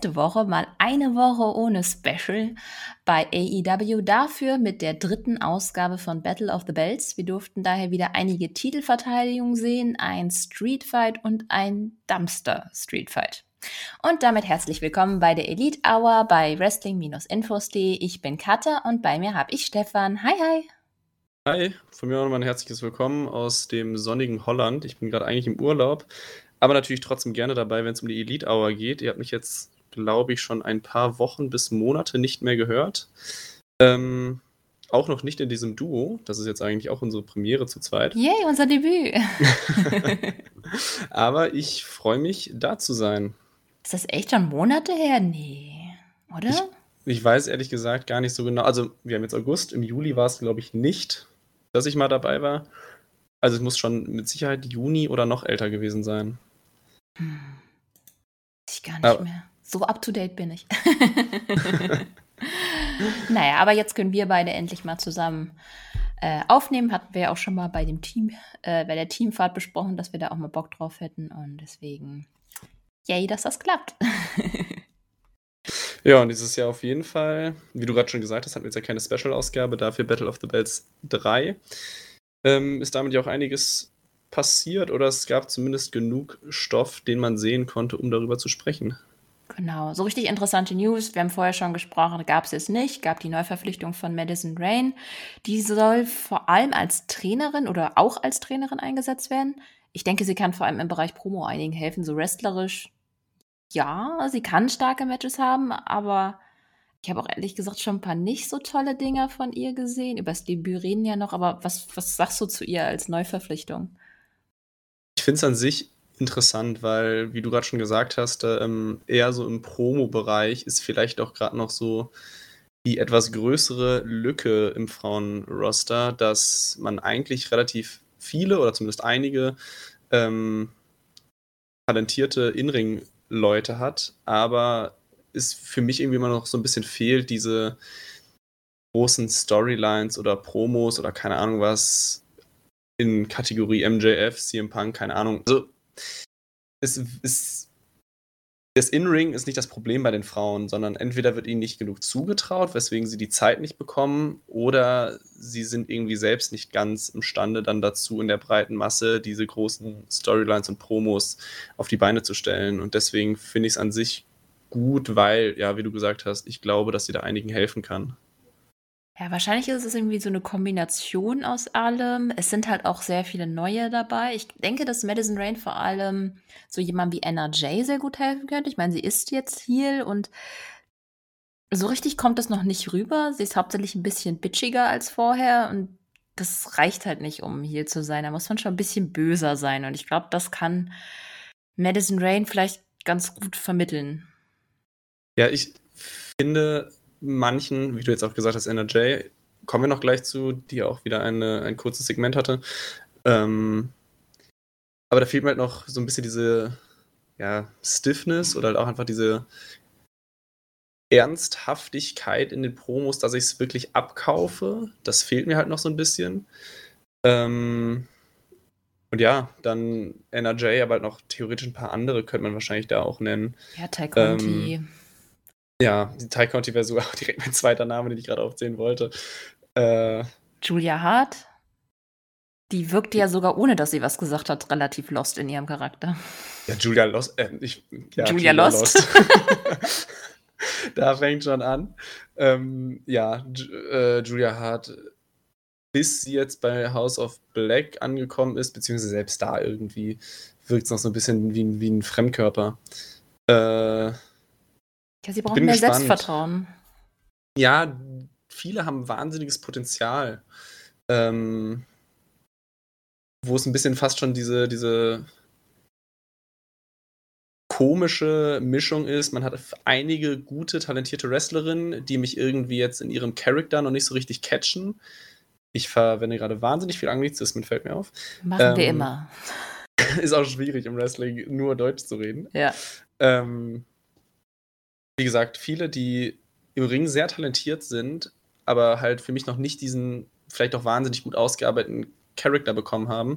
Letzte Woche mal eine Woche ohne Special bei AEW, dafür mit der dritten Ausgabe von Battle of the Belts. Wir durften daher wieder einige Titelverteidigungen sehen, ein Streetfight und ein Dumpster Streetfight. Und damit herzlich willkommen bei der Elite Hour bei Wrestling-Infos.de. Ich bin Katha und bei mir habe ich Stefan. Hi, hi. Hi, von mir auch nochmal ein herzliches Willkommen aus dem sonnigen Holland. Ich bin gerade eigentlich im Urlaub, aber natürlich trotzdem gerne dabei, wenn es um die Elite Hour geht. Ihr habt mich jetzt, glaube ich, schon ein paar Wochen bis Monate nicht mehr gehört. Ähm, auch noch nicht in diesem Duo. Das ist jetzt eigentlich auch unsere Premiere zu zweit. Yay, unser Debüt. Aber ich freue mich, da zu sein. Ist das echt schon Monate her? Nee, oder? Ich, ich weiß ehrlich gesagt gar nicht so genau. Also, wir haben jetzt August. Im Juli war es, glaube ich, nicht, dass ich mal dabei war. Also, es muss schon mit Sicherheit Juni oder noch älter gewesen sein. Hm. Ich gar nicht aber, mehr. So up to date bin ich. naja, aber jetzt können wir beide endlich mal zusammen äh, aufnehmen. Hatten wir ja auch schon mal bei dem Team, äh, bei der Teamfahrt besprochen, dass wir da auch mal Bock drauf hätten. Und deswegen, yay, dass das klappt. ja, und dieses Jahr auf jeden Fall, wie du gerade schon gesagt hast, hatten wir jetzt ja keine Special-Ausgabe, dafür Battle of the Bells 3. Ähm, ist damit ja auch einiges passiert oder es gab zumindest genug Stoff, den man sehen konnte, um darüber zu sprechen. Genau, so richtig interessante News. Wir haben vorher schon gesprochen, gab es jetzt nicht. Gab die Neuverpflichtung von Madison Rain. Die soll vor allem als Trainerin oder auch als Trainerin eingesetzt werden. Ich denke, sie kann vor allem im Bereich Promo einigen helfen, so wrestlerisch. Ja, sie kann starke Matches haben, aber ich habe auch ehrlich gesagt schon ein paar nicht so tolle Dinger von ihr gesehen. Über das Debüt reden ja noch, aber was, was sagst du zu ihr als Neuverpflichtung? Ich finde es an sich interessant, weil, wie du gerade schon gesagt hast, ähm, eher so im Promo-Bereich ist vielleicht auch gerade noch so die etwas größere Lücke im Frauenroster, dass man eigentlich relativ viele oder zumindest einige ähm, talentierte In-Ring-Leute hat, aber es für mich irgendwie immer noch so ein bisschen fehlt, diese großen Storylines oder Promos oder keine Ahnung was, in Kategorie MJF, CM Punk, keine Ahnung. Also, es ist. Das In-Ring ist nicht das Problem bei den Frauen, sondern entweder wird ihnen nicht genug zugetraut, weswegen sie die Zeit nicht bekommen, oder sie sind irgendwie selbst nicht ganz imstande, dann dazu in der breiten Masse diese großen Storylines und Promos auf die Beine zu stellen. Und deswegen finde ich es an sich gut, weil, ja, wie du gesagt hast, ich glaube, dass sie da einigen helfen kann. Ja, wahrscheinlich ist es irgendwie so eine Kombination aus allem. Es sind halt auch sehr viele neue dabei. Ich denke, dass Madison Rain vor allem so jemand wie Anna Jay sehr gut helfen könnte. Ich meine, sie ist jetzt Heal und so richtig kommt es noch nicht rüber. Sie ist hauptsächlich ein bisschen bitchiger als vorher und das reicht halt nicht, um Heal zu sein. Da muss man schon ein bisschen böser sein und ich glaube, das kann Madison Rain vielleicht ganz gut vermitteln. Ja, ich finde, manchen, wie du jetzt auch gesagt hast, NRJ, kommen wir noch gleich zu, die auch wieder eine, ein kurzes Segment hatte. Ähm, aber da fehlt mir halt noch so ein bisschen diese ja, Stiffness oder halt auch einfach diese Ernsthaftigkeit in den Promos, dass ich es wirklich abkaufe. Das fehlt mir halt noch so ein bisschen. Ähm, und ja, dann NRJ, aber halt noch theoretisch ein paar andere könnte man wahrscheinlich da auch nennen. Ja, Conti. Ähm, ja, die Thai County wäre sogar direkt mein zweiter Name, den ich gerade aufzählen wollte. Äh, Julia Hart. Die wirkte ja sogar, ohne dass sie was gesagt hat, relativ lost in ihrem Charakter. Ja, Julia Lost. Äh, ich, ja, Julia, Julia, Lost. Lost. da fängt schon an. Ähm, ja, äh, Julia Hart, bis sie jetzt bei House of Black angekommen ist, beziehungsweise selbst da irgendwie, wirkt es noch so ein bisschen wie, wie ein Fremdkörper. Äh, ja, sie brauchen mehr gespannt. Selbstvertrauen. Ja, viele haben wahnsinniges Potenzial. Ähm, wo es ein bisschen fast schon diese, diese komische Mischung ist. Man hat einige gute, talentierte Wrestlerinnen, die mich irgendwie jetzt in ihrem Charakter noch nicht so richtig catchen. Ich verwende gerade wahnsinnig viel Anglizismen, fällt mir auf. Machen ähm, wir immer. Ist auch schwierig im Wrestling nur Deutsch zu reden. Ja. Ähm, wie gesagt, viele, die im Ring sehr talentiert sind, aber halt für mich noch nicht diesen vielleicht auch wahnsinnig gut ausgearbeiteten Charakter bekommen haben.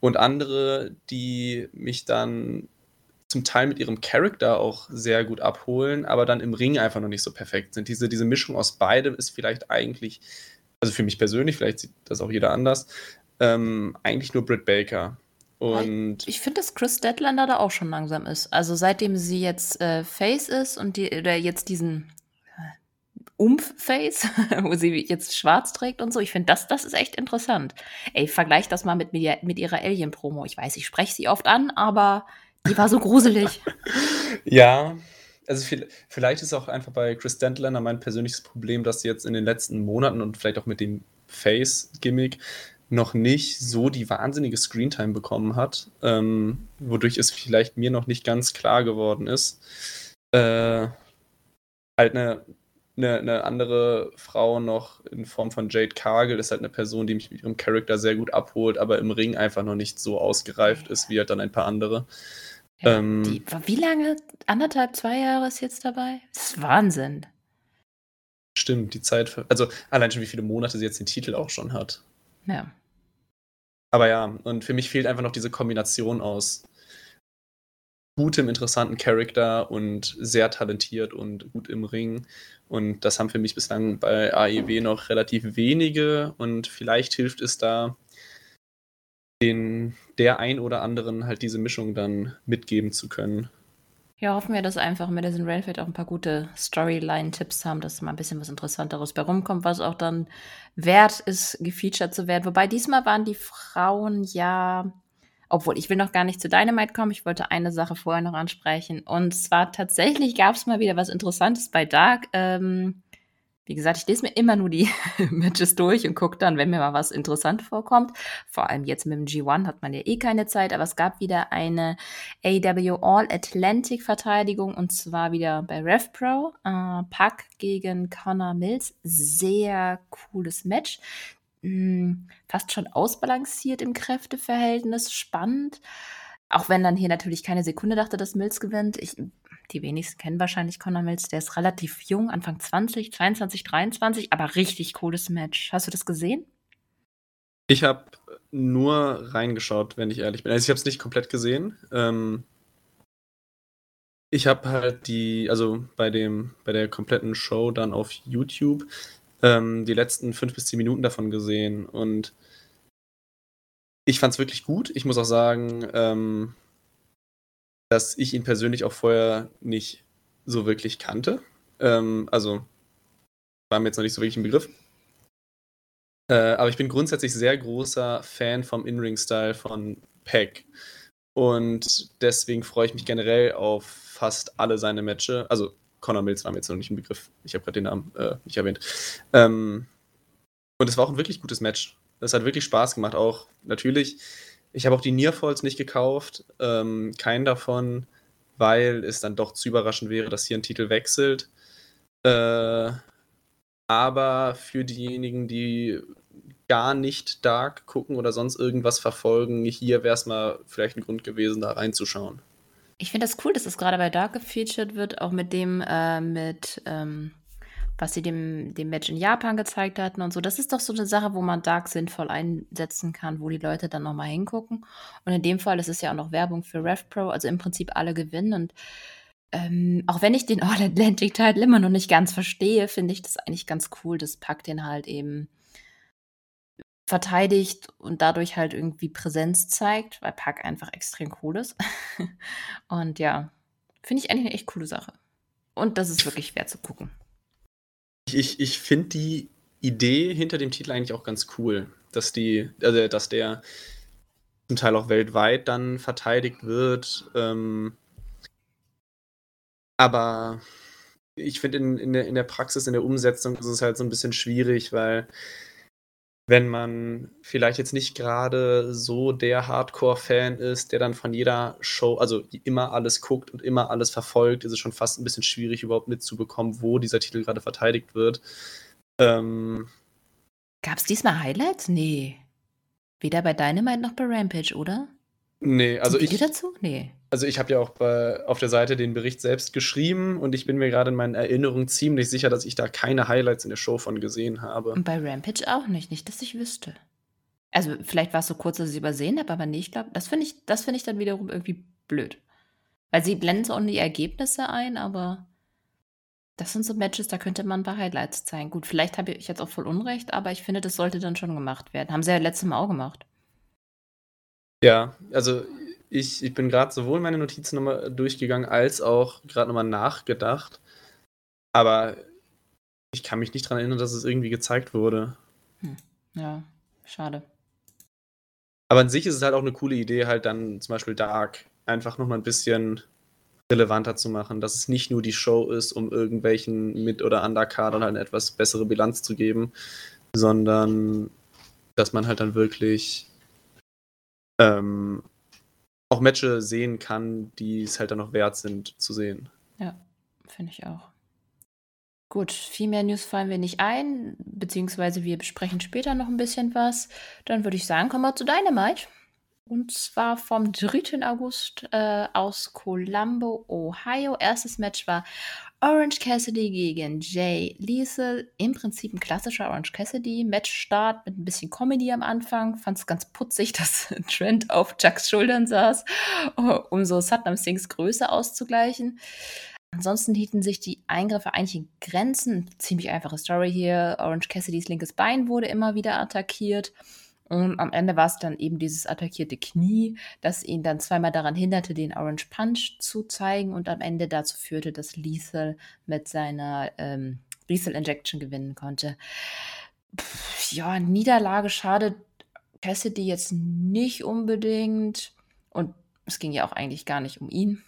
Und andere, die mich dann zum Teil mit ihrem Charakter auch sehr gut abholen, aber dann im Ring einfach noch nicht so perfekt sind. Diese, diese Mischung aus beidem ist vielleicht eigentlich, also für mich persönlich, vielleicht sieht das auch jeder anders, ähm, eigentlich nur Britt Baker. Und ich finde, dass Chris Deadlander da auch schon langsam ist. Also seitdem sie jetzt äh, Face ist und die, oder jetzt diesen äh, Umf-Face, wo sie jetzt schwarz trägt und so, ich finde, das, das ist echt interessant. Ey, vergleich das mal mit, mit ihrer Alien-Promo. Ich weiß, ich spreche sie oft an, aber die war so gruselig. ja, also vielleicht ist auch einfach bei Chris Dentlander mein persönliches Problem, dass sie jetzt in den letzten Monaten und vielleicht auch mit dem Face-Gimmick noch nicht so die wahnsinnige Screentime bekommen hat, ähm, wodurch es vielleicht mir noch nicht ganz klar geworden ist. Äh, halt eine, eine, eine, andere Frau noch in Form von Jade Cargill ist halt eine Person, die mich mit ihrem Charakter sehr gut abholt, aber im Ring einfach noch nicht so ausgereift ist wie halt dann ein paar andere. Ja, ähm, die, wie lange? Anderthalb, zwei Jahre ist jetzt dabei? Das ist Wahnsinn. Stimmt, die Zeit. Also allein schon, wie viele Monate sie jetzt den Titel auch schon hat. Ja. Aber ja, und für mich fehlt einfach noch diese Kombination aus gutem, interessanten Charakter und sehr talentiert und gut im Ring. Und das haben für mich bislang bei AEW noch relativ wenige. Und vielleicht hilft es da, den, der ein oder anderen halt diese Mischung dann mitgeben zu können. Ja, hoffen wir, dass einfach Madison Rainfield auch ein paar gute Storyline-Tipps haben, dass mal ein bisschen was Interessanteres bei rumkommt, was auch dann wert ist, gefeatured zu werden. Wobei diesmal waren die Frauen ja, obwohl ich will noch gar nicht zu Dynamite kommen, ich wollte eine Sache vorher noch ansprechen. Und zwar tatsächlich gab es mal wieder was Interessantes bei Dark. Ähm, wie gesagt, ich lese mir immer nur die Matches durch und gucke dann, wenn mir mal was interessant vorkommt. Vor allem jetzt mit dem G1 hat man ja eh keine Zeit, aber es gab wieder eine AW All Atlantic Verteidigung und zwar wieder bei RevPro. Äh, Pack gegen Connor Mills. Sehr cooles Match. Hm, fast schon ausbalanciert im Kräfteverhältnis. Spannend. Auch wenn dann hier natürlich keine Sekunde dachte, dass Mills gewinnt. Ich die wenigsten kennen wahrscheinlich Conor Mills. Der ist relativ jung, Anfang 20, 22, 23, aber richtig cooles Match. Hast du das gesehen? Ich habe nur reingeschaut, wenn ich ehrlich bin. Also ich habe es nicht komplett gesehen. Ähm, ich habe halt die, also bei dem, bei der kompletten Show dann auf YouTube ähm, die letzten fünf bis zehn Minuten davon gesehen und ich fand es wirklich gut. Ich muss auch sagen, ähm, dass ich ihn persönlich auch vorher nicht so wirklich kannte. Ähm, also war mir jetzt noch nicht so wirklich ein Begriff. Äh, aber ich bin grundsätzlich sehr großer Fan vom In-Ring-Style von Peck. Und deswegen freue ich mich generell auf fast alle seine Matches. Also Conor Mills war mir jetzt noch nicht ein Begriff. Ich habe gerade den Namen äh, nicht erwähnt. Ähm, und es war auch ein wirklich gutes Match. Es hat wirklich Spaß gemacht. Auch natürlich ich habe auch die Nearfalls nicht gekauft, ähm, keinen davon, weil es dann doch zu überraschend wäre, dass hier ein Titel wechselt. Äh, aber für diejenigen, die gar nicht Dark gucken oder sonst irgendwas verfolgen, hier wäre es mal vielleicht ein Grund gewesen, da reinzuschauen. Ich finde das cool, dass es gerade bei Dark gefeatured wird, auch mit dem, äh, mit ähm, was sie dem, dem Match in Japan gezeigt hatten und so. Das ist doch so eine Sache, wo man Dark sinnvoll einsetzen kann, wo die Leute dann nochmal hingucken. Und in dem Fall ist es ja auch noch Werbung für RevPro, also im Prinzip alle gewinnen. Und ähm, auch wenn ich den All Atlantic Title immer noch nicht ganz verstehe, finde ich das eigentlich ganz cool. Das packt den halt eben verteidigt und dadurch halt irgendwie Präsenz zeigt, weil Pack einfach extrem cool ist. und ja, finde ich eigentlich eine echt coole Sache. Und das ist wirklich wert zu gucken. Ich, ich finde die Idee hinter dem Titel eigentlich auch ganz cool, dass die, also dass der zum Teil auch weltweit dann verteidigt wird. Ähm, aber ich finde in, in, der, in der Praxis, in der Umsetzung ist es halt so ein bisschen schwierig, weil wenn man vielleicht jetzt nicht gerade so der Hardcore-Fan ist, der dann von jeder Show, also immer alles guckt und immer alles verfolgt, ist es schon fast ein bisschen schwierig, überhaupt mitzubekommen, wo dieser Titel gerade verteidigt wird. Ähm, Gab es diesmal Highlights? Nee. Weder bei Dynamite noch bei Rampage, oder? Nee, also Video ich. dazu? Nee. Also ich habe ja auch bei, auf der Seite den Bericht selbst geschrieben und ich bin mir gerade in meinen Erinnerungen ziemlich sicher, dass ich da keine Highlights in der Show von gesehen habe. Und bei Rampage auch nicht, nicht, dass ich wüsste. Also vielleicht war es so kurz, dass ich es übersehen habe, aber nee, ich glaube, das finde ich, das ich dann wiederum irgendwie blöd. Weil sie blenden so die Ergebnisse ein, aber das sind so Matches, da könnte man ein paar Highlights zeigen. Gut, vielleicht habe ich jetzt auch voll Unrecht, aber ich finde, das sollte dann schon gemacht werden. Haben sie ja letztes Mal auch gemacht. Ja, also ich, ich bin gerade sowohl meine Notizen nochmal durchgegangen, als auch gerade nochmal nachgedacht. Aber ich kann mich nicht daran erinnern, dass es irgendwie gezeigt wurde. Hm. Ja, schade. Aber an sich ist es halt auch eine coole Idee, halt dann zum Beispiel Dark einfach nochmal ein bisschen relevanter zu machen, dass es nicht nur die Show ist, um irgendwelchen Mit- oder Undercardern halt eine etwas bessere Bilanz zu geben, sondern dass man halt dann wirklich ähm, auch Matches sehen kann, die es halt dann noch wert sind zu sehen. Ja, finde ich auch. Gut, viel mehr News fallen wir nicht ein, beziehungsweise wir besprechen später noch ein bisschen was. Dann würde ich sagen, kommen wir zu Dynamite. Und zwar vom 3. August äh, aus Columbo, Ohio. Erstes Match war Orange Cassidy gegen Jay Liesel. Im Prinzip ein klassischer Orange Cassidy. Matchstart mit ein bisschen Comedy am Anfang. Fand es ganz putzig, dass Trent auf Chucks Schultern saß, um so Satnam Singhs Größe auszugleichen. Ansonsten hielten sich die Eingriffe eigentlich in Grenzen. Ziemlich einfache Story hier. Orange Cassidys linkes Bein wurde immer wieder attackiert. Und am Ende war es dann eben dieses attackierte Knie, das ihn dann zweimal daran hinderte, den Orange Punch zu zeigen und am Ende dazu führte, dass Lethal mit seiner ähm, Lethal Injection gewinnen konnte. Pff, ja, Niederlage schadet Cassidy jetzt nicht unbedingt. Und es ging ja auch eigentlich gar nicht um ihn.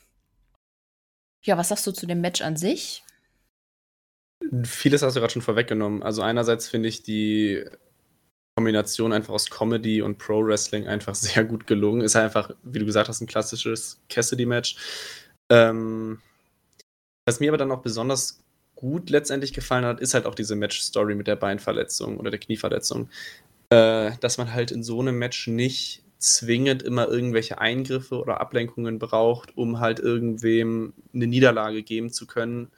Ja, was sagst du zu dem Match an sich? Vieles hast du gerade schon vorweggenommen. Also einerseits finde ich die Kombination einfach aus Comedy und Pro Wrestling einfach sehr gut gelungen. Ist einfach, wie du gesagt hast, ein klassisches Cassidy-Match. Ähm, was mir aber dann auch besonders gut letztendlich gefallen hat, ist halt auch diese Match-Story mit der Beinverletzung oder der Knieverletzung. Äh, dass man halt in so einem Match nicht zwingend immer irgendwelche Eingriffe oder Ablenkungen braucht, um halt irgendwem eine Niederlage geben zu können.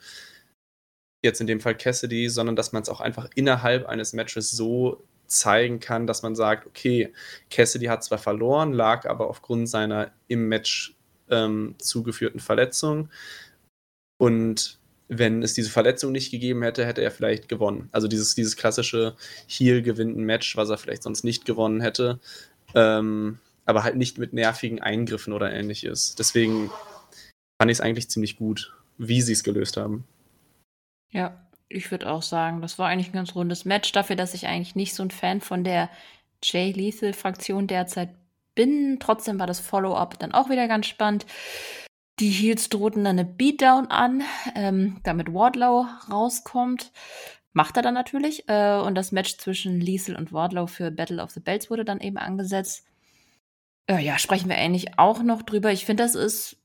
Jetzt in dem Fall Cassidy, sondern dass man es auch einfach innerhalb eines Matches so zeigen kann, dass man sagt, okay, Cassidy hat zwar verloren, lag aber aufgrund seiner im Match ähm, zugeführten Verletzung. Und wenn es diese Verletzung nicht gegeben hätte, hätte er vielleicht gewonnen. Also dieses, dieses klassische Heel gewinnt ein Match, was er vielleicht sonst nicht gewonnen hätte. Ähm, aber halt nicht mit nervigen Eingriffen oder ähnliches. Deswegen fand ich es eigentlich ziemlich gut, wie sie es gelöst haben. Ja, ich würde auch sagen, das war eigentlich ein ganz rundes Match dafür, dass ich eigentlich nicht so ein Fan von der Jay Lethal-Fraktion derzeit bin. Trotzdem war das Follow-up dann auch wieder ganz spannend. Die Heels drohten dann eine Beatdown an, ähm, damit Wardlow rauskommt. Macht er dann natürlich. Äh, und das Match zwischen Liesel und Wardlow für Battle of the Belts wurde dann eben angesetzt. Äh, ja, sprechen wir eigentlich auch noch drüber. Ich finde, das ist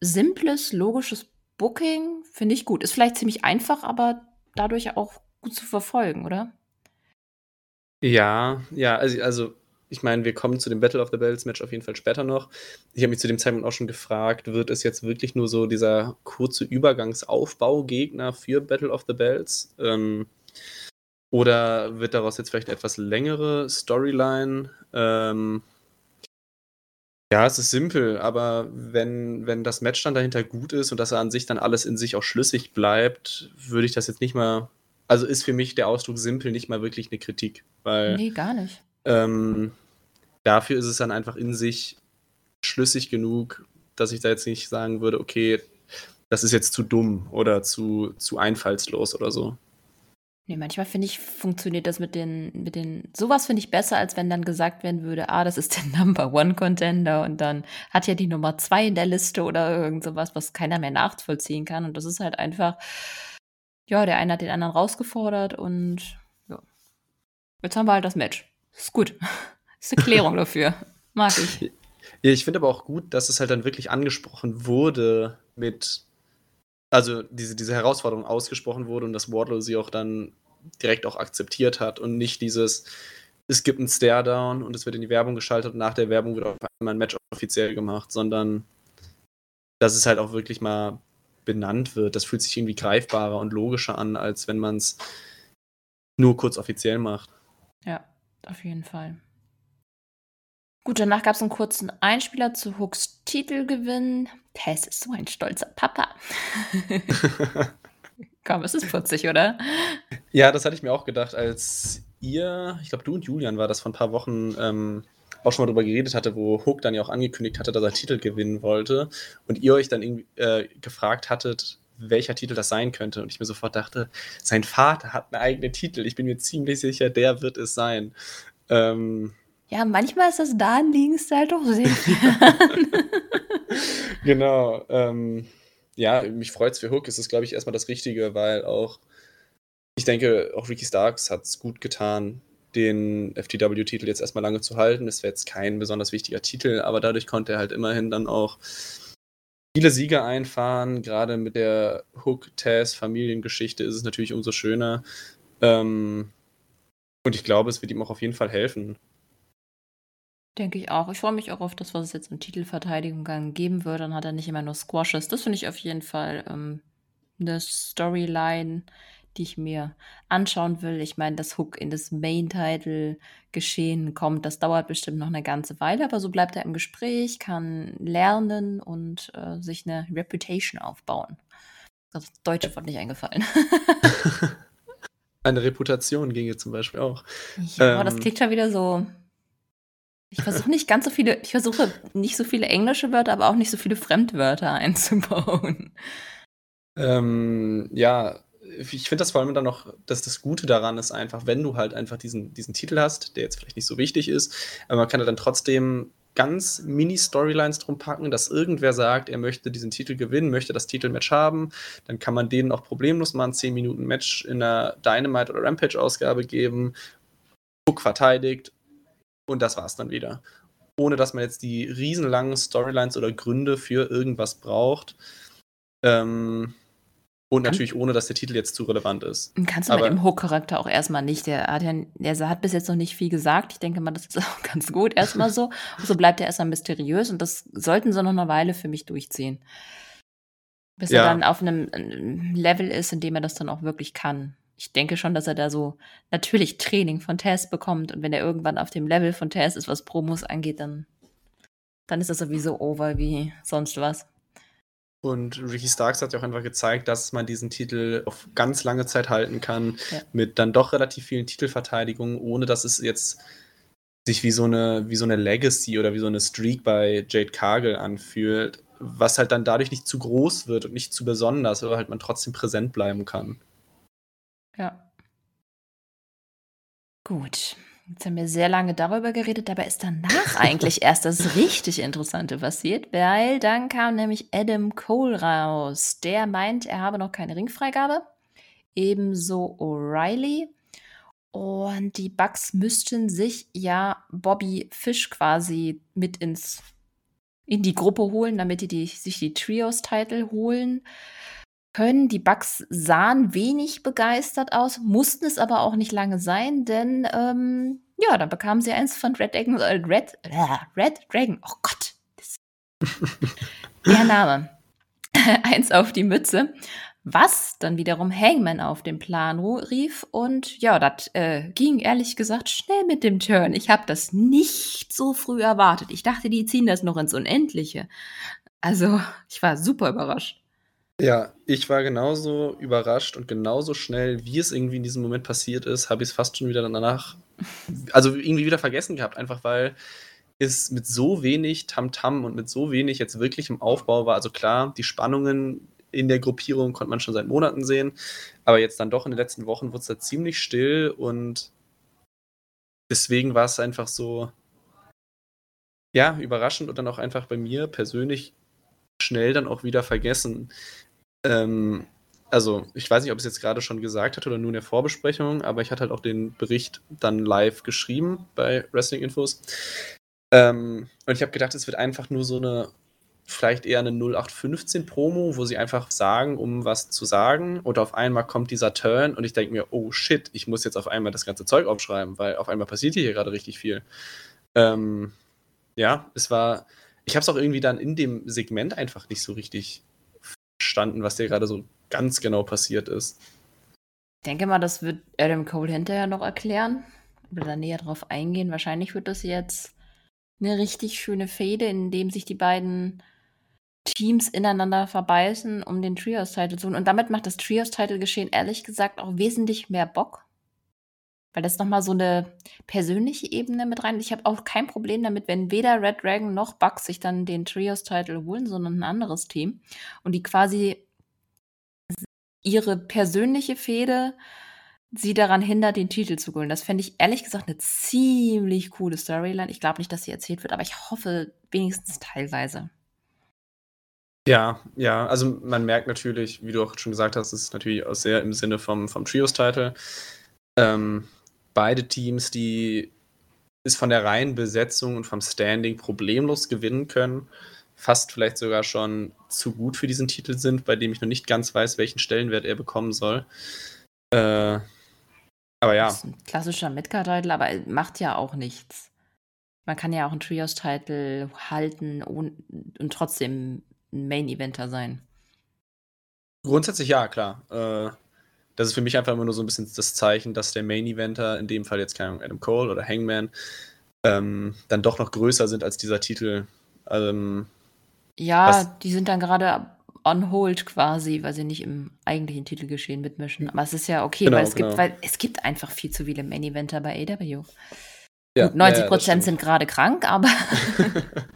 simples, logisches Booking finde ich gut. Ist vielleicht ziemlich einfach, aber dadurch auch gut zu verfolgen, oder? Ja, ja, also, also ich meine, wir kommen zu dem Battle of the Bells Match auf jeden Fall später noch. Ich habe mich zu dem Zeitpunkt auch schon gefragt, wird es jetzt wirklich nur so dieser kurze Übergangsaufbaugegner für Battle of the Bells? Ähm, oder wird daraus jetzt vielleicht etwas längere Storyline? Ähm, ja, es ist simpel, aber wenn, wenn das Match dann dahinter gut ist und dass er an sich dann alles in sich auch schlüssig bleibt, würde ich das jetzt nicht mal. Also ist für mich der Ausdruck simpel nicht mal wirklich eine Kritik. Weil, nee, gar nicht. Ähm, dafür ist es dann einfach in sich schlüssig genug, dass ich da jetzt nicht sagen würde, okay, das ist jetzt zu dumm oder zu, zu einfallslos oder so. Nee, manchmal finde ich, funktioniert das mit den, mit den, sowas finde ich besser, als wenn dann gesagt werden würde, ah, das ist der Number One Contender und dann hat ja die Nummer zwei in der Liste oder irgend sowas, was keiner mehr nachvollziehen kann. Und das ist halt einfach, ja, der eine hat den anderen rausgefordert und ja. Jetzt haben wir halt das Match. Ist gut. Ist eine Klärung dafür. Mag ich. Ich finde aber auch gut, dass es halt dann wirklich angesprochen wurde mit also diese, diese Herausforderung ausgesprochen wurde und dass Wardlow sie auch dann direkt auch akzeptiert hat und nicht dieses, es gibt einen Stare-Down und es wird in die Werbung geschaltet und nach der Werbung wird auf einmal ein Match offiziell gemacht, sondern dass es halt auch wirklich mal benannt wird. Das fühlt sich irgendwie greifbarer und logischer an, als wenn man es nur kurz offiziell macht. Ja, auf jeden Fall. Gut, danach gab es einen kurzen Einspieler zu Hooks Titelgewinn. Tess ist so ein stolzer Papa. Komm, es ist putzig, oder? Ja, das hatte ich mir auch gedacht, als ihr, ich glaube, du und Julian war das vor ein paar Wochen, ähm, auch schon mal drüber geredet hatte, wo Hook dann ja auch angekündigt hatte, dass er Titel gewinnen wollte und ihr euch dann irgendwie äh, gefragt hattet, welcher Titel das sein könnte. Und ich mir sofort dachte, sein Vater hat einen eigenen Titel. Ich bin mir ziemlich sicher, der wird es sein. Ähm, ja, manchmal ist das da liegend halt doch sehr Genau. Ähm, ja, mich freut es für Hook. Es ist, glaube ich, erstmal das Richtige, weil auch, ich denke, auch Ricky Starks hat es gut getan, den FTW-Titel jetzt erstmal lange zu halten. Es wäre jetzt kein besonders wichtiger Titel, aber dadurch konnte er halt immerhin dann auch viele Siege einfahren. Gerade mit der Hook-Taz-Familiengeschichte ist es natürlich umso schöner. Ähm, und ich glaube, es wird ihm auch auf jeden Fall helfen. Denke ich auch. Ich freue mich auch auf das, was es jetzt in Titelverteidigung geben wird. Dann hat er nicht immer nur Squashes. Das finde ich auf jeden Fall ähm, eine Storyline, die ich mir anschauen will. Ich meine, dass Hook in das Main-Title-Geschehen kommt, das dauert bestimmt noch eine ganze Weile, aber so bleibt er im Gespräch, kann lernen und äh, sich eine Reputation aufbauen. Das deutsche Wort nicht eingefallen. eine Reputation ginge zum Beispiel auch. Ja, ähm, das klingt schon wieder so ich versuche nicht ganz so viele, ich versuche nicht so viele englische Wörter, aber auch nicht so viele Fremdwörter einzubauen. Ähm, ja, ich finde das vor allem dann noch, dass das Gute daran ist einfach, wenn du halt einfach diesen, diesen Titel hast, der jetzt vielleicht nicht so wichtig ist, aber man kann ja dann trotzdem ganz Mini-Storylines drum packen, dass irgendwer sagt, er möchte diesen Titel gewinnen, möchte das Titelmatch haben, dann kann man denen auch problemlos mal ein 10 Minuten Match in einer Dynamite oder Rampage Ausgabe geben. Hook verteidigt und das war's dann wieder. Ohne dass man jetzt die riesenlangen Storylines oder Gründe für irgendwas braucht. Ähm, und natürlich ohne, dass der Titel jetzt zu relevant ist. Kannst du Aber, mit dem Hook-Charakter auch erstmal nicht. Der hat, ja, der hat bis jetzt noch nicht viel gesagt. Ich denke mal, das ist auch ganz gut erstmal so. Und so bleibt er erstmal mysteriös und das sollten sie noch eine Weile für mich durchziehen. Bis ja. er dann auf einem Level ist, in dem er das dann auch wirklich kann ich denke schon, dass er da so natürlich Training von Tess bekommt. Und wenn er irgendwann auf dem Level von Tess ist, was Promos angeht, dann, dann ist das sowieso over wie sonst was. Und Ricky Starks hat ja auch einfach gezeigt, dass man diesen Titel auf ganz lange Zeit halten kann, ja. mit dann doch relativ vielen Titelverteidigungen, ohne dass es jetzt sich wie so eine, wie so eine Legacy oder wie so eine Streak bei Jade Cargill anfühlt, was halt dann dadurch nicht zu groß wird und nicht zu besonders, aber halt man trotzdem präsent bleiben kann. Ja. Gut. Jetzt haben wir sehr lange darüber geredet, dabei ist danach eigentlich erst das richtig Interessante passiert, weil dann kam nämlich Adam Cole raus. Der meint, er habe noch keine Ringfreigabe. Ebenso O'Reilly. Und die Bugs müssten sich ja Bobby Fish quasi mit ins in die Gruppe holen, damit die, die sich die Trios-Title holen können. Die Bugs sahen wenig begeistert aus, mussten es aber auch nicht lange sein, denn ähm, ja, dann bekamen sie eins von Red Dragon, äh, Red, äh, Red Dragon, oh Gott, der Name, eins auf die Mütze, was dann wiederum Hangman auf den Plan rief und ja, das äh, ging ehrlich gesagt schnell mit dem Turn. Ich habe das nicht so früh erwartet. Ich dachte, die ziehen das noch ins Unendliche. Also, ich war super überrascht. Ja, ich war genauso überrascht und genauso schnell, wie es irgendwie in diesem Moment passiert ist, habe ich es fast schon wieder danach, also irgendwie wieder vergessen gehabt, einfach weil es mit so wenig Tamtam -Tam und mit so wenig jetzt wirklich im Aufbau war. Also klar, die Spannungen in der Gruppierung konnte man schon seit Monaten sehen, aber jetzt dann doch in den letzten Wochen wurde es da ziemlich still und deswegen war es einfach so, ja, überraschend und dann auch einfach bei mir persönlich schnell dann auch wieder vergessen. Ähm, also, ich weiß nicht, ob es jetzt gerade schon gesagt hat oder nur in der Vorbesprechung, aber ich hatte halt auch den Bericht dann live geschrieben bei Wrestling Infos. Ähm, und ich habe gedacht, es wird einfach nur so eine, vielleicht eher eine 0815 Promo, wo sie einfach sagen, um was zu sagen. Und auf einmal kommt dieser Turn und ich denke mir, oh shit, ich muss jetzt auf einmal das ganze Zeug aufschreiben, weil auf einmal passiert hier gerade richtig viel. Ähm, ja, es war, ich habe es auch irgendwie dann in dem Segment einfach nicht so richtig verstanden, was dir gerade so ganz genau passiert ist. Ich denke mal, das wird Adam Cole hinterher noch erklären oder da näher drauf eingehen. Wahrscheinlich wird das jetzt 'ne richtig schöne Fehde, in dem sich die beiden Teams ineinander verbeißen, um den Trios-Title zu holen. Und damit macht das Trios-Title-Geschehen ehrlich gesagt auch wesentlich mehr Bock. Weil das noch mal so 'ne persönliche Ebene mit rein ich habe auch kein Problem damit, wenn weder Red Dragon noch Bucks sich dann den Trios-Title holen, sondern 'n anderes Team und die quasi ihre persönliche Fehde sie daran hindert, den Titel zu holen. Das fände ich ehrlich gesagt 'ne ziemlich coole Storyline. Ich glaube nicht, dass sie erzählt wird, aber ich hoffe wenigstens teilweise. Ja, ja, also man merkt natürlich, wie du auch schon gesagt hast, es ist natürlich auch sehr im Sinne vom vom Trios-Title. Ähm, beide Teams, die es von der reinen Besetzung und vom Standing problemlos gewinnen können, fast vielleicht sogar schon zu gut für diesen Titel sind, bei dem ich noch nicht ganz weiß, welchen Stellenwert er bekommen soll. Äh, aber ja. Das ist 'n klassischer Midcard-Title, aber, macht ja auch nichts. Man kann ja auch 'n Trios-Title halten und und trotzdem 'n Main-Eventer sein. Grundsätzlich ja, klar. Äh, das ist für mich einfach immer nur so 'n bisschen das Zeichen, dass der Main-Eventer, in dem Fall jetzt, keine Ahnung, Adam Cole oder Hangman, ähm, dann doch noch größer sind als dieser Titel. Ähm, Ja, die sind dann grade on hold quasi, weil sie nicht im eigentlichen Titelgeschehen mitmischen. Aber es ist ja okay, weil Genau, es gibt genau. weil es gibt einfach viel zu viele Main-Eventer bei AEW. Ja, Gut, ja, 90 ja, das stimmt. sind grade krank, aber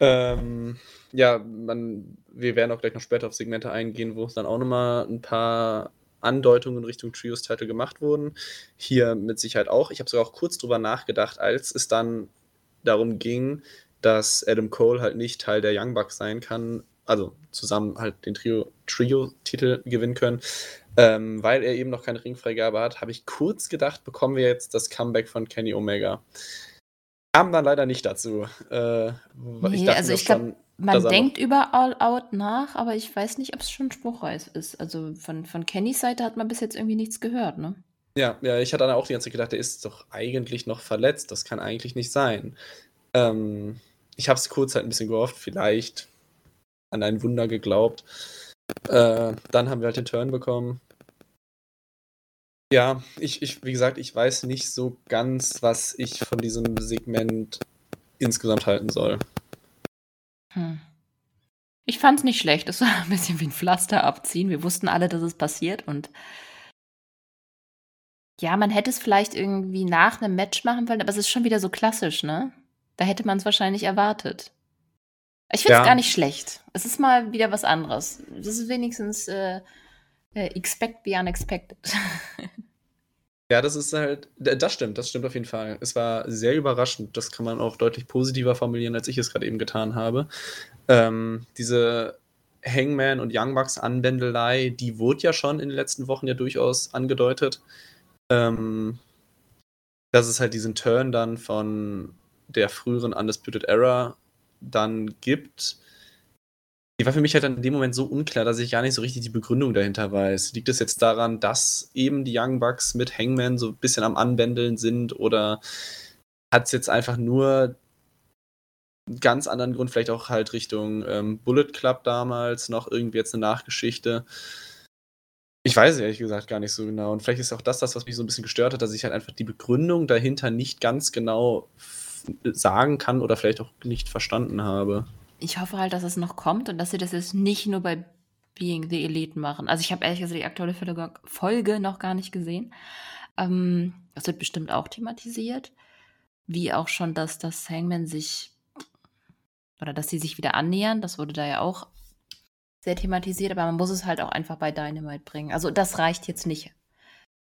Ähm, ja, man wir werden auch gleich noch später auf Segmente eingehen, wo es dann auch noch mal 'n paar Andeutungen Richtung Trios-Title gemacht wurden. Hier mit Sicherheit auch. Ich habe sogar auch kurz drüber nachgedacht, als es dann darum ging, dass Adam Cole halt nicht Teil der Young Bucks sein kann, also zusammen halt den Trio Trio-Titel gewinnen können, ähm, weil er eben noch keine Ringfreigabe hat, habe ich kurz gedacht, bekommen wir jetzt das Comeback von Kenny Omega. Kam dann leider nicht dazu. Äh, w ich Ne, dachte also ich glaube, schon, man denkt über All Out nach, aber ich weiß nicht, ob's schon spruchreif ist. Also, von von Kennys Seite hat man bis jetzt irgendwie nichts gehört, ne? Ja, ja, ich hatte dann auch die ganze Zeit gedacht, der ist doch eigentlich noch verletzt. Das kann eigentlich nicht sein. Ähm, ich habe es kurz halt 'n bisschen gehofft, vielleicht an ein Wunder geglaubt. Äh, dann haben wir halt den Turn bekommen. Ja, ich ich wie gesagt, ich weiß nicht so ganz, was ich von diesem Segment insgesamt halten soll. Hm. Ich fand's nicht schlecht. Es war 'n bisschen wie 'n Pflaster abziehen. Wir wussten alle, dass es passiert und ja, man hätte es vielleicht irgendwie nach 'nem Match machen wollen, aber es ist schon wieder so klassisch, ne? Da hätte man's wahrscheinlich erwartet. Ich finde es Ja. gar nicht schlecht. Es ist mal wieder was anderes. Das ist wenigstens, äh, äh, expect the unexpected. Ja, das ist halt das stimmt, das stimmt auf jeden Fall. Es war sehr überraschend. Das kann man auch deutlich positiver formulieren, als ich es grad eben getan habe. Ähm, diese Hangman und Young Bucks Anbändelei, die wurde ja schon in den letzten Wochen ja durchaus angedeutet. Ähm, dass es halt diesen Turn dann von der früheren Undisputed Era dann gibt. Die war für mich halt in dem Moment so unklar, dass ich gar nicht so richtig die Begründung dahinter weiß. Liegt es jetzt daran, dass eben die Young Bucks mit Hangman so 'n bisschen am Anbändeln sind oder hat's jetzt einfach nur 'n ganz anderen Grund, vielleicht auch halt Richtung, ähm, Bullet Club damals noch irgendwie jetzt 'ne Nachgeschichte? Ich weiß es ehrlich gesagt gar nicht so genau. Und vielleicht ist auch das das, was mich so 'n bisschen gestört hat, dass ich halt einfach die Begründung dahinter nicht ganz genau sagen kann oder vielleicht auch nicht verstanden habe. Ich hoffe halt, dass es noch kommt und dass sie das jetzt nicht nur bei Being the Elite machen. Also, ich habe ehrlich gesagt die aktuelle Folge noch gar nicht gesehen. Ähm, das wird bestimmt auch thematisiert, wie auch schon, dass dass Hangman sich oder dass sie sich wieder annähern. Das wurde da ja auch sehr thematisiert, aber man muss es halt auch einfach bei Dynamite bringen. Also, das reicht jetzt nicht.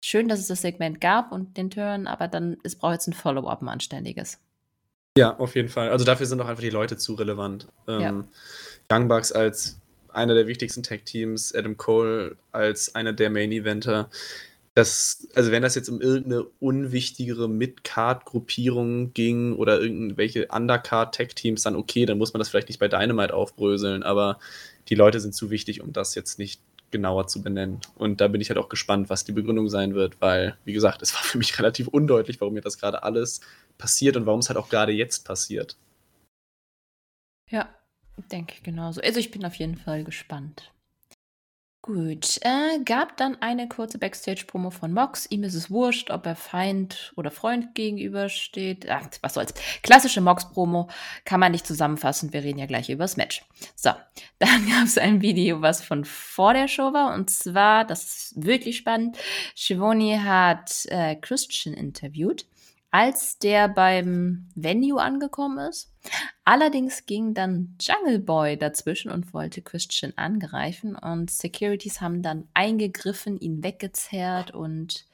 Schön, dass es das Segment gab und den Turn, aber dann es braucht jetzt 'n Follow-up, 'n anständiges. Ja, auf jeden Fall. Also, dafür sind auch einfach die Leute zu relevant. Ja. Ähm, Young Bucks als einer der wichtigsten Tag-Teams, Adam Cole als einer der Main-Eventer. Das also, wenn das jetzt um irgend 'ne unwichtigere Mid-Card-Gruppierung ging oder irgendwelche Undercard-Tag-Teams, dann okay, dann muss man das vielleicht nicht bei Dynamite aufbröseln, aber die Leute sind zu wichtig, um das jetzt nicht genauer zu benennen. Und da bin ich halt auch gespannt, was die Begründung sein wird, weil, wie gesagt, es war für mich relativ undeutlich, warum mir das grade alles passiert und warum's halt auch grade jetzt passiert. Ja, denke ich genauso. Also, ich bin auf jeden Fall gespannt. Gut, äh, gab dann eine kurze Backstage-Promo von Mox. Ihm ist es wurscht, ob er Feind oder Freund gegenübersteht. Ach, was soll's. Klassische Mox-Promo kann man nicht zusammenfassen. Wir reden ja gleich über das Match. So, dann gab es ein Video, was von vor der Show war. Und zwar, das ist wirklich spannend, Shivoni hat äh, Christian interviewt als der beim Venue angekommen ist. Allerdings ging dann Jungle Boy dazwischen und wollte Christian angreifen und Securities haben dann eingegriffen, ihn weggezerrt und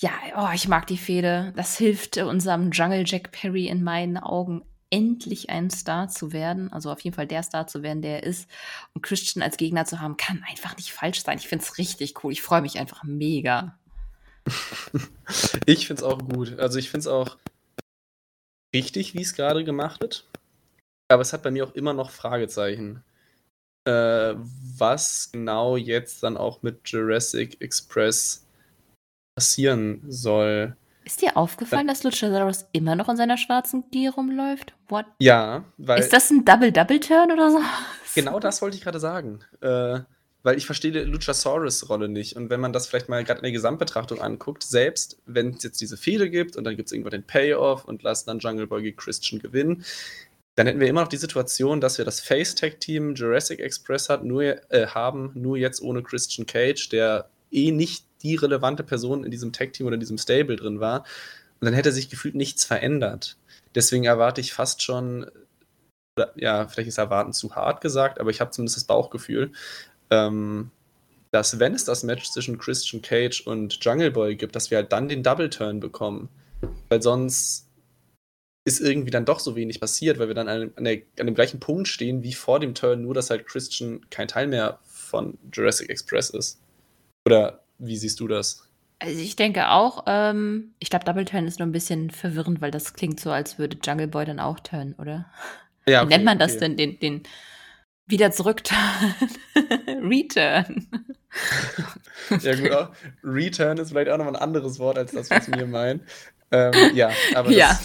ja, oh, ich mag die Fehde. Das hilft unserem Jungle Jack Perry in meinen Augen endlich ein Star zu werden, also auf jeden Fall der Star zu werden, der er ist. Und Christian als Gegner zu haben, kann einfach nicht falsch sein. Ich finde es richtig cool. Ich freue mich einfach mega. ich finde es auch gut. Also ich finde es auch richtig, wie es gerade gemacht wird. Aber es hat bei mir auch immer noch Fragezeichen. Äh, was genau jetzt dann auch mit Jurassic Express passieren soll. Ist dir aufgefallen, äh, dass Luchasaurus immer noch in seiner schwarzen Gier rumläuft? What? Ja, weil. Ist das ein Double-Double-Turn oder so? Genau das wollte ich gerade sagen. Äh, weil ich verstehe die Luchasaurus-Rolle nicht. Und wenn man das vielleicht mal gerade in der Gesamtbetrachtung anguckt, selbst wenn es jetzt diese Fehde gibt und dann gibt es irgendwann den Payoff und lassen dann Jungle Boy Christian gewinnen, dann hätten wir immer noch die Situation, dass wir das Face-Tag-Team Jurassic Express hat, nur, äh, haben, nur jetzt ohne Christian Cage, der eh nicht die relevante Person in diesem Tag-Team oder in diesem Stable drin war. Und dann hätte sich gefühlt nichts verändert. Deswegen erwarte ich fast schon, ja, vielleicht ist erwarten zu hart gesagt, aber ich habe zumindest das Bauchgefühl, ähm, dass wenn es das Match zwischen Christian Cage und Jungle Boy gibt, dass wir halt dann den Double Turn bekommen. Weil sonst ist irgendwie dann doch so wenig passiert, weil wir dann an, an, der, an dem gleichen Punkt stehen wie vor dem Turn, nur dass halt Christian kein Teil mehr von Jurassic Express ist. Oder wie siehst du das? Also ich denke auch, ähm, ich glaube, Double Turn ist nur ein bisschen verwirrend, weil das klingt so, als würde Jungle Boy dann auch turnen, oder? Ja, okay, Wie nennt man das okay. denn, den, den wieder zurückturn. Return. ja, gut. Auch. Return ist vielleicht auch noch ein anderes Wort als das, was wir meinen. Ähm, ja, aber das, ja.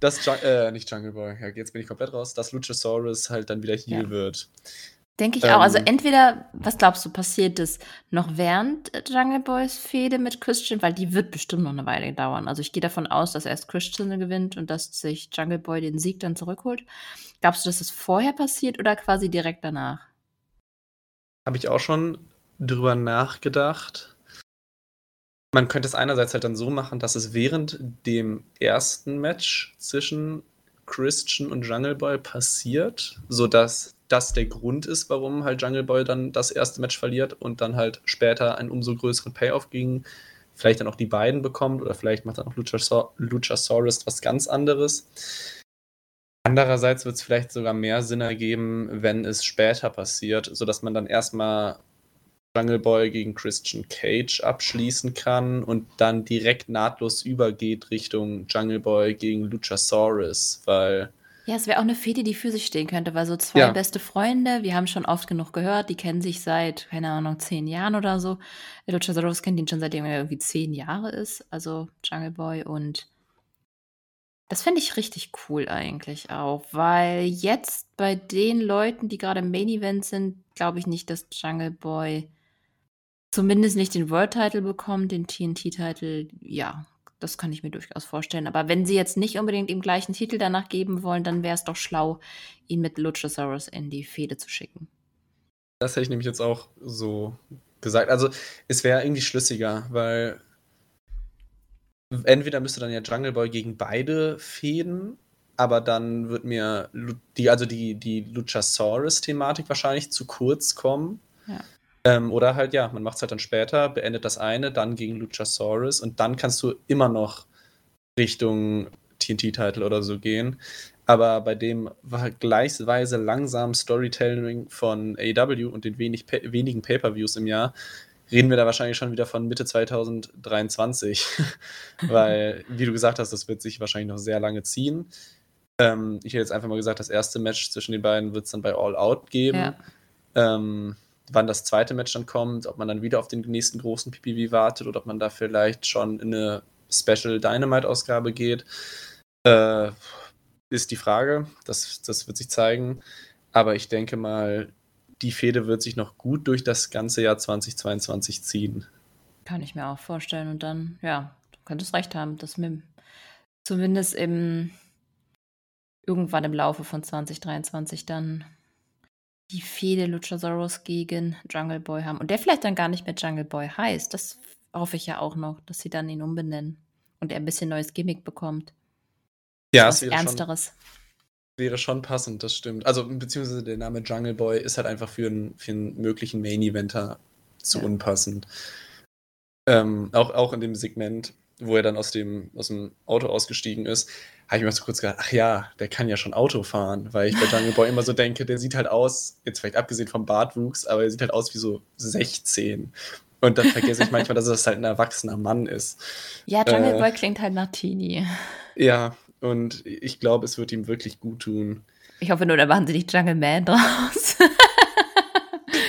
das, das äh, nicht Jungle Boy, ja, jetzt bin ich komplett raus, dass Luchasaurus halt dann wieder hier ja. wird. Denke ich ähm, auch. Also ähm. entweder, was glaubst du, passiert ist noch während Jungle Boys Fehde mit Christian, weil die wird bestimmt noch eine Weile dauern. Also ich gehe davon aus, dass erst Christian gewinnt und dass sich Jungle Boy den Sieg dann zurückholt. Glaubst du, dass es vorher passiert oder quasi direkt danach? Habe ich auch schon drüber nachgedacht. Man könnte es einerseits halt dann so machen, dass es während dem ersten Match zwischen Christian und Jungle Boy passiert, sodass das der Grund ist, warum halt Jungle Boy dann das erste Match verliert und dann halt später einen umso größeren Payoff gegen vielleicht dann auch die beiden bekommt oder vielleicht macht dann auch Luchasaurus was ganz anderes. Andererseits wird es vielleicht sogar mehr Sinn ergeben, wenn es später passiert, sodass man dann erstmal Jungle Boy gegen Christian Cage abschließen kann und dann direkt nahtlos übergeht Richtung Jungle Boy gegen Luchasaurus, weil. Ja, es wäre auch eine Fete, die für sich stehen könnte, weil so zwei ja. beste Freunde, wir haben schon oft genug gehört, die kennen sich seit, keine Ahnung, zehn Jahren oder so. Luchasaurus kennt ihn schon seitdem er irgendwie zehn Jahre ist, also Jungle Boy und das fände ich richtig cool eigentlich auch, weil jetzt bei den Leuten, die gerade im Main Event sind, glaube ich nicht, dass Jungle Boy zumindest nicht den World Title bekommt, den TNT Title. Ja, das kann ich mir durchaus vorstellen. Aber wenn sie jetzt nicht unbedingt ihm gleichen Titel danach geben wollen, dann wäre es doch schlau, ihn mit Luchasaurus in die Fehde zu schicken. Das hätte ich nämlich jetzt auch so gesagt. Also es wäre irgendwie schlüssiger, weil entweder müsste dann ja Jungle Boy gegen beide fäden, aber dann wird mir die, also die, die Luchasaurus-Thematik wahrscheinlich zu kurz kommen. Ja. Ähm, oder halt, ja, man macht es halt dann später, beendet das eine, dann gegen Luchasaurus und dann kannst du immer noch Richtung TNT-Title oder so gehen. Aber bei dem vergleichsweise langsamen Storytelling von AEW und den wenig, wenigen Pay-Per-Views im Jahr reden wir da wahrscheinlich schon wieder von Mitte 2023. Weil, wie du gesagt hast, das wird sich wahrscheinlich noch sehr lange ziehen. Ähm, ich hätte jetzt einfach mal gesagt, das erste Match zwischen den beiden wird es dann bei All Out geben. Ja. Ähm, wann das zweite Match dann kommt, ob man dann wieder auf den nächsten großen PPV wartet oder ob man da vielleicht schon in eine Special Dynamite-Ausgabe geht, äh, ist die Frage. Das, das wird sich zeigen. Aber ich denke mal, die Fehde wird sich noch gut durch das ganze Jahr 2022 ziehen. Kann ich mir auch vorstellen. Und dann, ja, du könntest recht haben, dass wir zumindest im irgendwann im Laufe von 2023 dann die Fehde Luchasaurus gegen Jungle Boy haben. Und der vielleicht dann gar nicht mehr Jungle Boy heißt. Das hoffe ich ja auch noch, dass sie dann ihn umbenennen und er ein bisschen neues Gimmick bekommt. Ja, Was es wäre schon, Ernsteres. wäre schon passend, das stimmt. Also, beziehungsweise der Name Jungle Boy ist halt einfach für einen, für einen möglichen Main-Eventer zu Ja. unpassend. Ähm, auch, auch in dem Segment, wo er dann aus dem, aus dem Auto ausgestiegen ist, habe ich mir so kurz gedacht, ach ja, der kann ja schon Auto fahren, weil ich bei Jungle Boy immer so denke, der sieht halt aus, jetzt vielleicht abgesehen vom Bartwuchs, aber er sieht halt aus wie so 16. Und dann vergesse ich manchmal, dass es halt ein erwachsener Mann ist. Ja, Jungle Äh. Boy klingt halt nach Teenie. Ja, und ich glaube, es wird ihm wirklich gut tun. Ich hoffe nur, da machen sie nicht Jungle Man draus.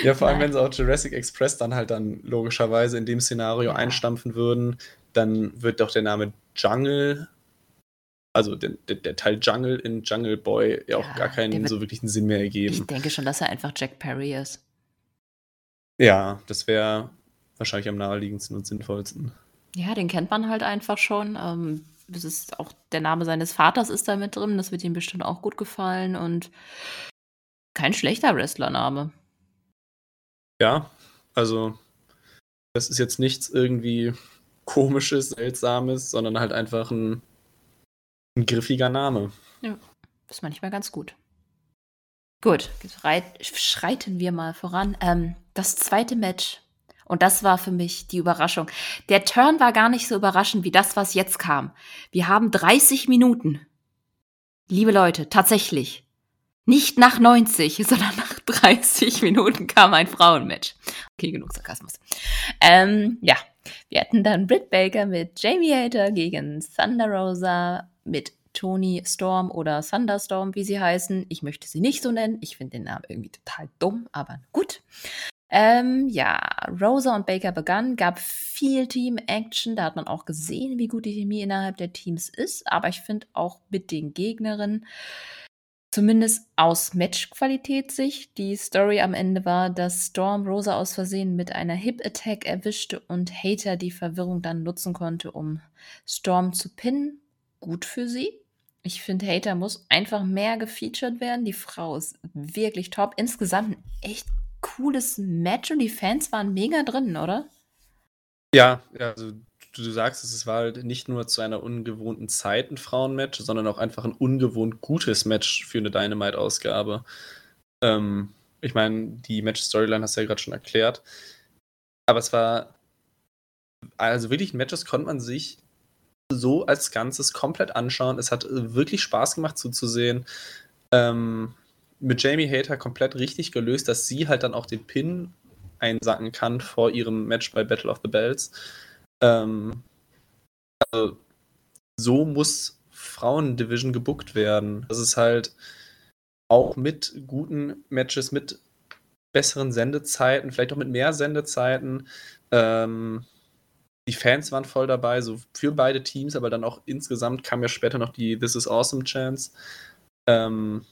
Ja, vor allem, Nein. wenn sie auch Jurassic Express dann halt dann logischerweise in dem Szenario Ja. einstampfen würden, dann wird doch der Name Jungle, also der, der, Teil Jungle in Jungle Boy ja auch Ja, gar keinen so wirklichen Sinn mehr Ich ergeben. denke schon, dass er einfach Jack Perry ist. Ja, das wäre wahrscheinlich am naheliegendsten und sinnvollsten. Ja, den kennt man halt einfach schon. Ähm, das ist auch der Name seines Vaters ist da mit drin. Das wird ihm bestimmt auch gut gefallen und kein schlechter Wrestlername. Ja, also das ist jetzt nichts irgendwie komisches, seltsames, sondern halt einfach ein, ein griffiger Name. Das ist manchmal ganz gut. Gut, reit, schreiten wir mal voran. Ähm, das zweite Match. Und das war für mich die Überraschung. Der Turn war gar nicht so überraschend wie das, was jetzt kam. Wir haben 30 Minuten. Liebe Leute, tatsächlich. Nicht nach 90, sondern nach 30 Minuten kam ein Frauenmatch. Okay, genug Sarkasmus. Ähm, ja, wir hatten dann Britt Baker mit Jamie Hater gegen Thunder Rosa mit Tony Storm oder Thunderstorm, wie sie heißen. Ich möchte sie nicht so nennen. Ich finde den Namen irgendwie total dumm, aber gut. Ähm, ja, Rosa und Baker begannen, gab viel Team-Action. Da hat man auch gesehen, wie gut die Chemie innerhalb der Teams ist. Aber ich finde auch mit den Gegnerinnen, zumindest aus Matchqualität-Sicht, die Story am Ende war, dass Storm Rosa aus Versehen mit einer Hip-Attack erwischte und Hater die Verwirrung dann nutzen konnte, um Storm zu pinnen. Gut für sie. Ich finde, Hater muss einfach mehr gefeatured werden. Die Frau ist wirklich top. Insgesamt ein echt cooles Match und die Fans waren mega drin, oder? Ja, ja, also du, sagst es, war halt nicht nur zu einer ungewohnten Zeit ein Frauenmatch, sondern auch einfach ein ungewohnt gutes Match für eine Dynamite-Ausgabe. Ähm, ich meine, die Match-Storyline hast du ja gerade schon erklärt. Aber es war, also wirklich Matches konnte man sich so als Ganzes komplett anschauen. Es hat wirklich Spaß gemacht zuzusehen. Ähm, mit Jamie Hater komplett richtig gelöst, dass sie halt dann auch den Pin einsacken kann vor ihrem Match bei Battle of the Bells. Ähm, also, so muss Frauendivision gebuckt werden. Das ist halt auch mit guten Matches, mit besseren Sendezeiten, vielleicht auch mit mehr Sendezeiten. Ähm, die Fans waren voll dabei, so für beide Teams, aber dann auch insgesamt kam ja später noch die This is Awesome Chance. Ähm,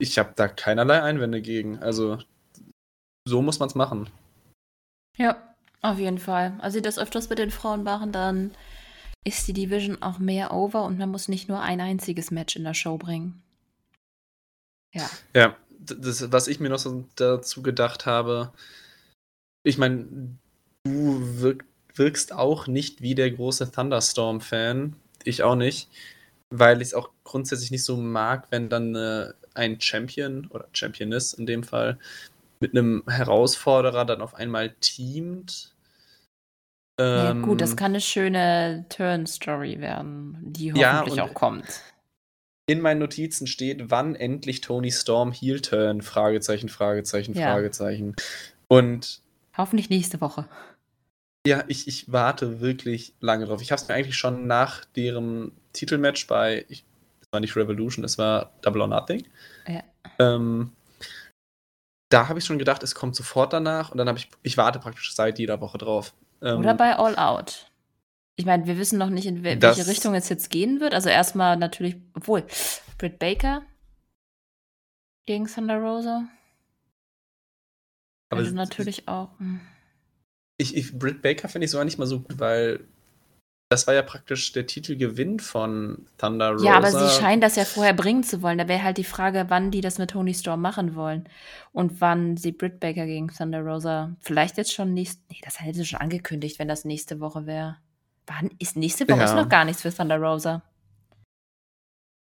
ich habe da keinerlei Einwände gegen. Also so muss man es machen. Ja, auf jeden Fall. Also das öfters mit den Frauen machen, dann ist die Division auch mehr over und man muss nicht nur ein einziges Match in der Show bringen. Ja. Ja, das, was ich mir noch so dazu gedacht habe, ich meine, du wirk, wirkst auch nicht wie der große Thunderstorm-Fan. Ich auch nicht, weil ich es auch grundsätzlich nicht so mag, wenn dann äh, ein Champion oder Championess in dem Fall mit einem Herausforderer dann auf einmal teamt. Ja, Ähm, gut, das kann eine schöne Turn-Story werden, die Ja, hoffentlich und- auch kommt. in meinen Notizen steht, wann endlich Tony Storm Heel Turn? Fragezeichen, Fragezeichen, Ja. Fragezeichen. Und Hoffentlich nächste Woche. Ja, ich, ich warte wirklich lange drauf. Ich habe es mir eigentlich schon nach deren Titelmatch bei, ich, es war nicht Revolution, es war Double or Nothing. Ja. Ähm, da habe ich schon gedacht, es kommt sofort danach und dann habe ich, ich warte praktisch seit jeder Woche drauf. Ähm, Oder bei All Out. Ich meine, wir wissen noch nicht, in wel- Das- welche Richtung es jetzt gehen wird. Also erstmal natürlich, obwohl, Britt Baker gegen Thunder Rosa. Aber also natürlich auch. Hm. Ich, ich, Britt Baker finde ich sogar nicht mal so gut, weil das war ja praktisch der Titelgewinn von Thunder Rosa. Ja, aber sie scheinen das ja vorher bringen zu wollen. Da wäre halt die Frage, wann die das mit Tony Storm machen wollen. Und wann sie Britt Baker gegen Thunder Rosa. Vielleicht jetzt schon nächste. Nee, das hätte sie schon angekündigt, wenn das nächste Woche wäre. Wann ist nächste Woche ja. ist noch gar nichts für Thunder Rosa.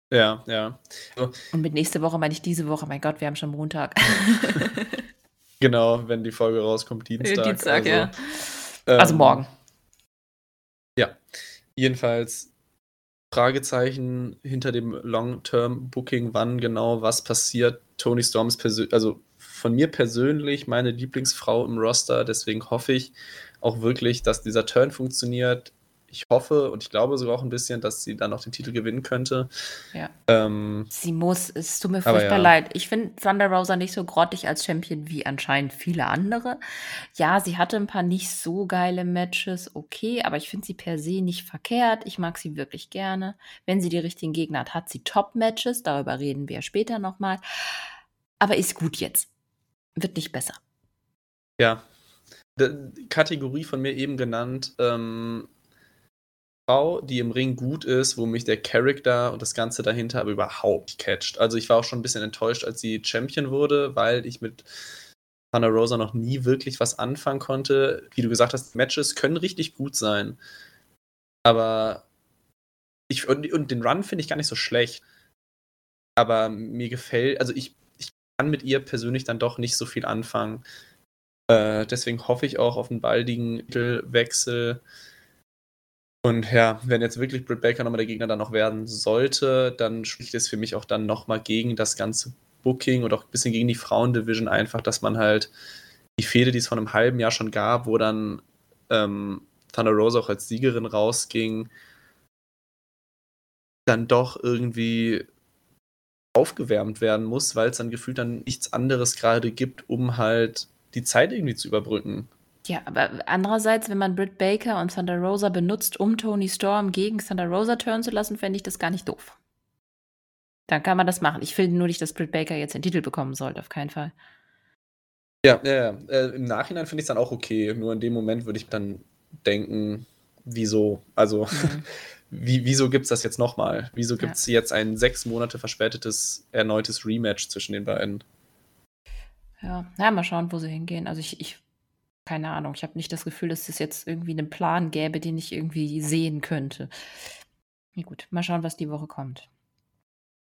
Ja, ja. So. Und mit nächste Woche meine ich diese Woche. Mein Gott, wir haben schon Montag. genau, wenn die Folge rauskommt, Dienstag. Dienstag, also, ja. Ähm, also morgen. Ja, jedenfalls Fragezeichen hinter dem Long-Term-Booking, wann genau was passiert. Tony Storm ist also von mir persönlich meine Lieblingsfrau im Roster, deswegen hoffe ich auch wirklich, dass dieser Turn funktioniert ich hoffe und ich glaube sogar auch ein bisschen, dass sie dann auch den Titel gewinnen könnte. Ja. Ähm, sie muss, es tut mir furchtbar ja. leid. Ich finde Thunder Rosa nicht so grottig als Champion wie anscheinend viele andere. Ja, sie hatte ein paar nicht so geile Matches, okay, aber ich finde sie per se nicht verkehrt. Ich mag sie wirklich gerne. Wenn sie die richtigen Gegner hat, hat sie Top-Matches. Darüber reden wir später nochmal. Aber ist gut jetzt. Wird nicht besser. Ja. Die Kategorie von mir eben genannt, ähm, Frau, die im Ring gut ist, wo mich der Charakter und das Ganze dahinter aber überhaupt catcht. Also ich war auch schon ein bisschen enttäuscht, als sie Champion wurde, weil ich mit Thunder Rosa noch nie wirklich was anfangen konnte. Wie du gesagt hast, Matches können richtig gut sein. Aber ich, und, und den Run finde ich gar nicht so schlecht. Aber mir gefällt, also ich, ich kann mit ihr persönlich dann doch nicht so viel anfangen. Äh, deswegen hoffe ich auch auf einen baldigen Titelwechsel. Und ja, wenn jetzt wirklich Britt Baker nochmal der Gegner dann noch werden sollte, dann spricht es für mich auch dann nochmal gegen das ganze Booking und auch ein bisschen gegen die Frauendivision einfach, dass man halt die Fehde, die es vor einem halben Jahr schon gab, wo dann ähm, Thunder Rose auch als Siegerin rausging, dann doch irgendwie aufgewärmt werden muss, weil es dann gefühlt dann nichts anderes gerade gibt, um halt die Zeit irgendwie zu überbrücken. Ja, aber andererseits, wenn man Britt Baker und Thunder Rosa benutzt, um Tony Storm gegen Thunder Rosa turnen zu lassen, fände ich das gar nicht doof. Dann kann man das machen. Ich finde nur nicht, dass Britt Baker jetzt den Titel bekommen sollte, auf keinen Fall. Ja, ja, ja. Äh, Im Nachhinein finde ich es dann auch okay. Nur in dem Moment würde ich dann denken, wieso? Also, mhm. wie, wieso gibt es das jetzt nochmal? Wieso gibt es ja. jetzt ein sechs Monate verspätetes, erneutes Rematch zwischen den beiden? Ja, ja, mal schauen, wo sie hingehen. Also ich, ich keine Ahnung, ich habe nicht das Gefühl, dass es jetzt irgendwie einen Plan gäbe, den ich irgendwie sehen könnte. Ja, gut, mal schauen, was die Woche kommt.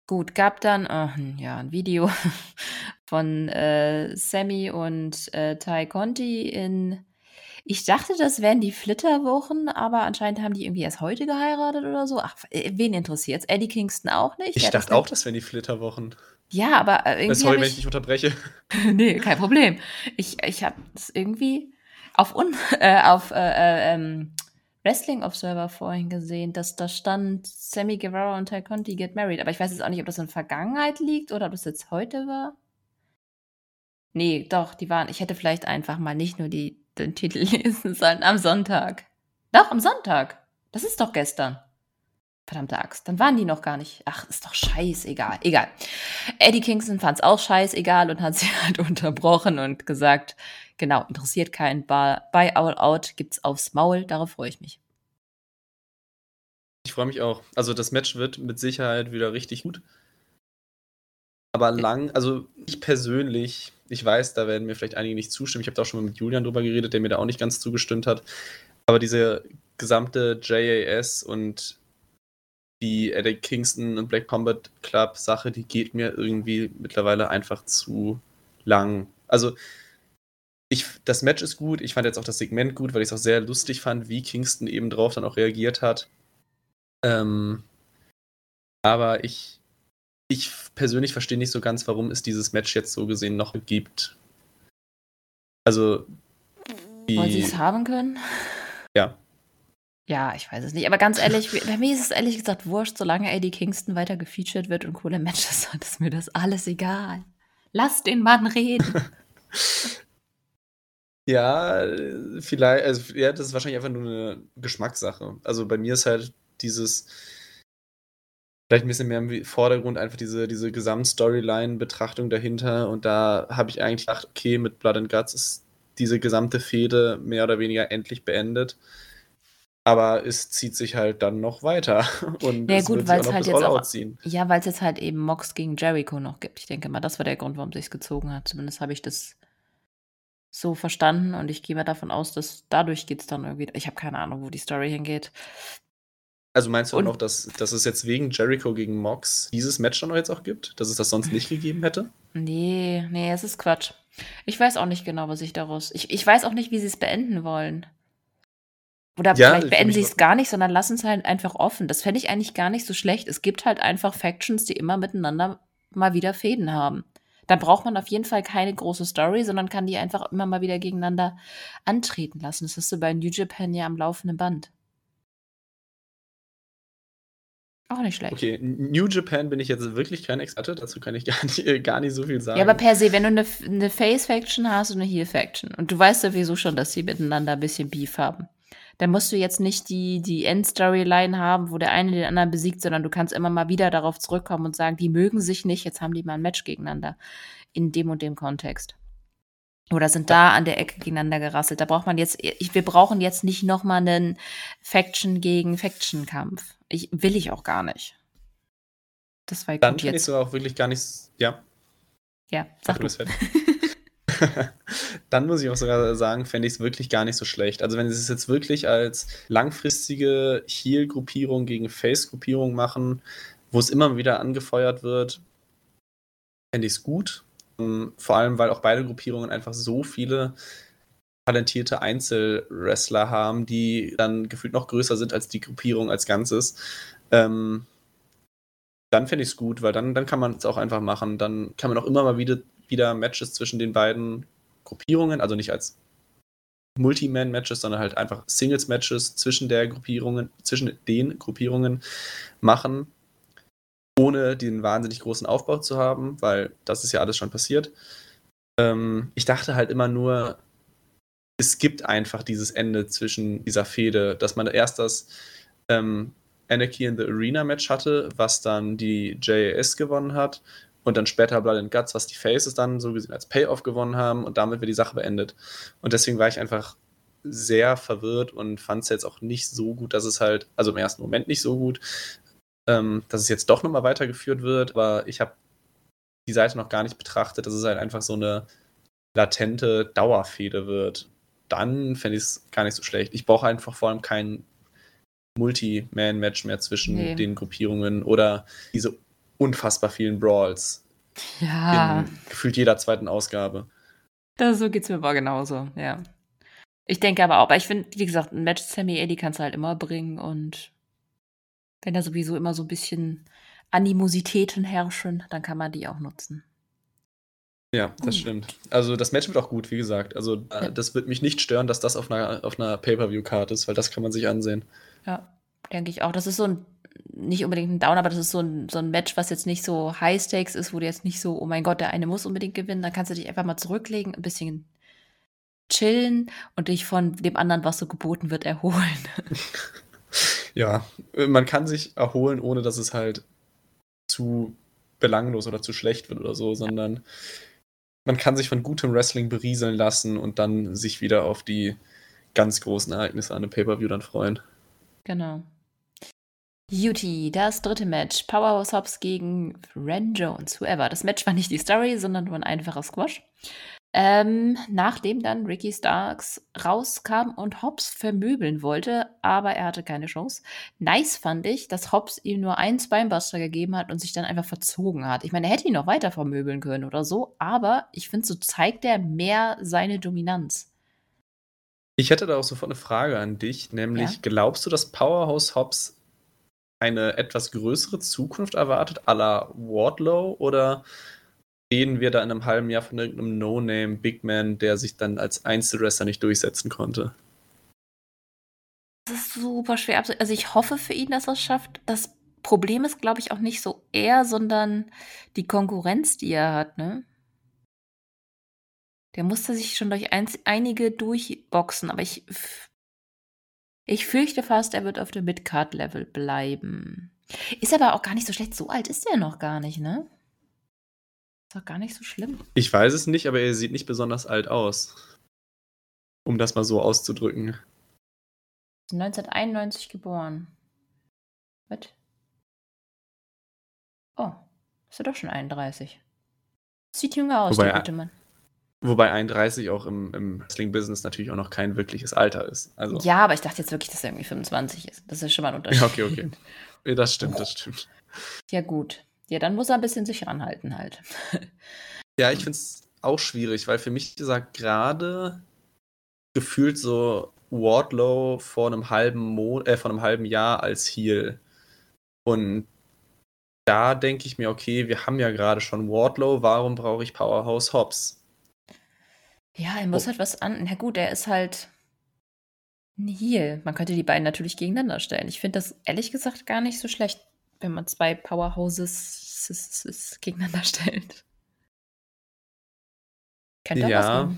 Gut, gab dann äh, ja, ein Video von äh, Sammy und äh, Ty Conti in. Ich dachte, das wären die Flitterwochen, aber anscheinend haben die irgendwie erst heute geheiratet oder so. Ach, wen interessiert's? Eddie Kingston auch nicht? Ich dachte auch, das wären die Flitterwochen. Ja, aber äh, irgendwie. Sorry, wenn ich dich unterbreche. nee, kein Problem. Ich, ich habe es irgendwie auf, un äh, auf äh, äh, ähm, Wrestling Observer vorhin gesehen, dass da stand, Sammy Guevara und Ty Conti get married. Aber ich weiß jetzt auch nicht, ob das in Vergangenheit liegt oder ob das jetzt heute war. Nee, doch, die waren. Ich hätte vielleicht einfach mal nicht nur die, den Titel lesen sollen am Sonntag. Doch, am Sonntag. Das ist doch gestern. Verdammte Axt. Dann waren die noch gar nicht. Ach, ist doch scheißegal. Egal. Eddie Kingston fand es auch scheißegal und hat sie halt unterbrochen und gesagt, genau, interessiert keinen. Bei All Out gibt's aufs Maul. Darauf freue ich mich. Ich freue mich auch. Also das Match wird mit Sicherheit wieder richtig gut. Aber lang, also ich persönlich, ich weiß, da werden mir vielleicht einige nicht zustimmen. Ich habe da auch schon mal mit Julian drüber geredet, der mir da auch nicht ganz zugestimmt hat. Aber diese gesamte JAS und die Eddie Kingston und Black Combat Club Sache, die geht mir irgendwie mittlerweile einfach zu lang. Also, ich, das Match ist gut. Ich fand jetzt auch das Segment gut, weil ich es auch sehr lustig fand, wie Kingston eben drauf dann auch reagiert hat. Ähm, aber ich, ich persönlich verstehe nicht so ganz, warum es dieses Match jetzt so gesehen noch gibt. Also. Wollen sie es haben können? Ja. Ja, ich weiß es nicht. Aber ganz ehrlich, bei mir ist es ehrlich gesagt wurscht, solange Eddie Kingston weiter gefeatured wird und coole Matches hat, ist mir das alles egal. Lass den Mann reden. ja, vielleicht, also ja, das ist wahrscheinlich einfach nur eine Geschmackssache. Also bei mir ist halt dieses, vielleicht ein bisschen mehr im Vordergrund einfach diese, diese Gesamtstoryline-Betrachtung dahinter. Und da habe ich eigentlich gedacht, okay, mit Blood and Guts ist diese gesamte Fehde mehr oder weniger endlich beendet. Aber es zieht sich halt dann noch weiter. Und Ja es gut, weil auch es noch halt jetzt auch, ziehen. ja, weil es jetzt halt eben Mox gegen Jericho noch gibt. Ich denke mal, das war der Grund, warum sich gezogen hat. Zumindest habe ich das so verstanden und ich gehe mal davon aus, dass dadurch geht es dann irgendwie. Ich habe keine Ahnung, wo die Story hingeht. Also meinst du Und auch, dass, dass es jetzt wegen Jericho gegen Mox dieses Match dann noch jetzt auch gibt? Dass es das sonst nicht gegeben hätte? nee, nee, es ist Quatsch. Ich weiß auch nicht genau, was ich daraus. Ich, ich weiß auch nicht, wie sie es beenden wollen. Oder Ja, vielleicht beenden sie es gar nicht, sondern lassen es halt einfach offen. Das fände ich eigentlich gar nicht so schlecht. Es gibt halt einfach Factions, die immer miteinander mal wieder Fäden haben. Dann braucht man auf jeden Fall keine große Story, sondern kann die einfach immer mal wieder gegeneinander antreten lassen. Das hast du bei New Japan ja am laufenden Band. Auch nicht schlecht. Okay, New Japan bin ich jetzt wirklich kein Experte, dazu kann ich gar nicht, äh, gar nicht so viel sagen. Ja, aber per se, wenn du eine, eine Face-Faction hast und eine Heel-Faction und du weißt sowieso schon, dass sie miteinander ein bisschen Beef haben, dann musst du jetzt nicht die, die End-Storyline haben, wo der eine den anderen besiegt, sondern du kannst immer mal wieder darauf zurückkommen und sagen, die mögen sich nicht, jetzt haben die mal ein Match gegeneinander in dem und dem Kontext. Oder sind da an der Ecke gegeneinander gerasselt. Da braucht man jetzt, ich, wir brauchen jetzt nicht nochmal einen Faction gegen Faction-Kampf. Ich, will ich auch gar nicht. Das war dann gut jetzt. sogar auch wirklich gar nicht. Ja, Ja, Ach, sag du. dann muss ich auch sogar sagen, fände ich es wirklich gar nicht so schlecht. Also, wenn sie es jetzt wirklich als langfristige Heal-Gruppierung gegen Face-Gruppierung machen, wo es immer wieder angefeuert wird, fände ich es gut. Ähm, Vor allem, weil auch beide Gruppierungen einfach so viele talentierte Einzelwrestler haben, die dann gefühlt noch größer sind als die Gruppierung als Ganzes. Ähm, dann fände ich es gut, weil dann, dann kann man es auch einfach machen. Dann kann man auch immer mal wieder, wieder Matches zwischen den beiden Gruppierungen, also nicht als Multi-Man-Matches, sondern halt einfach Singles-Matches zwischen der Gruppierungen, zwischen den Gruppierungen machen, ohne den wahnsinnig großen Aufbau zu haben, weil das ist ja alles schon passiert. Ähm, ich dachte halt immer nur, es gibt einfach dieses Ende zwischen dieser Fehde, dass man erst das ähm, Anarchy in the Arena Match hatte, was dann die JAS gewonnen hat und dann später Blood and Guts, was die Faces dann so gesehen als Payoff gewonnen haben und damit wird die Sache beendet. Und deswegen war ich einfach sehr verwirrt und fand es jetzt auch nicht so gut, dass es halt, also im ersten Moment nicht so gut, ähm, dass es jetzt doch nochmal weitergeführt wird, aber ich habe die Seite noch gar nicht betrachtet, dass es halt einfach so eine latente Dauerfehde wird. Dann fände ich es gar nicht so schlecht. Ich brauche einfach vor allem kein Multi-Man-Match mehr zwischen Nee. den Gruppierungen oder diese unfassbar vielen Brawls Ja. in gefühlt jeder zweiten Ausgabe. Das, so geht's mir aber genauso, ja. Ich denke aber auch, aber ich finde, wie gesagt, ein Match Sammy Eddie kannst du halt immer bringen und wenn da sowieso immer so ein bisschen Animositäten herrschen, dann kann man die auch nutzen. Ja, das Gut. stimmt. Also das Match wird auch gut, wie gesagt. Also äh, Ja. das wird mich nicht stören, dass das auf einer, auf einer Pay-Per-View-Card ist, weil das kann man sich ansehen. Ja, denke ich auch. Das ist so ein, nicht unbedingt ein Down, aber das ist so ein, so ein Match, was jetzt nicht so High Stakes ist, wo du jetzt nicht so, oh mein Gott, der eine muss unbedingt gewinnen. Dann kannst du dich einfach mal zurücklegen, ein bisschen chillen und dich von dem anderen, was so geboten wird, erholen. Ja, äh, man kann sich erholen, ohne dass es halt zu belanglos oder zu schlecht wird oder so, sondern man kann sich von gutem Wrestling berieseln lassen und dann sich wieder auf die ganz großen Ereignisse an einem Pay-Per-View dann freuen. Genau. Beauty, das dritte Match. Powerhouse Hobbs gegen Ren Jones, whoever. Das Match war nicht die Story, sondern nur ein einfacher Squash. Ähm, nachdem dann Ricky Starks rauskam und Hobbs vermöbeln wollte, aber er hatte keine Chance. Nice fand ich, dass Hobbs ihm nur einen Spinebuster gegeben hat und sich dann einfach verzogen hat. Ich meine, er hätte ihn noch weiter vermöbeln können oder so, aber ich finde, so zeigt er mehr seine Dominanz. Ich hätte da auch sofort eine Frage an dich, nämlich Ja. glaubst du, dass Powerhouse Hobbs eine etwas größere Zukunft erwartet, à la Wardlow, oder reden wir da in einem halben Jahr von irgendeinem No-Name Big Man, der sich dann als Einzelwrestler nicht durchsetzen konnte? Das ist super schwer. Also ich hoffe für ihn, dass er es schafft. Das Problem ist, glaube ich, auch nicht so er, sondern die Konkurrenz, die er hat, ne? Der musste sich schon durch eins, einige durchboxen, aber ich, ich fürchte fast, er wird auf dem Mid-Card-Level bleiben. Ist aber auch gar nicht so schlecht. So alt ist der noch gar nicht, ne? Ist doch gar nicht so schlimm. Ich weiß es nicht, aber er sieht nicht besonders alt aus. Um das mal so auszudrücken. 1991 geboren. Was? Oh, ist er doch schon 31. Sieht jünger aus, Wobei, der gute Mann. Wobei 31 auch im, im Wrestling-Business natürlich auch noch kein wirkliches Alter ist. Also, Ja, aber ich dachte jetzt wirklich, dass er irgendwie 25 ist. Das ist schon mal ein Unterschied. Ja, okay, okay. Ja, das stimmt, das stimmt. Ja, gut. Ja, dann muss er ein bisschen sich ranhalten halt. Ja, ich finde es auch schwierig, weil für mich ist er gerade gefühlt so Wardlow vor einem halben Mo äh, vor einem halben Jahr als Heel. Und da denke ich mir, okay, wir haben ja gerade schon Wardlow, warum brauche ich Powerhouse Hobbs? Ja, er muss Oh. halt was an. Na gut, er ist halt ein Heel. Man könnte die beiden natürlich gegeneinander stellen. Ich finde das ehrlich gesagt gar nicht so schlecht, wenn man zwei Powerhouses gegeneinander stellt. Könnte auch was Ja.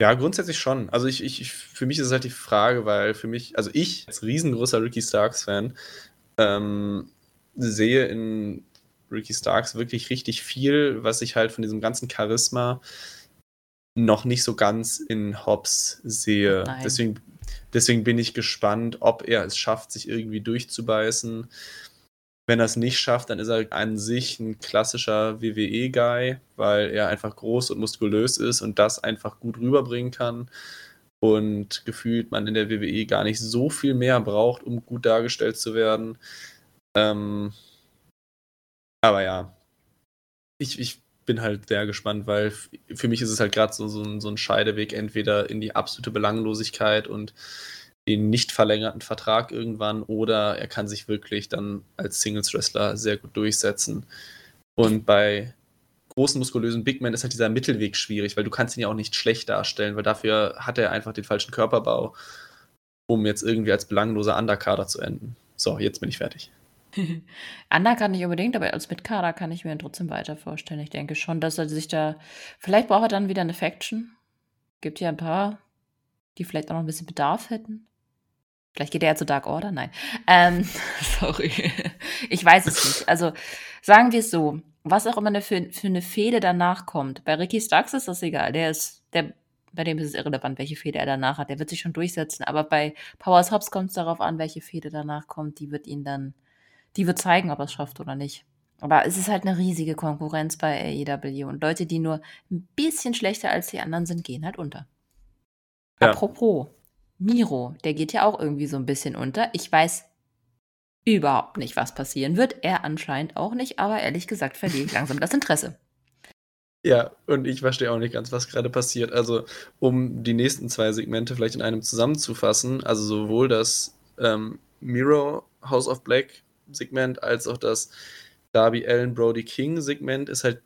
Ja, grundsätzlich schon. Also ich, ich, ich, für mich ist es halt die Frage, weil für mich, also ich als riesengroßer Ricky Starks-Fan ähm, sehe in Ricky Starks wirklich richtig viel, was ich halt von diesem ganzen Charisma noch nicht so ganz in Hobbs sehe. Nein. Deswegen, deswegen bin ich gespannt, ob er es schafft, sich irgendwie durchzubeißen. Wenn er es nicht schafft, dann ist er an sich ein klassischer WWE-Guy, weil er einfach groß und muskulös ist und das einfach gut rüberbringen kann. Und gefühlt man in der WWE gar nicht so viel mehr braucht, um gut dargestellt zu werden. Ähm, aber ja, ich, ich bin halt sehr gespannt, weil für mich ist es halt gerade so, so, ein, so ein Scheideweg, entweder in die absolute Belanglosigkeit und den nicht verlängerten Vertrag irgendwann oder er kann sich wirklich dann als Singles-Wrestler sehr gut durchsetzen. Und bei großen muskulösen Big Men ist halt dieser Mittelweg schwierig, weil du kannst ihn ja auch nicht schlecht darstellen, weil dafür hat er einfach den falschen Körperbau, um jetzt irgendwie als belangloser Underkader zu enden. So, jetzt bin ich fertig. Anna kann nicht unbedingt, aber als Mitkader kann ich mir ihn trotzdem weiter vorstellen. Ich denke schon, dass er sich da. Vielleicht braucht er dann wieder eine Faction. Gibt ja ein paar, die vielleicht auch noch ein bisschen Bedarf hätten. Vielleicht geht er ja zu Dark Order? Nein. Ähm, sorry. Ich weiß es nicht. Also sagen wir es so. Was auch immer eine, für, für eine Fehde danach kommt. Bei Ricky Starks ist das egal. Der ist, der, bei dem ist es irrelevant, welche Fehde er danach hat. Der wird sich schon durchsetzen. Aber bei Powers Hobbs kommt es darauf an, welche Fehde danach kommt. Die wird ihn dann, die wird zeigen, ob er es schafft oder nicht. Aber es ist halt eine riesige Konkurrenz bei AEW. Und Leute, die nur ein bisschen schlechter als die anderen sind, gehen halt unter. Ja. Apropos, Miro, der geht ja auch irgendwie so ein bisschen unter. Ich weiß überhaupt nicht, was passieren wird. Er anscheinend auch nicht, aber ehrlich gesagt verliere ich langsam das Interesse. Ja, und ich verstehe auch nicht ganz, was gerade passiert. Also, um die nächsten zwei Segmente vielleicht in einem zusammenzufassen, also sowohl das ähm, Miro House of Black Segment als auch das Darby Allen Brody King Segment ist halt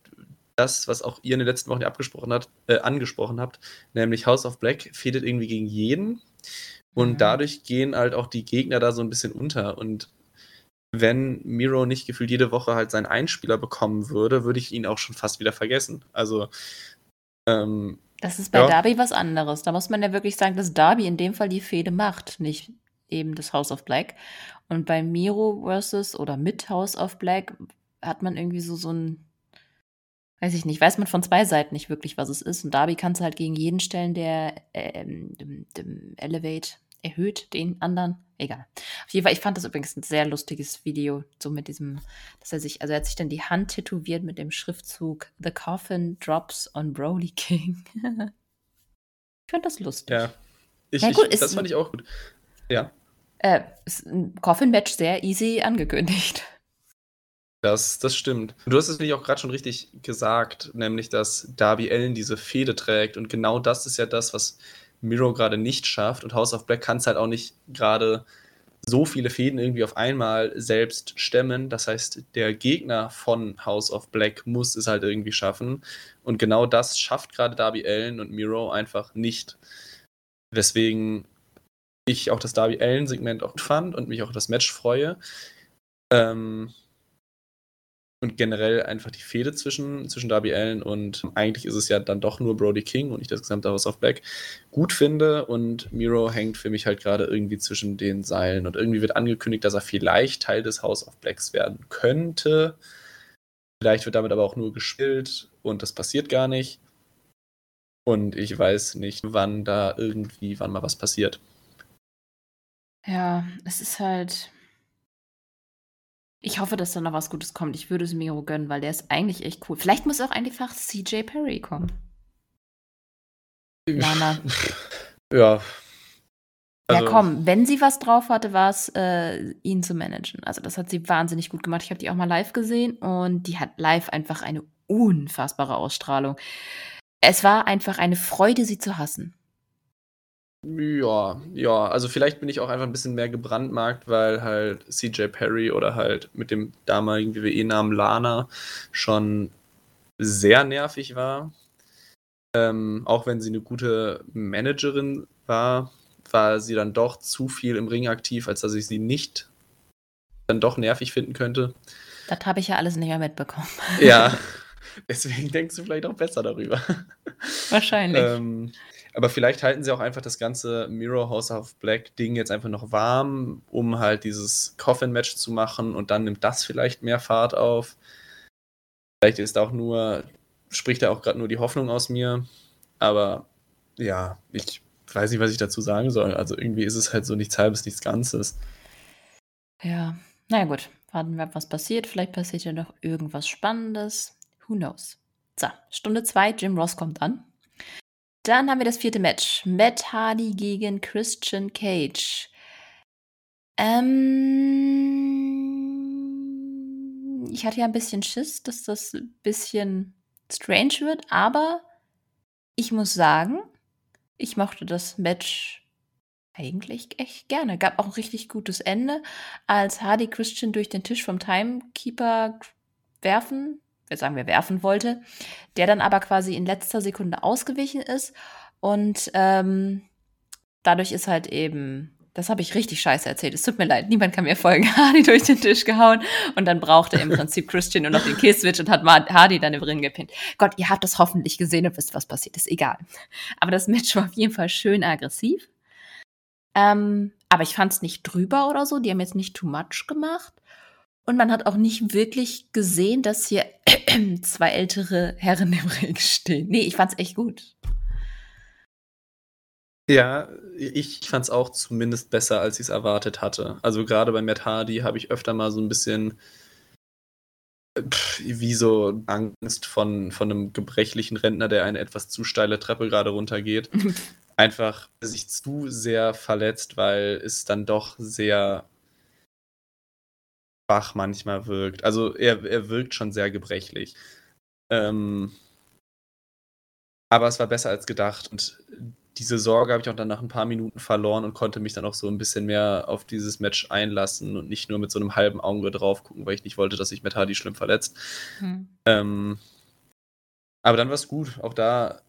das, was auch ihr in den letzten Wochen abgesprochen hat, äh, angesprochen habt, nämlich House of Black fädet irgendwie gegen jeden und Mhm. dadurch gehen halt auch die Gegner da so ein bisschen unter und wenn Miro nicht gefühlt jede Woche halt seinen Einspieler bekommen würde, würde ich ihn auch schon fast wieder vergessen. Also, ähm, Das ist bei Ja. Darby was anderes. Da muss man ja wirklich sagen, dass Darby in dem Fall die Fehde macht, nicht eben das House of Black. Und bei Miro versus oder mit House of Black hat man irgendwie so, so ein, weiß ich nicht, weiß man von zwei Seiten nicht wirklich, was es ist. Und Darby kannst du halt gegen jeden stellen, der ähm, dem, dem Elevate erhöht, den anderen. Egal. Auf jeden Fall, ich fand das übrigens ein sehr lustiges Video, so mit diesem, dass er sich, also er hat sich dann die Hand tätowiert mit dem Schriftzug The Coffin Drops on Broly King. ich fand das lustig. ja. Ich, Ja, gut, ich, das fand ich auch gut. Ja, Äh, Coffin-Match sehr easy angekündigt. das, das stimmt. Du hast es nämlich auch gerade schon richtig gesagt, nämlich, dass Darby Allen diese Fehde trägt. Und genau das ist ja das, was Miro gerade nicht schafft. Und House of Black kann es halt auch nicht gerade so viele Fäden irgendwie auf einmal selbst stemmen. Das heißt, der Gegner von House of Black muss es halt irgendwie schaffen. Und genau das schafft gerade Darby Allen und Miro einfach nicht. Weswegen ich auch das Darby Allen-Segment auch gut fand und mich auch das Match freue. Ähm, und generell einfach die Fehde zwischen, zwischen Darby Allen und eigentlich ist es ja dann doch nur Brody King und nicht das gesamte House of Black gut finde und Miro hängt für mich halt gerade irgendwie zwischen den Seilen und irgendwie wird angekündigt, dass er vielleicht Teil des House of Blacks werden könnte. Vielleicht wird damit aber auch nur gespielt und das passiert gar nicht. Und ich weiß nicht, wann da irgendwie, wann mal was passiert. Ja, es ist halt. Ich hoffe, dass da noch was Gutes kommt. Ich würde es Miro gönnen, weil der ist eigentlich echt cool. Vielleicht muss auch einfach CJ Perry kommen. Lana. Ja. Also, ja, komm, wenn sie was drauf hatte, war es, äh, ihn zu managen. Also, das hat sie wahnsinnig gut gemacht. Ich habe die auch mal live gesehen und die hat live einfach eine unfassbare Ausstrahlung. Es war einfach eine Freude, sie zu hassen. Ja, ja, also vielleicht bin ich auch einfach ein bisschen mehr gebrandmarkt, weil halt CJ Perry oder halt mit dem damaligen WWE-Namen Lana schon sehr nervig war. Ähm, auch wenn sie eine gute Managerin war, war sie dann doch zu viel im Ring aktiv, als dass ich sie nicht dann doch nervig finden könnte. Das habe ich ja alles nicht mehr mitbekommen. Ja, deswegen denkst du vielleicht auch besser darüber. Wahrscheinlich. ähm, aber vielleicht halten sie auch einfach das ganze Mirror House of Black Ding jetzt einfach noch warm, um halt dieses Coffin-Match zu machen und dann nimmt das vielleicht mehr Fahrt auf. Vielleicht ist auch nur, spricht da auch gerade nur die Hoffnung aus mir. Aber ja, ich weiß nicht, was ich dazu sagen soll. Also irgendwie ist es halt so nichts halbes, nichts Ganzes. Ja, naja gut. Warten wir ab, was passiert. Vielleicht passiert ja noch irgendwas Spannendes. Who knows? So, Stunde 2, Jim Ross kommt an. Dann haben wir das vierte Match. Matt Hardy gegen Christian Cage. Ähm, ich hatte ja ein bisschen Schiss, dass das ein bisschen strange wird, aber ich muss sagen, ich mochte das Match eigentlich echt gerne. Gab auch ein richtig gutes Ende, als Hardy Christian durch den Tisch vom Timekeeper werfen sagen wir, werfen wollte, der dann aber quasi in letzter Sekunde ausgewichen ist. Und ähm, dadurch ist halt eben, das habe ich richtig scheiße erzählt. Es tut mir leid, niemand kann mir folgen. Hardy durch den Tisch gehauen und dann brauchte im Prinzip Christian nur noch den Kill-Switch und hat Hardy dann im Ring gepinnt. Gott, ihr habt das hoffentlich gesehen und wisst, was passiert ist. Egal. Aber das Match war auf jeden Fall schön aggressiv. Ähm, aber ich fand es nicht drüber oder so. Die haben jetzt nicht too much gemacht. Und man hat auch nicht wirklich gesehen, dass hier zwei ältere Herren im Ring stehen. Nee, ich fand's echt gut. Ja, ich fand's auch zumindest besser, als ich es erwartet hatte. Also gerade bei Matt Hardy habe ich öfter mal so ein bisschen wie so Angst von, von einem gebrechlichen Rentner, der eine etwas zu steile Treppe gerade runtergeht. Einfach sich zu sehr verletzt, weil es dann doch sehr schwach manchmal wirkt. Also er, er wirkt schon sehr gebrechlich. Ähm, aber es war besser als gedacht und diese Sorge habe ich auch dann nach ein paar Minuten verloren und konnte mich dann auch so ein bisschen mehr auf dieses Match einlassen und nicht nur mit so einem halben Auge drauf gucken, weil ich nicht wollte, dass sich Matt Hardy schlimm verletzt. Hm. Ähm, aber dann war es gut. Auch da.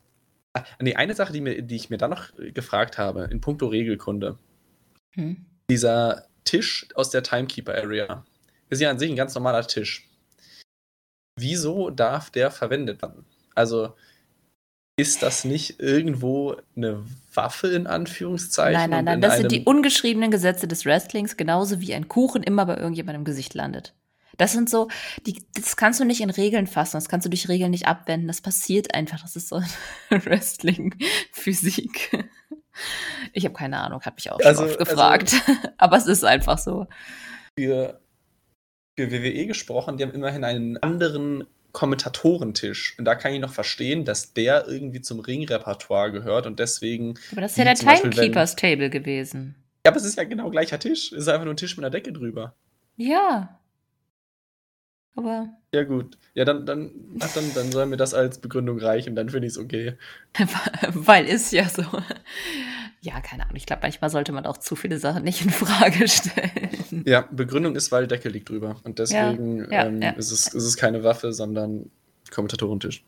Ah, nee, eine Sache, die, mir, die ich mir dann noch gefragt habe, in puncto Regelkunde. Hm. Dieser Tisch aus der Timekeeper Area ist ja an sich ein ganz normaler Tisch. Wieso darf der verwendet werden? Also ist das nicht irgendwo eine Waffe in Anführungszeichen? Nein, nein, nein, das sind die ungeschriebenen Gesetze des Wrestlings, genauso wie ein Kuchen immer bei irgendjemandem im Gesicht landet. Das sind so, die, das kannst du nicht in Regeln fassen, das kannst du durch Regeln nicht abwenden. Das passiert einfach. Das ist so Wrestling-Physik. Ich habe keine Ahnung, habe mich auch also, oft gefragt. Also, Aber es ist einfach so. Für für WWE gesprochen, die haben immerhin einen anderen Kommentatorentisch. Und da kann ich noch verstehen, dass der irgendwie zum Ringrepertoire gehört und deswegen. Aber das ist ja der Timekeepers Table gewesen. Ja, aber es ist ja genau gleicher Tisch. Es ist einfach nur ein Tisch mit einer Decke drüber. Ja. Aber. Ja, gut. Ja, dann, dann, ach, dann, dann soll mir das als Begründung reichen, dann finde ich es okay. Weil ist ja so. Ja, keine Ahnung. Ich glaube, manchmal sollte man auch zu viele Sachen nicht in Frage stellen. Ja, Begründung ist, weil Decke liegt drüber. Und deswegen ja, ja, ähm, ja. Ist, es, ist es keine Waffe, sondern Kommentatorentisch.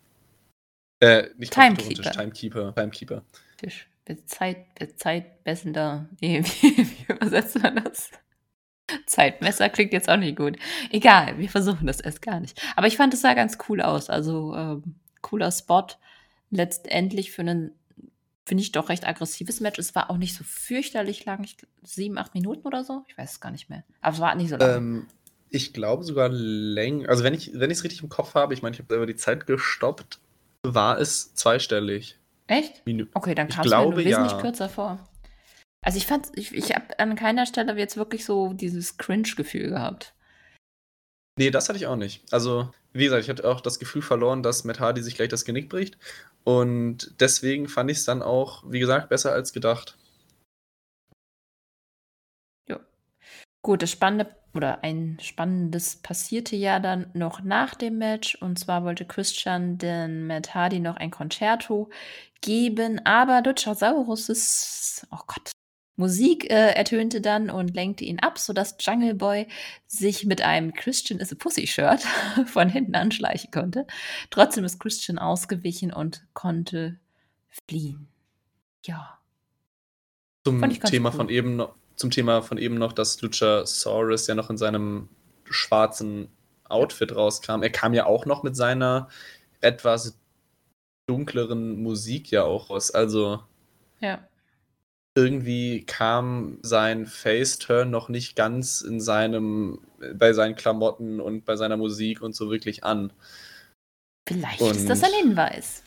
Äh, nicht Timekeeper. Timekeeper. Timekeeper. Tisch. Zeit, zeitmessender. Wie, wie, wie übersetzt man das? Zeitmesser klingt jetzt auch nicht gut. Egal, wir versuchen das erst gar nicht. Aber ich fand, es sah ganz cool aus. Also, ähm, cooler Spot. Letztendlich für einen, finde ich, doch recht aggressives Match. Es war auch nicht so fürchterlich lang. Ich, sieben, acht Minuten oder so. Ich weiß es gar nicht mehr. Aber es war nicht so lang. Ähm, ich glaube sogar länger. Also, wenn ich wenn es richtig im Kopf habe, ich meine, ich habe selber die Zeit gestoppt, war es zweistellig. Echt? Minu Okay, dann kam es mir nur wesentlich ja. kürzer vor. Also ich fand, ich, ich habe an keiner Stelle jetzt wirklich so dieses Cringe-Gefühl gehabt. Nee, das hatte ich auch nicht. Also, wie gesagt, ich hatte auch das Gefühl verloren, dass Matt Hardy sich gleich das Genick bricht. Und deswegen fand ich es dann auch, wie gesagt, besser als gedacht. Ja. Gut, das Spannende oder ein Spannendes passierte ja dann noch nach dem Match. Und zwar wollte Christian den Matt Hardy noch ein Concerto geben, aber Luchasaurus ist, oh Gott, Musik äh, ertönte dann und lenkte ihn ab, sodass Jungle Boy sich mit einem Christian is a Pussy Shirt von hinten anschleichen konnte. Trotzdem ist Christian ausgewichen und konnte fliehen. Ja. Zum Thema cool. von eben noch, zum Thema von eben noch, dass Luchasaurus ja noch in seinem schwarzen Outfit rauskam. Er kam ja auch noch mit seiner etwas dunkleren Musik ja auch raus. Also Ja. Irgendwie kam sein Face-Turn noch nicht ganz in seinem, bei seinen Klamotten und bei seiner Musik und so wirklich an. Vielleicht Und- ist das ein Hinweis.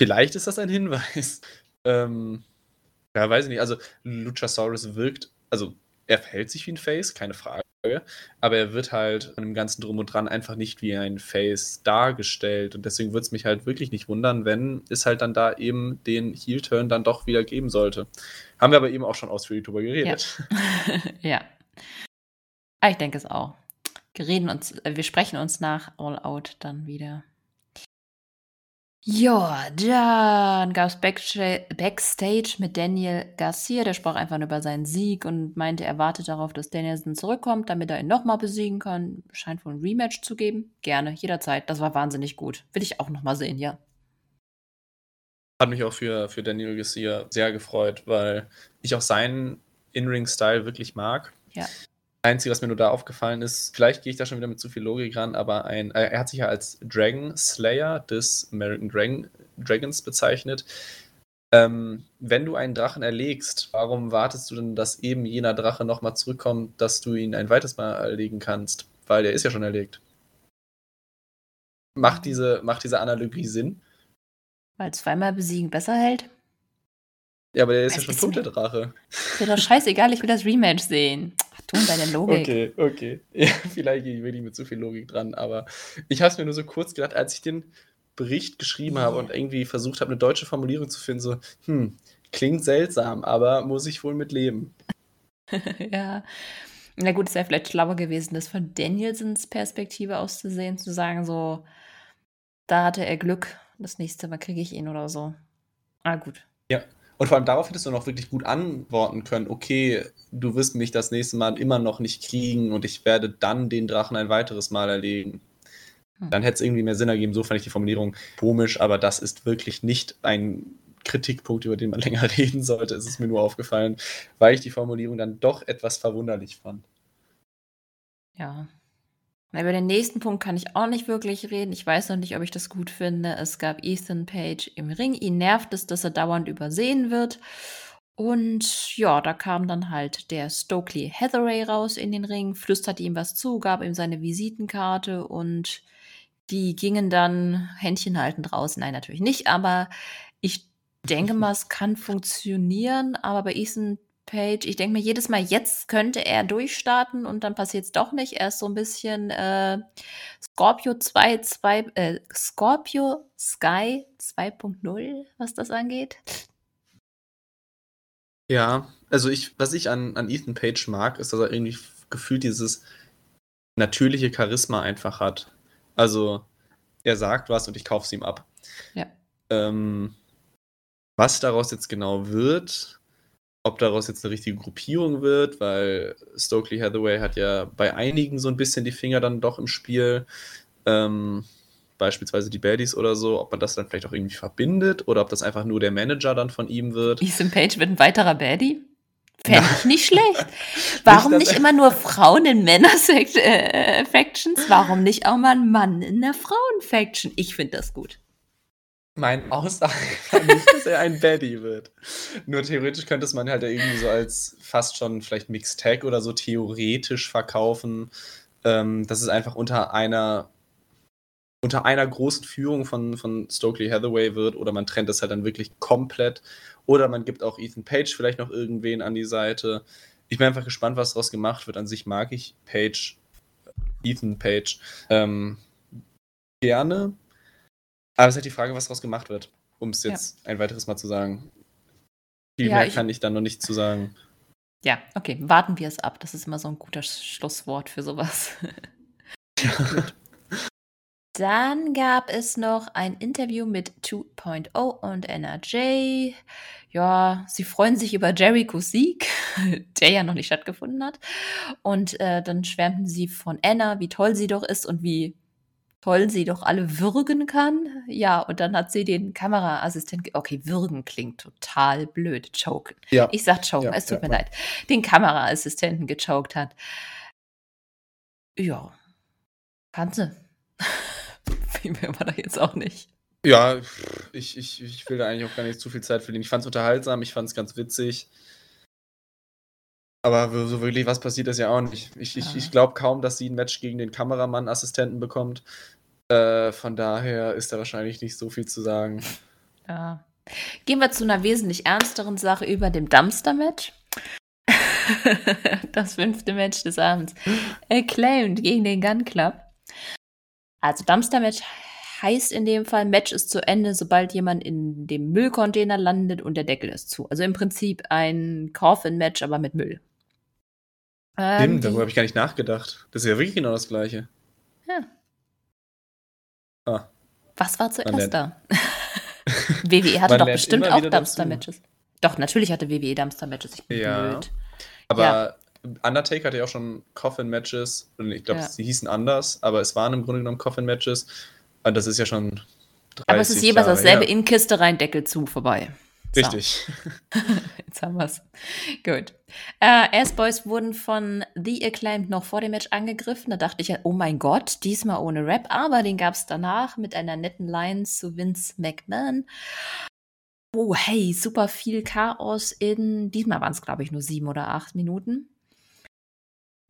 Vielleicht ist das ein Hinweis. Ähm, ja, weiß ich nicht. Also, Luchasaurus wirkt, also er verhält sich wie ein Face, keine Frage. Aber er wird halt von dem ganzen Drum und Dran einfach nicht wie ein Face dargestellt. Und deswegen würde es mich halt wirklich nicht wundern, wenn es halt dann da eben den Heel-Turn dann doch wieder geben sollte. Haben wir aber eben auch schon ausführlich drüber geredet. ja. Ah, ich denke es auch. Wir, reden uns, äh, wir sprechen uns nach All Out dann wieder. Ja, dann gab es Backstage mit Daniel Garcia. Der sprach einfach nur über seinen Sieg und meinte, er wartet darauf, dass Danielson zurückkommt, damit er ihn nochmal besiegen kann. Scheint wohl ein Rematch zu geben. Gerne, jederzeit. Das war wahnsinnig gut. Will ich auch nochmal sehen, ja. Hat mich auch für, für Daniel Garcia sehr gefreut, weil ich auch seinen In-Ring-Style wirklich mag. Ja. Einzige, was mir nur da aufgefallen ist, vielleicht gehe ich da schon wieder mit zu viel Logik ran, aber ein, äh, er hat sich ja als Dragon Slayer des American Dragon, Dragons bezeichnet. Ähm, wenn du einen Drachen erlegst, warum wartest du denn, dass eben jener Drache nochmal zurückkommt, dass du ihn ein weiteres Mal erlegen kannst? Weil der ist ja schon erlegt. Macht diese, macht diese Analogie Sinn? Weil zweimal besiegen besser hält. Ja, aber der ist Es ja schon tot, der Drache. Ist mir doch scheißegal, ich will das Rematch sehen. Du und deine Logik. Okay, okay. Ja, vielleicht gehe ich mit zu viel Logik dran, aber ich habe es mir nur so kurz gedacht, als ich den Bericht geschrieben habe Ja. und irgendwie versucht habe, eine deutsche Formulierung zu finden, so, hm, klingt seltsam, aber muss ich wohl mit leben. ja. Na gut, es wäre vielleicht schlauer gewesen, das von Danielsons Perspektive aus zu sehen, zu sagen, so, da hatte er Glück, das nächste Mal kriege ich ihn oder so. Ah, gut. Und vor allem darauf hättest du noch wirklich gut antworten können, okay, du wirst mich das nächste Mal immer noch nicht kriegen und ich werde dann den Drachen ein weiteres Mal erlegen. Hm. Dann hätte es irgendwie mehr Sinn ergeben. So fand ich die Formulierung komisch, aber das ist wirklich nicht ein Kritikpunkt, über den man länger reden sollte. Es ist mir nur aufgefallen, weil ich die Formulierung dann doch etwas verwunderlich fand. Ja. Über den nächsten Punkt kann ich auch nicht wirklich reden. Ich weiß noch nicht, ob ich das gut finde. Es gab Ethan Page im Ring. Ihn nervt es, dass er dauernd übersehen wird. Und ja, da kam dann halt der Stokely Hathaway raus in den Ring, flüsterte ihm was zu, gab ihm seine Visitenkarte und die gingen dann händchenhaltend raus. Nein, natürlich nicht, aber ich denke mal, es kann funktionieren. Aber bei Ethan Page, ich denke mir jedes Mal, jetzt könnte er durchstarten und dann passiert es doch nicht. Er ist so ein bisschen äh, Scorpio 2, 2, äh, Scorpio Sky 2.0, was das angeht. Ja, also ich, was ich an, an Ethan Page mag, ist, dass er irgendwie gefühlt dieses natürliche Charisma einfach hat. Also er sagt was und ich kaufe es ihm ab. Ja. Ähm, was daraus jetzt genau wird, ob daraus jetzt eine richtige Gruppierung wird, weil Stokely Hathaway hat ja bei einigen so ein bisschen die Finger dann doch im Spiel, ähm, beispielsweise die Baddies oder so, ob man das dann vielleicht auch irgendwie verbindet oder ob das einfach nur der Manager dann von ihm wird. Ethan Page wird ein weiterer Baddie. Fände ich nicht schlecht. Warum nicht, nicht immer nur Frauen in Männer-Factions? Äh, Warum nicht auch mal ein Mann in der Frauen-Faction? Ich finde das gut. Mein Aussage nicht, dass er ein Baddie wird. Nur theoretisch könnte es man halt irgendwie so als fast schon vielleicht Mixed Tag oder so theoretisch verkaufen. Ähm, dass es einfach unter einer unter einer großen Führung von, von Stokely Hathaway wird oder man trennt das halt dann wirklich komplett oder man gibt auch Ethan Page vielleicht noch irgendwen an die Seite. Ich bin einfach gespannt, was daraus gemacht wird. An sich mag ich Page, Ethan Page ähm, gerne. Aber es ist halt die Frage, was daraus gemacht wird, um es jetzt ja. ein weiteres Mal zu sagen. Viel ja, mehr ich, kann ich dann noch nicht zu sagen. Ja, okay, warten wir es ab. Das ist immer so ein guter Schlusswort für sowas. Ja. Dann gab es noch ein Interview mit 2.0 und NRJ. Ja, sie freuen sich über Jerichos Sieg, der ja noch nicht stattgefunden hat. Und äh, dann schwärmten sie von Anna, wie toll sie doch ist und wie toll sie doch alle würgen kann. Ja, und dann hat sie den Kameraassistenten, okay, würgen klingt total blöd, choken. Ja. Ich sag choken, ja, es tut ja, mir leid. Den Kameraassistenten gechoked hat. Ja, kann sie. viel mehr war da jetzt auch nicht. Ja, ich, ich, ich will da eigentlich auch gar nicht zu viel Zeit verlieren. Ich fand es unterhaltsam, ich fand es ganz witzig. Aber so wirklich was passiert ist ja auch nicht. Ich, ich, ich glaube kaum, dass sie ein Match gegen den Kameramann-Assistenten bekommt. Äh, von daher ist da wahrscheinlich nicht so viel zu sagen. Ja. Gehen wir zu einer wesentlich ernsteren Sache über dem Dumpster-Match. das fünfte Match des Abends. Acclaimed gegen den Gun Club. Also Dumpster-Match heißt in dem Fall, Match ist zu Ende, sobald jemand in dem Müllcontainer landet und der Deckel ist zu. Also im Prinzip ein Coffin-Match, aber mit Müll. Ähm, Stimmt, darüber habe ich gar nicht nachgedacht. Das ist ja wirklich genau das Gleiche. Ja. Ah. Was war zuerst da? WWE hatte doch bestimmt auch Dumpster-Matches. Doch, natürlich hatte WWE Dumpster-Matches. Ich bin ja. blöd. Aber ja. Undertaker hatte ja auch schon Coffin-Matches. Ich glaube, ja. sie hießen anders, aber es waren im Grunde genommen Coffin-Matches. Und das ist ja schon 30 Aber es ist jeweils dasselbe in Kiste rein, Deckel zu, vorbei. Richtig. So. Jetzt haben wir es. Gut. Äh, S-Boys wurden von The Acclaimed noch vor dem Match angegriffen. Da dachte ich oh mein Gott, diesmal ohne Rap. Aber den gab es danach mit einer netten Line zu Vince McMahon. Oh, hey, super viel Chaos in, diesmal waren es, glaube ich, nur sieben oder acht Minuten.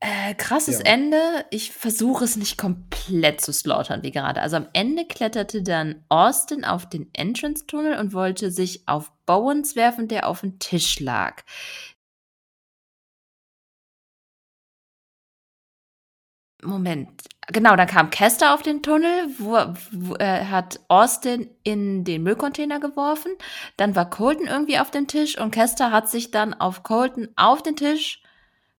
Äh, krasses ja. Ende. Ich versuche es nicht komplett zu slaughtern wie gerade. Also am Ende kletterte dann Austin auf den Entrance-Tunnel und wollte sich auf Bowens werfen, der auf dem Tisch lag. Moment. Genau, dann kam Kester auf den Tunnel, wo, wo äh, hat Austin in den Müllcontainer geworfen. Dann war Colton irgendwie auf dem Tisch und Kester hat sich dann auf Colton auf den Tisch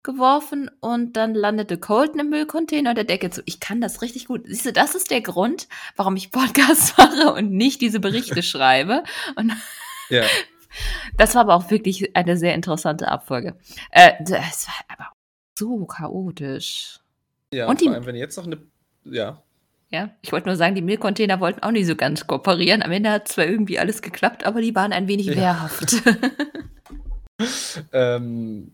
geworfen und dann landete Colton im Müllcontainer der Decke zu. Ich kann das richtig gut. Siehst du, das ist der Grund, warum ich Podcasts mache und nicht diese Berichte schreibe. Und ja. Das war aber auch wirklich eine sehr interessante Abfolge. Äh, das war aber so chaotisch. Ja, und die, vor allem, wenn jetzt noch eine. Ja. Ja, ich wollte nur sagen, die Müllcontainer wollten auch nicht so ganz kooperieren. Am Ende hat zwar irgendwie alles geklappt, aber die waren ein wenig ja. wehrhaft. ähm,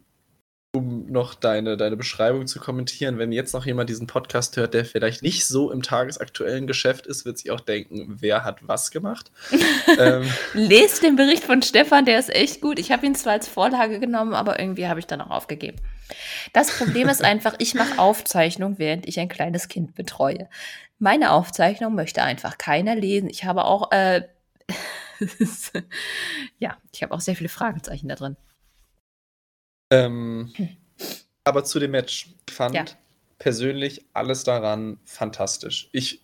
um noch deine, deine Beschreibung zu kommentieren, wenn jetzt noch jemand diesen Podcast hört, der vielleicht nicht so im tagesaktuellen Geschäft ist, wird sich auch denken, wer hat was gemacht. ähm. Lest den Bericht von Stefan, der ist echt gut. Ich habe ihn zwar als Vorlage genommen, aber irgendwie habe ich dann auch aufgegeben. Das Problem ist einfach, ich mache Aufzeichnung, während ich ein kleines Kind betreue. Meine Aufzeichnung möchte einfach keiner lesen. Ich habe auch, äh, ja, ich habe auch sehr viele Fragezeichen da drin. Ähm, aber zu dem Match. Fand ja. persönlich alles daran fantastisch. Ich,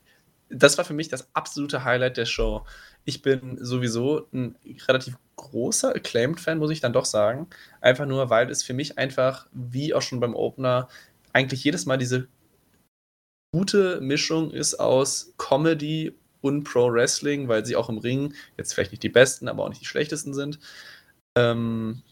das war für mich das absolute Highlight der Show. Ich bin sowieso ein relativ großer Acclaimed-Fan, muss ich dann doch sagen. Einfach nur, weil es für mich einfach, wie auch schon beim Opener, eigentlich jedes Mal diese gute Mischung ist aus Comedy und Pro Wrestling, weil sie auch im Ring jetzt vielleicht nicht die besten, aber auch nicht die schlechtesten sind. Ähm,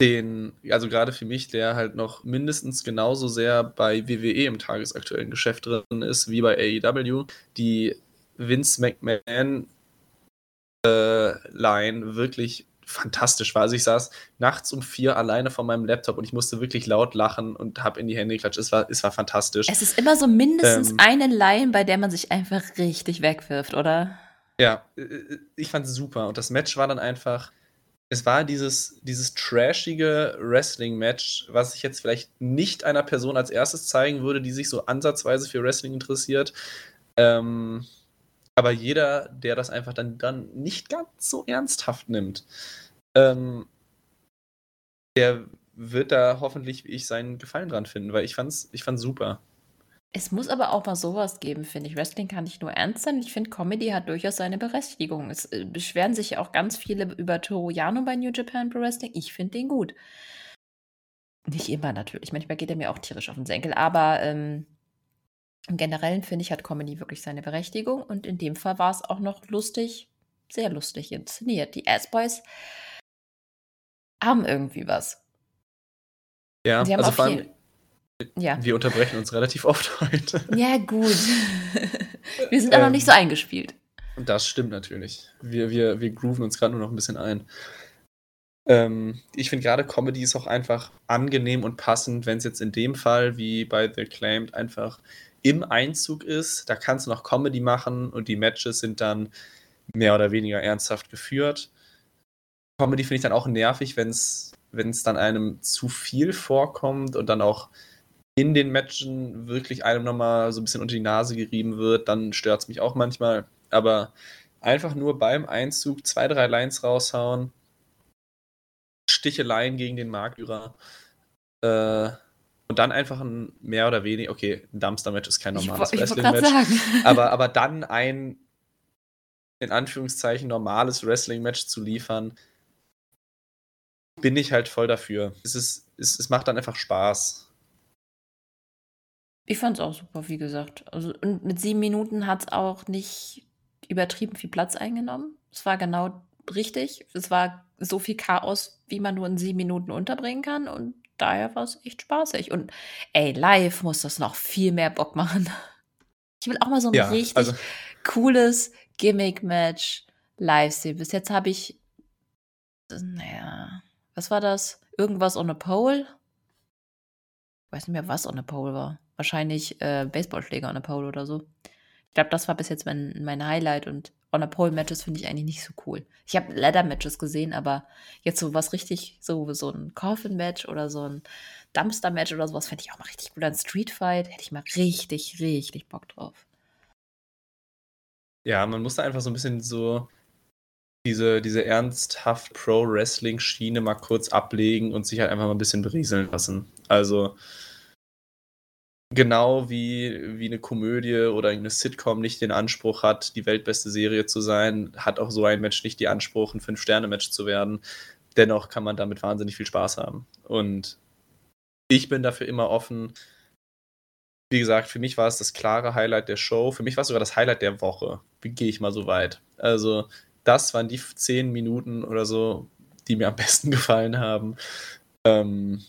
den, also gerade für mich, der halt noch mindestens genauso sehr bei WWE im tagesaktuellen Geschäft drin ist wie bei AEW, die Vince McMahon äh, Line wirklich fantastisch war. Also ich saß nachts um vier alleine vor meinem Laptop und ich musste wirklich laut lachen und habe in die Hände geklatscht. Es war, es war fantastisch. Es ist immer so mindestens ähm, eine Line, bei der man sich einfach richtig wegwirft, oder? Ja, äh, äh, ich fand es super. Und das Match war dann einfach, es war dieses, dieses trashige Wrestling-Match, was ich jetzt vielleicht nicht einer Person als erstes zeigen würde, die sich so ansatzweise für Wrestling interessiert. Ähm, aber jeder, der das einfach dann, dann nicht ganz so ernsthaft nimmt, ähm, der wird da hoffentlich wie ich seinen Gefallen dran finden, weil ich fand's, ich fand's super. Es muss aber auch mal sowas geben, finde ich. Wrestling kann nicht nur ernst sein. Ich finde, Comedy hat durchaus seine Berechtigung. Es äh, beschweren sich ja auch ganz viele über Toru Yano bei New Japan Pro Wrestling. Ich finde den gut. Nicht immer natürlich. Manchmal geht er mir auch tierisch auf den Senkel. Aber ähm, im Generellen finde ich, hat Comedy wirklich seine Berechtigung. Und in dem Fall war es auch noch lustig, sehr lustig inszeniert. Die Ass-Boys haben irgendwie was. Ja, also vor allem, ja. Wir unterbrechen uns relativ oft heute. Ja, gut. wir sind ähm, aber noch nicht so eingespielt. Und das stimmt natürlich. Wir, wir, wir grooven uns gerade nur noch ein bisschen ein. Ähm, ich finde gerade Comedy ist auch einfach angenehm und passend, wenn es jetzt in dem Fall wie bei The Claimed einfach im Einzug ist. Da kannst du noch Comedy machen und die Matches sind dann mehr oder weniger ernsthaft geführt. Comedy finde ich dann auch nervig, wenn es dann einem zu viel vorkommt und dann auch in den Matchen wirklich einem nochmal so ein bisschen unter die Nase gerieben wird, dann stört es mich auch manchmal. Aber einfach nur beim Einzug zwei, drei Lines raushauen, Sticheleien gegen den Marktführer äh, und dann einfach ein mehr oder weniger, okay, ein Dumpster-Match ist kein normales Wrestling-Match, aber, aber dann ein in Anführungszeichen normales Wrestling-Match zu liefern, bin ich halt voll dafür. Es, ist, es, es macht dann einfach Spaß. Ich fand es auch super, wie gesagt. Also, und mit sieben Minuten hat es auch nicht übertrieben viel Platz eingenommen. Es war genau richtig. Es war so viel Chaos, wie man nur in sieben Minuten unterbringen kann. Und daher war es echt spaßig. Und ey, live muss das noch viel mehr Bock machen. Ich will auch mal so ein ja, richtig also cooles Gimmick-Match live sehen. Bis jetzt habe ich, naja, was war das? Irgendwas on a pole? Ich weiß nicht mehr, was on a pole war wahrscheinlich äh, Baseballschläger on a Pole oder so. Ich glaube, das war bis jetzt mein, mein Highlight und on a Pole Matches finde ich eigentlich nicht so cool. Ich habe Ladder Matches gesehen, aber jetzt so was richtig, so, so ein Coffin Match oder so ein Dumpster Match oder sowas fände ich auch mal richtig gut. Ein Street Fight hätte ich mal richtig, richtig Bock drauf. Ja, man muss da einfach so ein bisschen so diese, diese ernsthaft Pro-Wrestling-Schiene mal kurz ablegen und sich halt einfach mal ein bisschen berieseln lassen. Also, Genau wie, wie eine Komödie oder eine Sitcom nicht den Anspruch hat, die weltbeste Serie zu sein, hat auch so ein Match nicht die Anspruch, ein Fünf-Sterne-Match zu werden. Dennoch kann man damit wahnsinnig viel Spaß haben. Und ich bin dafür immer offen. Wie gesagt, für mich war es das klare Highlight der Show. Für mich war es sogar das Highlight der Woche. Gehe ich mal so weit. Also, das waren die zehn Minuten oder so, die mir am besten gefallen haben. Ähm,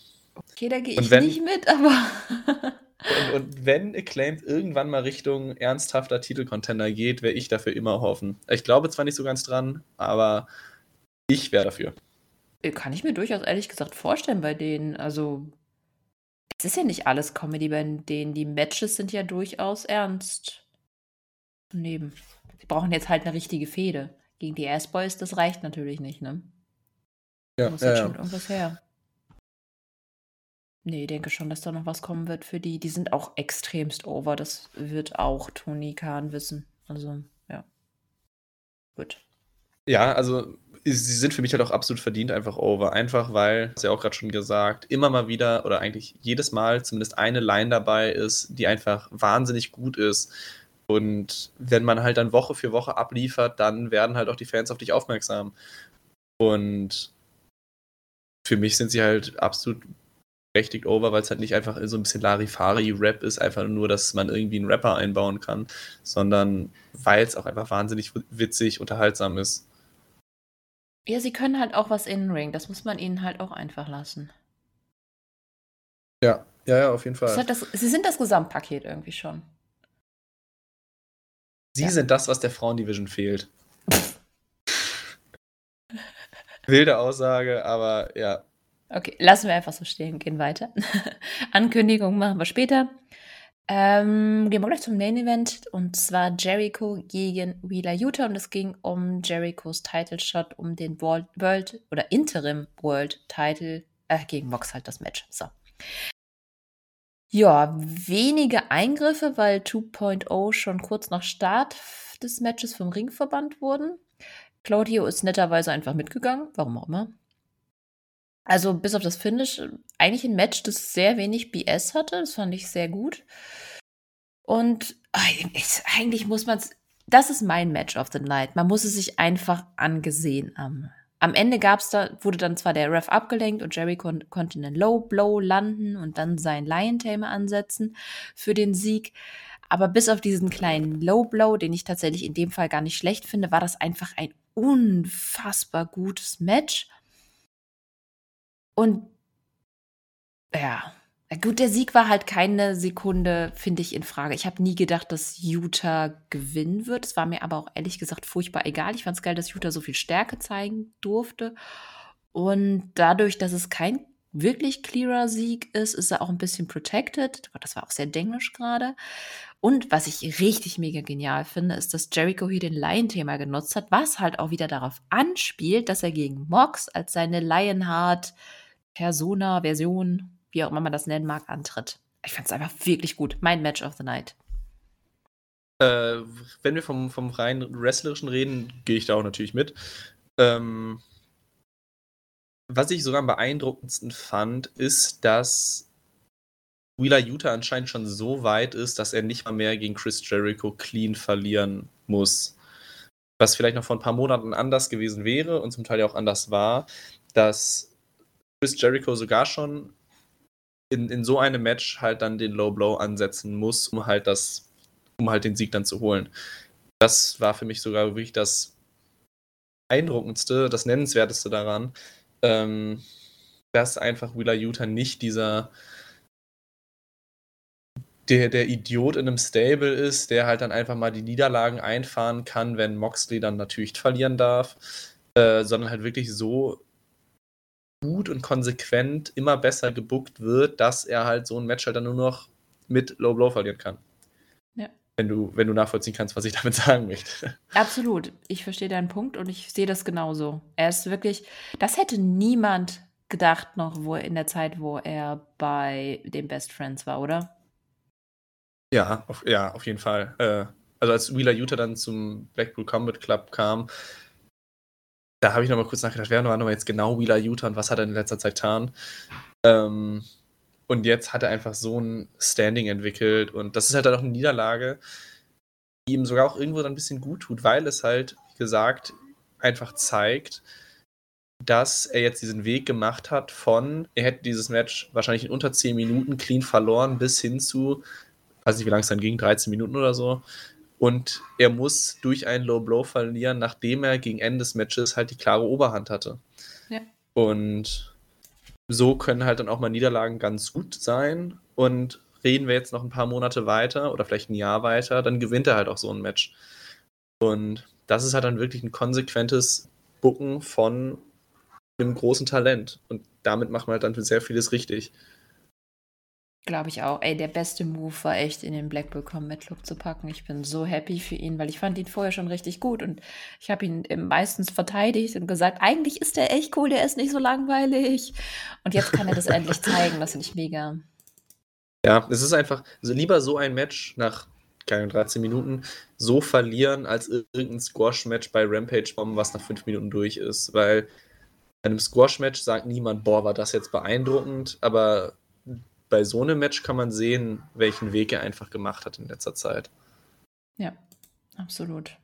okay, da gehe ich wenn, nicht mit, aber. Und, und, wenn Acclaimed irgendwann mal Richtung ernsthafter Titelcontender geht, wäre ich dafür immer hoffen. Ich glaube zwar nicht so ganz dran, aber ich wäre dafür. Äh, kann ich mir durchaus ehrlich gesagt vorstellen bei denen. Also, es ist ja nicht alles Comedy bei denen. Die Matches sind ja durchaus ernst. Neben. Sie brauchen jetzt halt eine richtige Fehde. Gegen die Ass-Boys, das reicht natürlich nicht, ne? Ja, da muss ja, schon irgendwas her. Nee, denke schon, dass da noch was kommen wird für die. Die sind auch extremst over. Das wird auch Tony Khan wissen. Also, ja. Gut. Ja, also sie sind für mich halt auch absolut verdient einfach over. Einfach weil, hast ja auch gerade schon gesagt, immer mal wieder oder eigentlich jedes Mal zumindest eine Line dabei ist, die einfach wahnsinnig gut ist. Und wenn man halt dann Woche für Woche abliefert, dann werden halt auch die Fans auf dich aufmerksam. Und für mich sind sie halt absolut berechtigt over, weil es halt nicht einfach so ein bisschen Larifari-Rap ist, einfach nur, dass man irgendwie einen Rapper einbauen kann, sondern weil es auch einfach wahnsinnig witzig, unterhaltsam ist. Ja, sie können halt auch was in Ring, das muss man ihnen halt auch einfach lassen. Ja, ja, ja, auf jeden Fall. Das, sie sind das Gesamtpaket irgendwie schon. Sie ja. sind das, was der Frauendivision fehlt. Wilde Aussage, aber ja. Okay, lassen wir einfach so stehen, gehen weiter. Ankündigung machen wir später. Ähm, gehen wir gleich zum Main Event und zwar Jericho gegen Wheeler Utah und es ging um Jerichos Title Shot um den World, World oder Interim World Title äh, gegen Mox halt das Match. So. Ja, wenige Eingriffe, weil 2.0 schon kurz nach Start des Matches vom Ring verbannt wurden. Claudio ist netterweise einfach mitgegangen, warum auch immer. Also bis auf das Finish, eigentlich ein Match, das sehr wenig BS hatte. Das fand ich sehr gut. Und ich, eigentlich muss man es, das ist mein Match of the Night. Man muss es sich einfach angesehen haben. Am Ende gab's da, wurde dann zwar der Ref abgelenkt und Jerry kon konnte einen Low Blow landen und dann seinen Lion Tamer ansetzen für den Sieg. Aber bis auf diesen kleinen Low Blow, den ich tatsächlich in dem Fall gar nicht schlecht finde, war das einfach ein unfassbar gutes Match. Und ja, gut, der Sieg war halt keine Sekunde, finde ich, in Frage. Ich habe nie gedacht, dass Utah gewinnen wird. Es war mir aber auch ehrlich gesagt furchtbar egal. Ich fand es geil, dass Utah so viel Stärke zeigen durfte. Und dadurch, dass es kein wirklich clearer Sieg ist, ist er auch ein bisschen protected. Das war auch sehr denglisch gerade. Und was ich richtig mega genial finde, ist, dass Jericho hier den Lion-Thema genutzt hat, was halt auch wieder darauf anspielt, dass er gegen Mox als seine Lionheart Persona, Version, wie auch immer man das nennen mag, antritt. Ich fand es einfach wirklich gut. Mein Match of the Night. Äh, wenn wir vom, vom rein wrestlerischen reden, gehe ich da auch natürlich mit. Ähm, was ich sogar am beeindruckendsten fand, ist, dass Wheeler Utah anscheinend schon so weit ist, dass er nicht mal mehr gegen Chris Jericho clean verlieren muss. Was vielleicht noch vor ein paar Monaten anders gewesen wäre und zum Teil ja auch anders war, dass Chris Jericho sogar schon in, in so einem Match halt dann den Low Blow ansetzen muss, um halt das, um halt den Sieg dann zu holen. Das war für mich sogar wirklich das beeindruckendste, das nennenswerteste daran, ähm, dass einfach Wheeler Utah nicht dieser der, der Idiot in einem Stable ist, der halt dann einfach mal die Niederlagen einfahren kann, wenn Moxley dann natürlich verlieren darf, äh, sondern halt wirklich so gut und konsequent immer besser gebuckt wird, dass er halt so ein Match halt dann nur noch mit Low Blow verlieren kann. Ja. Wenn du, wenn du nachvollziehen kannst, was ich damit sagen möchte. Absolut. Ich verstehe deinen Punkt und ich sehe das genauso. Er ist wirklich, das hätte niemand gedacht noch, wo in der Zeit, wo er bei den Best Friends war, oder? Ja, auf, ja, auf jeden Fall. Äh, also als Wheeler Utah dann zum Blackpool Combat Club kam, da habe ich noch mal kurz nachgedacht, wer war noch jetzt genau Wheeler Utah und was hat er in letzter Zeit getan? Ähm, und jetzt hat er einfach so ein Standing entwickelt und das ist halt dann auch eine Niederlage, die ihm sogar auch irgendwo dann ein bisschen gut tut, weil es halt, wie gesagt, einfach zeigt, dass er jetzt diesen Weg gemacht hat von, er hätte dieses Match wahrscheinlich in unter 10 Minuten clean verloren, bis hin zu, weiß nicht, wie lange es dann ging, 13 Minuten oder so, und er muss durch einen Low Blow verlieren, nachdem er gegen Ende des Matches halt die klare Oberhand hatte. Ja. Und so können halt dann auch mal Niederlagen ganz gut sein. Und reden wir jetzt noch ein paar Monate weiter oder vielleicht ein Jahr weiter, dann gewinnt er halt auch so ein Match. Und das ist halt dann wirklich ein konsequentes Bucken von einem großen Talent. Und damit macht man halt dann sehr vieles richtig. Glaube ich auch. Ey, der beste Move war echt, in den Blackpool Combat Club zu packen. Ich bin so happy für ihn, weil ich fand ihn vorher schon richtig gut und ich habe ihn meistens verteidigt und gesagt, eigentlich ist der echt cool, der ist nicht so langweilig. Und jetzt kann er das endlich zeigen. Das finde ich mega. Ja, es ist einfach, also lieber so ein Match nach keine 13 Minuten so verlieren, als irgendein Squash-Match bei Rampage Bomb, was nach 5 Minuten durch ist. Weil bei einem Squash-Match sagt niemand, boah, war das jetzt beeindruckend, aber bei so einem Match kann man sehen, welchen Weg er einfach gemacht hat in letzter Zeit. Ja, absolut.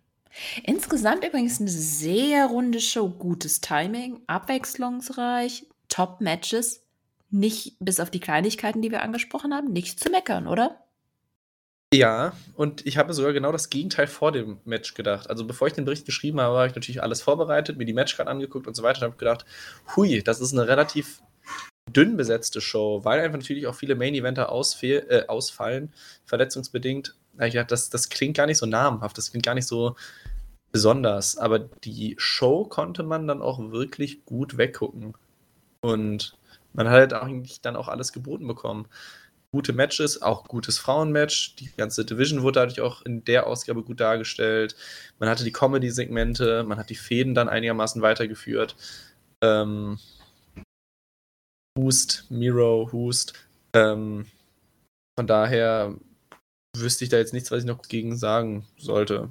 Insgesamt übrigens eine sehr runde Show. Gutes Timing, abwechslungsreich, Top-Matches. Nicht bis auf die Kleinigkeiten, die wir angesprochen haben, nichts zu meckern, oder? Ja, und ich habe sogar genau das Gegenteil vor dem Match gedacht. Also bevor ich den Bericht geschrieben habe, habe ich natürlich alles vorbereitet, mir die Matchcard angeguckt und so weiter und habe gedacht, hui, das ist eine relativ dünn besetzte Show, weil einfach natürlich auch viele Main-Eventer äh, ausfallen, verletzungsbedingt. Ich gedacht, das, das klingt gar nicht so namhaft, das klingt gar nicht so besonders, aber die Show konnte man dann auch wirklich gut weggucken. Und man hat halt eigentlich dann auch alles geboten bekommen. Gute Matches, auch gutes Frauenmatch. Die ganze Division wurde dadurch auch in der Ausgabe gut dargestellt. Man hatte die Comedy-Segmente, man hat die Fäden dann einigermaßen weitergeführt. Ähm, Hust, Miro, Hust. Ähm, von daher wüsste ich da jetzt nichts, was ich noch gegen sagen sollte.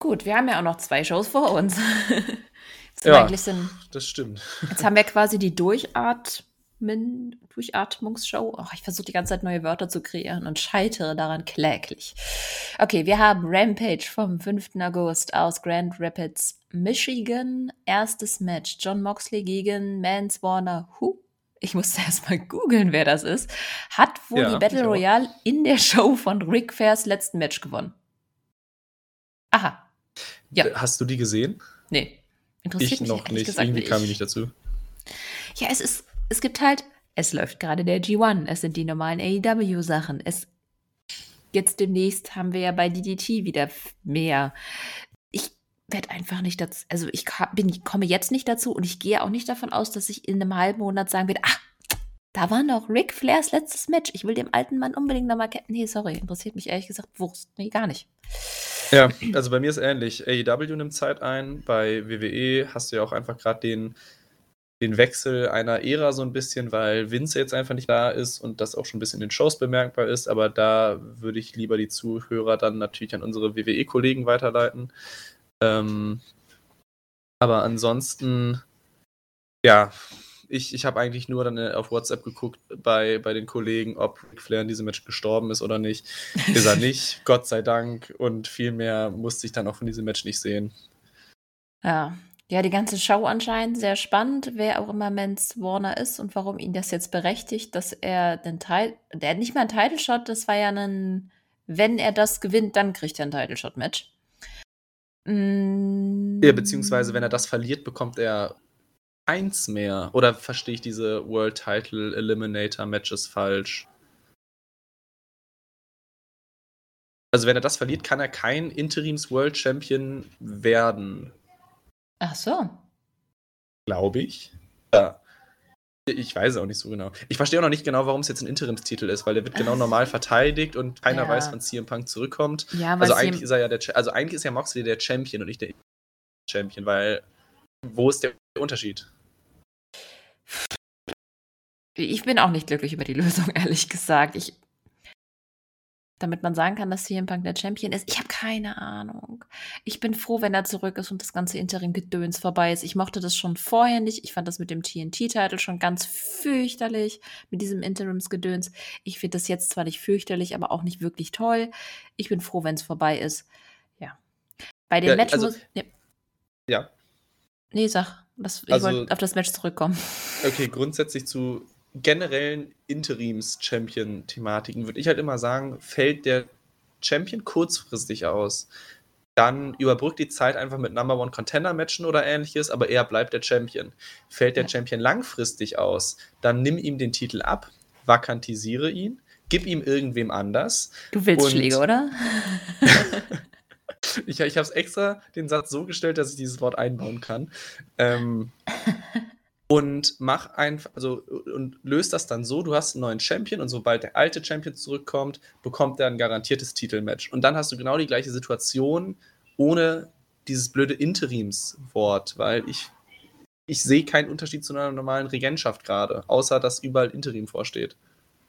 Gut, wir haben ja auch noch zwei Shows vor uns. ja, sind, das stimmt. Jetzt haben wir quasi die Durchatmen, Durchatmungsshow. Oh, ich versuche die ganze Zeit neue Wörter zu kreieren und scheitere daran kläglich. Okay, wir haben Rampage vom 5. August aus Grand Rapids, Michigan. Erstes Match. John Moxley gegen Mans Warner. Who? Ich musste erst mal googeln, wer das ist. Hat wohl ja, die Battle Royale in der Show von Ric Fairs letzten Match gewonnen. Aha, ja. Hast du die gesehen? Nee. Interessiert ich mich noch nicht. Gesagt, Irgendwie kam ich nicht dazu. Ja, es ist, es gibt halt, es läuft gerade der G1, es sind die normalen AEW-Sachen. Es jetzt demnächst haben wir ja bei DDT wieder mehr. Ich werde einfach nicht dazu, also ich bin, komme jetzt nicht dazu und ich gehe auch nicht davon aus, dass ich in einem halben Monat sagen werde, ach, da war noch Ric Flairs letztes Match. Ich will dem alten Mann unbedingt nochmal kennen. Nee, sorry, interessiert mich ehrlich gesagt Wurst. Nee, gar nicht. Ja, also bei mir ist ähnlich. AEW nimmt Zeit ein. Bei WWE hast du ja auch einfach gerade den, den Wechsel einer Ära so ein bisschen, weil Vince jetzt einfach nicht da ist und das auch schon ein bisschen in den Shows bemerkbar ist. Aber da würde ich lieber die Zuhörer dann natürlich an unsere WWE-Kollegen weiterleiten. Ähm, aber ansonsten, ja, ich, ich habe eigentlich nur dann äh, auf WhatsApp geguckt bei, bei den Kollegen, ob Ric Flair in diesem Match gestorben ist oder nicht. Ist er nicht, Gott sei Dank. Und viel mehr musste ich dann auch von diesem Match nicht sehen. Ja. Ja, die ganze Show anscheinend sehr spannend, wer auch immer Mans Warner ist und warum ihn das jetzt berechtigt, dass er den Teil, der hat nicht mal einen Title Shot, das war ja ein, wenn er das gewinnt, dann kriegt er einen Title Shot Match. Mm. Ja, beziehungsweise wenn er das verliert, bekommt er eins mehr. Oder verstehe ich diese World Title Eliminator Matches falsch? Also wenn er das verliert, kann er kein Interims World Champion werden. Ach so. Glaube ich. Ja. Ich weiß auch nicht so genau. Ich verstehe auch noch nicht genau, warum es jetzt ein Interimstitel ist, weil der wird genau normal verteidigt und keiner ja. weiß, wann CM Punk zurückkommt. Ja, also eigentlich ist er ja der, also eigentlich ist ja Moxley der Champion und nicht der Champion, weil wo ist der Unterschied? Ich bin auch nicht glücklich über die Lösung, ehrlich gesagt. Ich, damit man sagen kann, dass CM Punk der Champion ist. Ich habe keine Ahnung. Ich bin froh, wenn er zurück ist und das ganze Interim-Gedöns vorbei ist. Ich mochte das schon vorher nicht. Ich fand das mit dem TNT-Titel schon ganz fürchterlich, mit diesem Interims-Gedöns. Ich finde das jetzt zwar nicht fürchterlich, aber auch nicht wirklich toll. Ich bin froh, wenn es vorbei ist. Ja. Bei den ja, Match also, ja. ja. Nee, sag. Das, ich also, wollte auf das Match zurückkommen. Okay, grundsätzlich zu generellen Interims-Champion-Thematiken würde ich halt immer sagen, fällt der Champion kurzfristig aus, dann überbrückt die Zeit einfach mit Number One Contender Matchen oder ähnliches, aber er bleibt der Champion. Fällt der. Champion langfristig aus, dann nimm ihm den Titel ab, vakantisiere ihn, gib ihm irgendwem anders. Du willst Schläge, oder? ich ich habe es extra den Satz so gestellt, dass ich dieses Wort einbauen kann. Ähm, und mach einfach, also und löst das dann so, du hast einen neuen Champion und sobald der alte Champion zurückkommt, bekommt er ein garantiertes Titelmatch. Und dann hast du genau die gleiche Situation ohne dieses blöde Interimswort, weil ich, ich sehe keinen Unterschied zu einer normalen Regentschaft gerade, außer dass überall Interim vorsteht.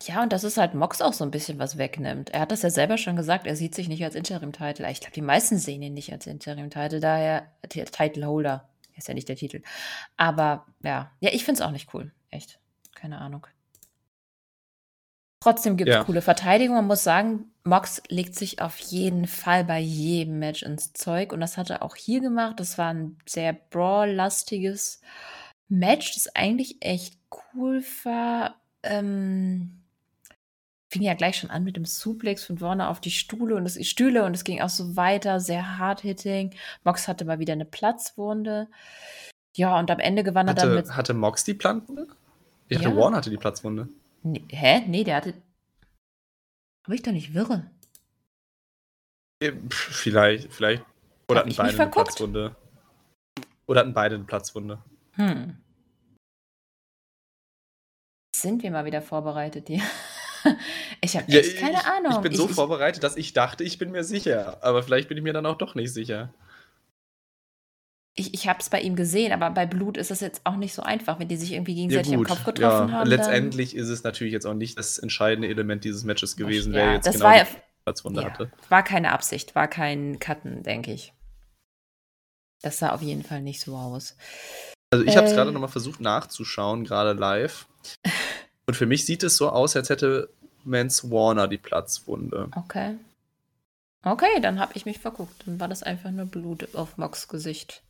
Ja, und das ist halt Mox auch so ein bisschen was wegnimmt. Er hat das ja selber schon gesagt, er sieht sich nicht als Interim-Title. Ich glaube, die meisten sehen ihn nicht als Interim-Title, daher Title-Holder. Ist ja nicht der Titel. Aber ja, ja, ich finde es auch nicht cool. Echt. Keine Ahnung. Trotzdem gibt es ja. coole Verteidigung. Man muss sagen, Mox legt sich auf jeden Fall bei jedem Match ins Zeug. Und das hat er auch hier gemacht. Das war ein sehr brawl-lastiges Match, das eigentlich echt cool war. Ähm, fing ja gleich schon an mit dem Suplex von vorne auf die Stühle und es Stühle und es ging auch so weiter, sehr hard hitting. Mox hatte mal wieder eine Platzwunde. Ja, und am Ende gewann hatte, er dann mit. Hatte Mox die Platzwunde? Ich ja. hatte Warren hatte die Platzwunde. Nee, hä? Nee, der hatte. Aber ich doch nicht wirre. Äh, vielleicht, vielleicht. Oder hatten beide eine Platzwunde. Oder hatten beide eine Platzwunde. Hm. Sind wir mal wieder vorbereitet hier? ich habe echt ja, keine ich, Ahnung. Ich bin so ich, vorbereitet, dass ich dachte, ich bin mir sicher. Aber vielleicht bin ich mir dann auch doch nicht sicher. Ich, ich habe es bei ihm gesehen, aber bei Blut ist es jetzt auch nicht so einfach, wenn die sich irgendwie gegenseitig ja, im Kopf getroffen ja, haben. Letztendlich ist es natürlich jetzt auch nicht das entscheidende Element dieses Matches gewesen, ja, wer jetzt das genau war, Platzwunde ja, hatte. War keine Absicht, war kein Cutten, denke ich. Das sah auf jeden Fall nicht so aus. Also ich äh, habe es gerade nochmal versucht nachzuschauen, gerade live. Und für mich sieht es so aus, als hätte Mans Warner die Platzwunde. Okay. Okay, dann habe ich mich verguckt. Dann war das einfach nur Blut auf Mox Gesicht.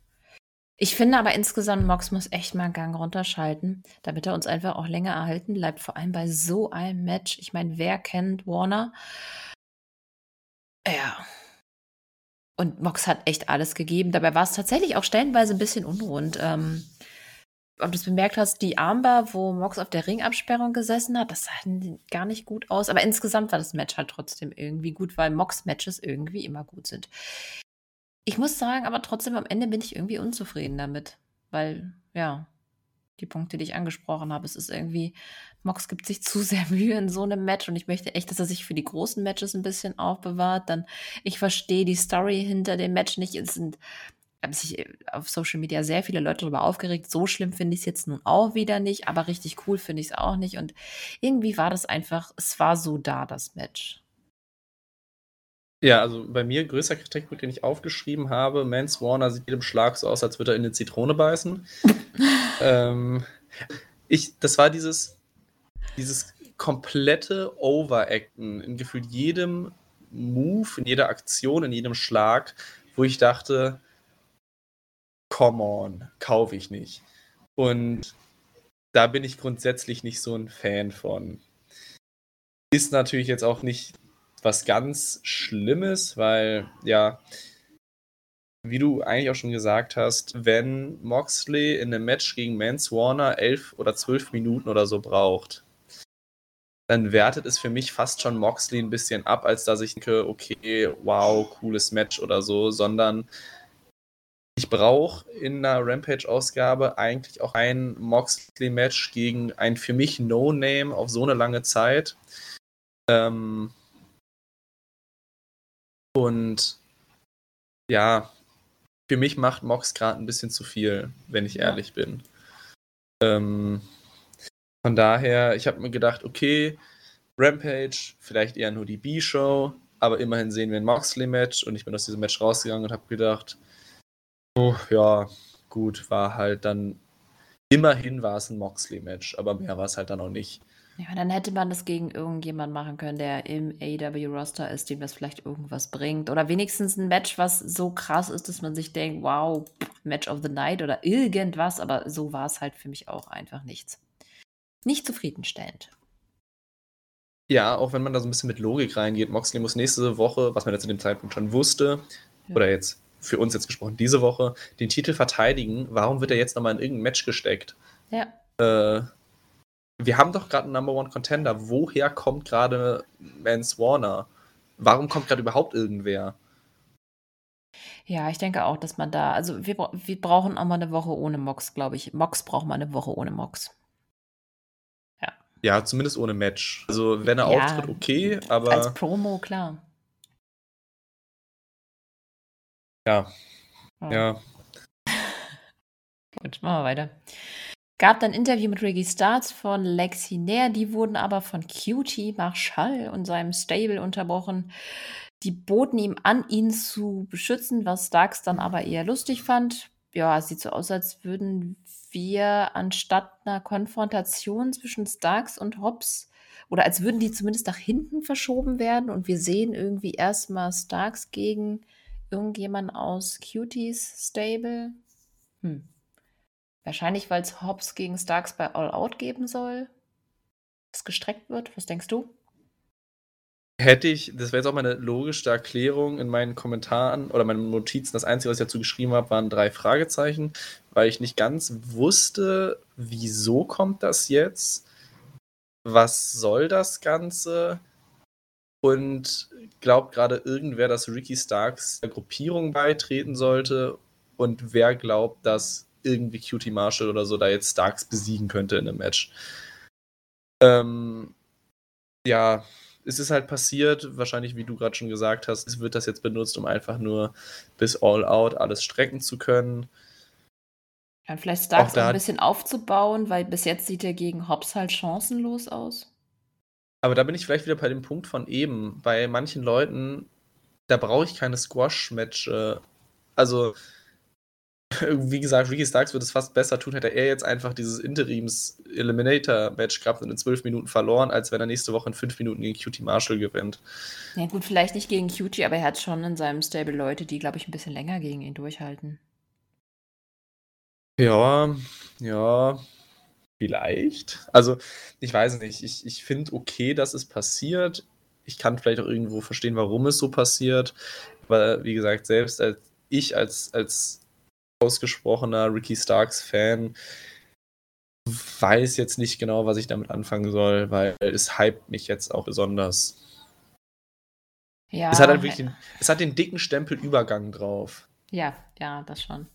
Ich finde aber insgesamt, Mox muss echt mal einen Gang runterschalten, damit er uns einfach auch länger erhalten bleibt. Vor allem bei so einem Match. Ich meine, wer kennt Warner? Ja. Und Mox hat echt alles gegeben. Dabei war es tatsächlich auch stellenweise ein bisschen unrund. Ähm, ob du es bemerkt hast, die Armbar, wo Mox auf der Ringabsperrung gesessen hat, das sah gar nicht gut aus. Aber insgesamt war das Match halt trotzdem irgendwie gut, weil Mox-Matches irgendwie immer gut sind. Ich muss sagen, aber trotzdem am Ende bin ich irgendwie unzufrieden damit. Weil, ja, die Punkte, die ich angesprochen habe, es ist irgendwie, Mox gibt sich zu sehr Mühe in so einem Match und ich möchte echt, dass er sich für die großen Matches ein bisschen aufbewahrt. Dann, ich verstehe die Story hinter dem Match nicht. Es sind, haben sich auf Social Media sehr viele Leute darüber aufgeregt. So schlimm finde ich es jetzt nun auch wieder nicht, aber richtig cool finde ich es auch nicht. Und irgendwie war das einfach, es war so da, das Match. Ja, also bei mir größter Kritikpunkt, den ich aufgeschrieben habe, Mans Warner sieht jedem Schlag so aus, als würde er in eine Zitrone beißen. ähm, ich, das war dieses, dieses komplette Overacten in gefühlt jedem Move, in jeder Aktion, in jedem Schlag, wo ich dachte, come on, kaufe ich nicht. Und da bin ich grundsätzlich nicht so ein Fan von. Ist natürlich jetzt auch nicht was ganz Schlimmes, weil ja, wie du eigentlich auch schon gesagt hast, wenn Moxley in einem Match gegen Mance Warner elf oder zwölf Minuten oder so braucht, dann wertet es für mich fast schon Moxley ein bisschen ab, als dass ich denke, okay, wow, cooles Match oder so, sondern ich brauche in einer Rampage-Ausgabe eigentlich auch ein Moxley-Match gegen ein für mich No-Name auf so eine lange Zeit. Ähm, und ja, für mich macht Mox gerade ein bisschen zu viel, wenn ich ehrlich bin. Ähm, von daher, ich habe mir gedacht, okay, Rampage, vielleicht eher nur die B-Show, aber immerhin sehen wir ein Moxley-Match und ich bin aus diesem Match rausgegangen und habe gedacht, oh ja, gut, war halt dann, immerhin war es ein Moxley-Match, aber mehr war es halt dann auch nicht. Ja, dann hätte man das gegen irgendjemanden machen können, der im AW-Roster ist, dem das vielleicht irgendwas bringt. Oder wenigstens ein Match, was so krass ist, dass man sich denkt, wow, Match of the Night oder irgendwas. Aber so war es halt für mich auch einfach nichts. Nicht zufriedenstellend. Ja, auch wenn man da so ein bisschen mit Logik reingeht. Moxley muss nächste Woche, was man ja zu dem Zeitpunkt schon wusste, ja. oder jetzt für uns jetzt gesprochen, diese Woche, den Titel verteidigen. Warum wird er jetzt nochmal in irgendein Match gesteckt? Ja. Äh, wir haben doch gerade einen Number One Contender. Woher kommt gerade Mance Warner? Warum kommt gerade überhaupt irgendwer? Ja, ich denke auch, dass man da, also wir, wir brauchen auch mal eine Woche ohne Mox, glaube ich. Mox braucht mal eine Woche ohne Mox. Ja. Ja, zumindest ohne Match. Also wenn er ja, auftritt, okay, aber. Als Promo, klar. Ja. Ja. ja. Gut, machen wir weiter. Gab dann Interview mit Ricky Starts von Lexi Nair, die wurden aber von Cutie Marshall und seinem Stable unterbrochen. Die boten ihm an, ihn zu beschützen, was Starks dann aber eher lustig fand. Ja, es sieht so aus, als würden wir anstatt einer Konfrontation zwischen Starks und Hobbs oder als würden die zumindest nach hinten verschoben werden und wir sehen irgendwie erstmal Starks gegen irgendjemand aus Cuties Stable. Hm. Wahrscheinlich, weil es Hobbs gegen Starks bei All Out geben soll, das gestreckt wird. Was denkst du? Hätte ich, das wäre jetzt auch meine logischste Erklärung in meinen Kommentaren oder meinen Notizen. Das Einzige, was ich dazu geschrieben habe, waren drei Fragezeichen, weil ich nicht ganz wusste, wieso kommt das jetzt? Was soll das Ganze? Und glaubt gerade irgendwer, dass Ricky Starks der Gruppierung beitreten sollte und wer glaubt, dass irgendwie Cutie Marshall oder so da jetzt Starks besiegen könnte in einem Match. Ähm, ja, es ist halt passiert, wahrscheinlich wie du gerade schon gesagt hast, es wird das jetzt benutzt, um einfach nur bis All Out alles strecken zu können. Ja, vielleicht Starks auch, auch ein bisschen aufzubauen, weil bis jetzt sieht er gegen Hobbs halt chancenlos aus. Aber da bin ich vielleicht wieder bei dem Punkt von eben. Bei manchen Leuten, da brauche ich keine Squash-Match. Also, wie gesagt, Ricky Starks würde es fast besser tun, hätte er jetzt einfach dieses Interims-Eliminator-Match gehabt und in zwölf Minuten verloren, als wenn er nächste Woche in fünf Minuten gegen Cutie Marshall gewinnt. Ja, gut, vielleicht nicht gegen Cutie, aber er hat schon in seinem Stable Leute, die, glaube ich, ein bisschen länger gegen ihn durchhalten. Ja, ja, vielleicht. Also, ich weiß nicht. Ich, ich finde okay, dass es passiert. Ich kann vielleicht auch irgendwo verstehen, warum es so passiert. Aber wie gesagt, selbst als ich als, als ausgesprochener Ricky Starks Fan weiß jetzt nicht genau, was ich damit anfangen soll, weil es hypt mich jetzt auch besonders. Ja. Es hat, halt wirklich den, es hat den dicken Stempel Übergang drauf. Ja, ja, das schon.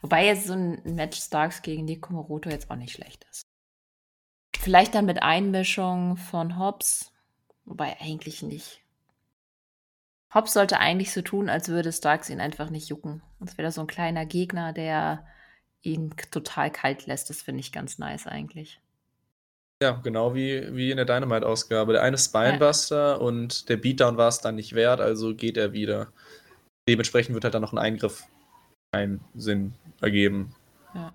Wobei jetzt so ein Match Starks gegen Nico Moroto jetzt auch nicht schlecht ist. Vielleicht dann mit Einmischung von Hobbs, wobei eigentlich nicht. Hobbs sollte eigentlich so tun, als würde Starks ihn einfach nicht jucken. Als wäre das so ein kleiner Gegner, der ihn total kalt lässt. Das finde ich ganz nice eigentlich. Ja, genau wie, wie in der Dynamite-Ausgabe. Der eine Spinebuster ja. und der Beatdown war es dann nicht wert, also geht er wieder. Dementsprechend wird halt dann noch ein Eingriff keinen Sinn ergeben. Ja.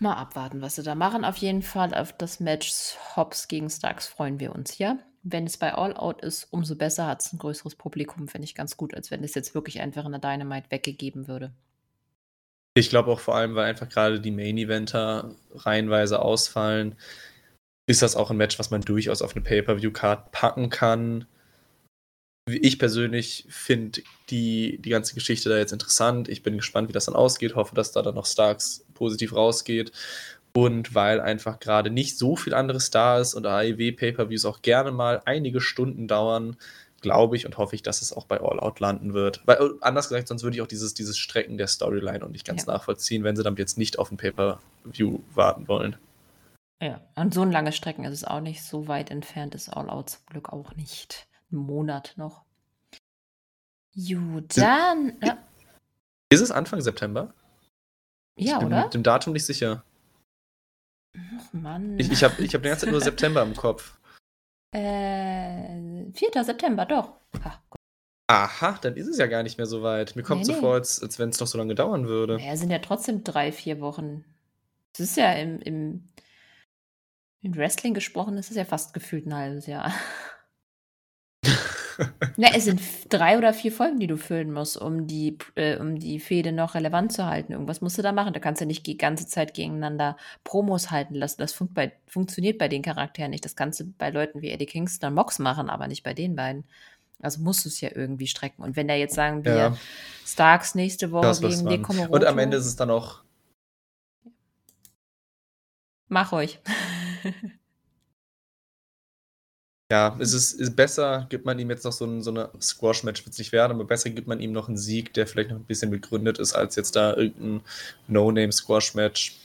Mal abwarten, was sie da machen. Auf jeden Fall auf das Match Hobbs gegen Starks freuen wir uns hier wenn es bei All Out ist, umso besser hat es ein größeres Publikum, finde ich ganz gut, als wenn es jetzt wirklich einfach in der Dynamite weggegeben würde. Ich glaube auch vor allem, weil einfach gerade die Main-Eventer reihenweise ausfallen, ist das auch ein Match, was man durchaus auf eine Pay-Per-View-Card packen kann. Ich persönlich finde die, die ganze Geschichte da jetzt interessant. Ich bin gespannt, wie das dann ausgeht. Hoffe, dass da dann noch Starks positiv rausgeht. Und weil einfach gerade nicht so viel anderes da ist und AEW-Pay-Per-Views auch gerne mal einige Stunden dauern, glaube ich und hoffe ich, dass es auch bei All Out landen wird. Weil, äh, anders gesagt, sonst würde ich auch dieses, dieses Strecken der Storyline und nicht ganz ja. nachvollziehen, wenn sie dann jetzt nicht auf ein Pay-Per-View warten wollen. Ja, und so ein langes Strecken ist es auch nicht. So weit entfernt ist All Out zum Glück auch nicht. Ein Monat noch. Gut, dann. Ja. Ist es Anfang September? Ja, ich bin oder? Mit dem Datum nicht sicher. Ach Mann. Ich, ich habe ich hab die ganze Zeit nur September im Kopf. Äh, 4. September, doch. Ach, Aha, dann ist es ja gar nicht mehr so weit. Mir kommt nee, so nee. vor, als, als wenn es noch so lange dauern würde. Naja, sind ja trotzdem drei, vier Wochen. Es ist ja im, im, im Wrestling gesprochen, es ist ja fast gefühlt ein halbes Jahr. Na, es sind drei oder vier Folgen, die du füllen musst, um die, äh, um die Fehde noch relevant zu halten. Irgendwas musst du da machen. Da kannst du nicht die ganze Zeit gegeneinander Promos halten lassen. Das fun bei, funktioniert bei den Charakteren nicht. Das kannst du bei Leuten wie Eddie Kingston und Mox machen, aber nicht bei den beiden. Also musst du es ja irgendwie strecken. Und wenn der jetzt sagen wir ja. Starks nächste Woche gegen Nekomoroto. Und am Ende ist es dann auch. Mach euch. Ja, es ist, ist besser, gibt man ihm jetzt noch so, ein, so eine Squash-Match, wird es nicht werden, aber besser gibt man ihm noch einen Sieg, der vielleicht noch ein bisschen begründet ist, als jetzt da irgendein No-Name-Squash-Match.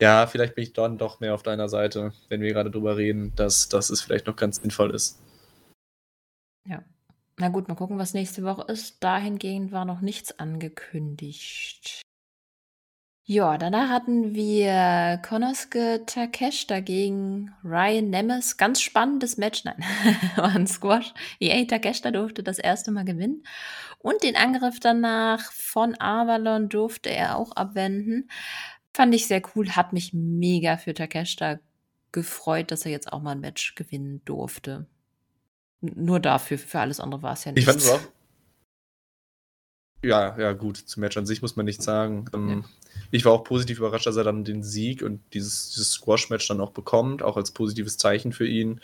Ja, vielleicht bin ich dann doch mehr auf deiner Seite, wenn wir gerade drüber reden, dass, dass es vielleicht noch ganz sinnvoll ist. Ja. Na gut, mal gucken, was nächste Woche ist. Dahingehend war noch nichts angekündigt. Ja, danach hatten wir Konosuke Takeshita gegen Ryan Nemes. Ganz spannendes Match. Nein, war ein Squash. EA Takeshita durfte das erste Mal gewinnen. Und den Angriff danach von Avalon durfte er auch abwenden. Fand ich sehr cool. Hat mich mega für Takeshita gefreut, dass er jetzt auch mal ein Match gewinnen durfte. Nur dafür, für alles andere war es ja nicht. Ich fand es auch. Ja, ja, gut. Zum Match an sich muss man nichts sagen. Ähm, ja ich war auch positiv überrascht, dass er dann den Sieg und dieses, dieses Squash-Match dann auch bekommt, auch als positives Zeichen für ihn.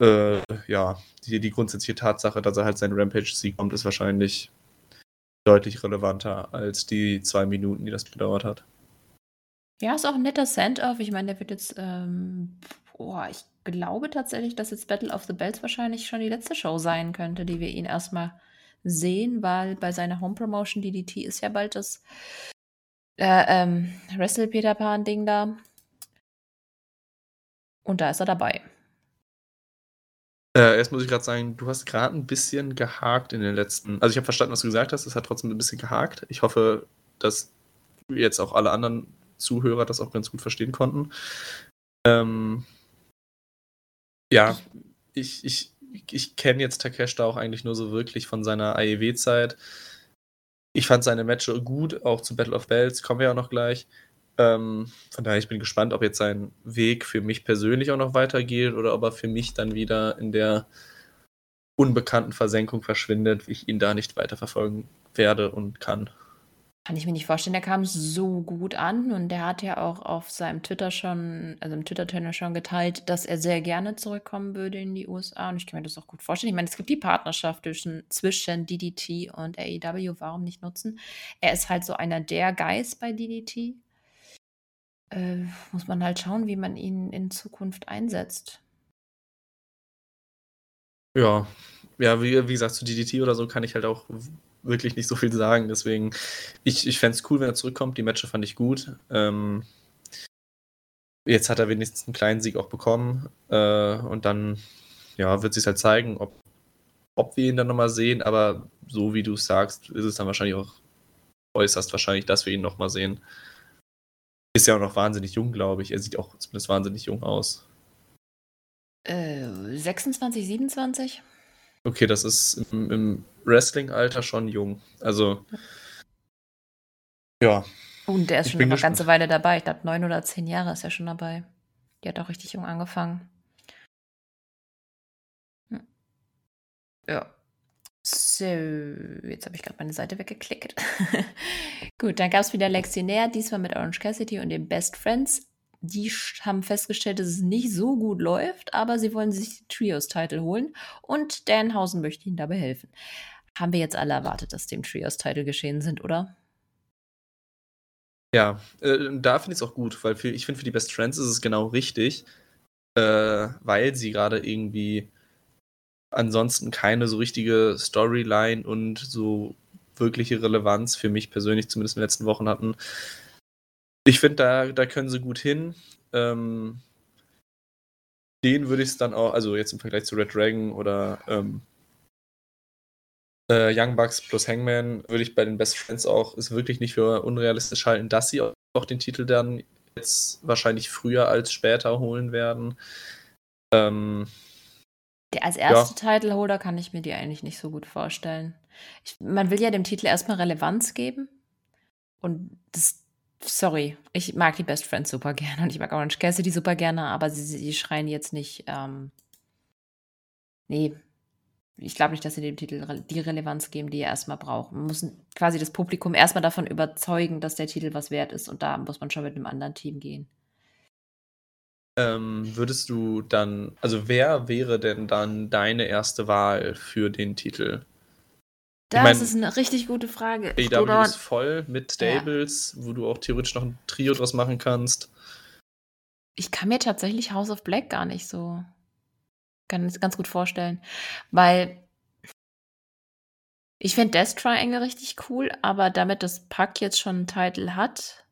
Äh, ja, die, die grundsätzliche Tatsache, dass er halt seinen Rampage-Sieg kommt, ist wahrscheinlich deutlich relevanter als die zwei Minuten, die das gedauert hat. Ja, ist auch ein netter Send-off. Ich meine, der wird jetzt ähm, Oh, ich glaube tatsächlich, dass jetzt Battle of the Bells wahrscheinlich schon die letzte Show sein könnte, die wir ihn erstmal sehen, weil bei seiner Home Promotion DDT ist ja bald das äh, ähm, Wrestle Peter Pan Ding da. Und da ist er dabei. Äh, erst muss ich gerade sagen, du hast gerade ein bisschen gehakt in den letzten. Also ich habe verstanden, was du gesagt hast. Es hat trotzdem ein bisschen gehakt. Ich hoffe, dass jetzt auch alle anderen Zuhörer das auch ganz gut verstehen konnten. Ähm, ja, ich, ich, ich kenne jetzt Takeshita auch eigentlich nur so wirklich von seiner AEW-Zeit. Ich fand seine Matches gut, auch zu Battle of Bells, kommen wir ja noch gleich. Ähm, von daher, ich bin gespannt, ob jetzt sein Weg für mich persönlich auch noch weitergeht oder ob er für mich dann wieder in der unbekannten Versenkung verschwindet, wie ich ihn da nicht weiterverfolgen werde und kann. Kann ich mir nicht vorstellen, der kam so gut an und der hat ja auch auf seinem Twitter schon, also im Twitter-Channel schon geteilt, dass er sehr gerne zurückkommen würde in die USA und ich kann mir das auch gut vorstellen. Ich meine, es gibt die Partnerschaft zwischen, zwischen DDT und AEW, warum nicht nutzen? Er ist halt so einer der Guys bei DDT. Äh, muss man halt schauen, wie man ihn in Zukunft einsetzt. Ja, ja, wie, wie gesagt, zu DDT oder so kann ich halt auch wirklich nicht so viel sagen. Deswegen, ich, ich fände es cool, wenn er zurückkommt. Die Matches fand ich gut. Ähm, jetzt hat er wenigstens einen kleinen Sieg auch bekommen. Äh, und dann ja, wird sich halt zeigen, ob, ob wir ihn dann nochmal sehen. Aber so wie du sagst, ist es dann wahrscheinlich auch äußerst wahrscheinlich, dass wir ihn nochmal sehen. Ist ja auch noch wahnsinnig jung, glaube ich. Er sieht auch zumindest wahnsinnig jung aus. Äh, 26, 27? Okay, das ist im, im Wrestling-Alter schon jung. Also, ja. Und der ist schon eine ganze Weile dabei. Ich glaube, neun oder zehn Jahre ist er schon dabei. Die hat auch richtig jung angefangen. Hm. Ja. So, jetzt habe ich gerade meine Seite weggeklickt. Gut, dann gab es wieder Lexionär, diesmal mit Orange Cassidy und den Best Friends die haben festgestellt, dass es nicht so gut läuft, aber sie wollen sich Trios-Title holen und Danhausen möchte ihnen dabei helfen. Haben wir jetzt alle erwartet, dass dem Trios-Title geschehen sind, oder? Ja, äh, da finde ich es auch gut, weil für, ich finde, für die Best Friends ist es genau richtig, äh, weil sie gerade irgendwie ansonsten keine so richtige Storyline und so wirkliche Relevanz für mich persönlich zumindest in den letzten Wochen hatten. Ich finde, da, da können sie gut hin. Ähm, den würde ich es dann auch, also jetzt im Vergleich zu Red Dragon oder ähm, äh, Young Bucks plus Hangman, würde ich bei den Best Friends auch es wirklich nicht für unrealistisch halten, dass sie auch den Titel dann jetzt wahrscheinlich früher als später holen werden. Ähm, der als erste ja. Titleholder kann ich mir die eigentlich nicht so gut vorstellen. Ich, man will ja dem Titel erstmal Relevanz geben. Und das sorry, ich mag die Best Friends super gerne und ich mag Orange Cassidy super gerne, aber sie, sie schreien jetzt nicht, ähm, nee, ich glaube nicht, dass sie dem Titel die Relevanz geben, die er erstmal braucht. Man muss quasi das Publikum erstmal davon überzeugen, dass der Titel was wert ist und da muss man schon mit einem anderen Team gehen. Ähm, würdest du dann, also wer wäre denn dann deine erste Wahl für den Titel? Das ich mein, ist eine richtig gute Frage. AEW ist voll mit Stables, ja. wo du auch theoretisch noch ein Trio draus machen kannst. Ich kann mir tatsächlich House of Black gar nicht so ganz, ganz gut vorstellen, weil ich finde Death Triangle richtig cool, aber damit das Pack jetzt schon einen Titel hat,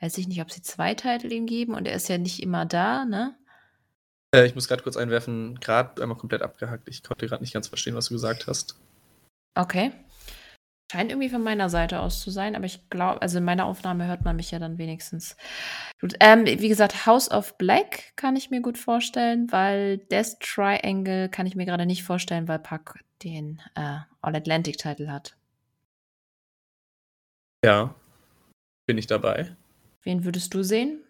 weiß ich nicht, ob sie zwei Titel ihm geben und er ist ja nicht immer da, ne? Äh, ich muss gerade kurz einwerfen, gerade einmal komplett abgehackt. Ich konnte gerade nicht ganz verstehen, was du gesagt hast. Okay. Scheint irgendwie von meiner Seite aus zu sein, aber ich glaube, also in meiner Aufnahme hört man mich ja dann wenigstens. Gut, ähm, wie gesagt, House of Black kann ich mir gut vorstellen, weil Death Triangle kann ich mir gerade nicht vorstellen, weil Puck den äh, All-Atlantic-Titel hat. Ja, bin ich dabei. Wen würdest du sehen?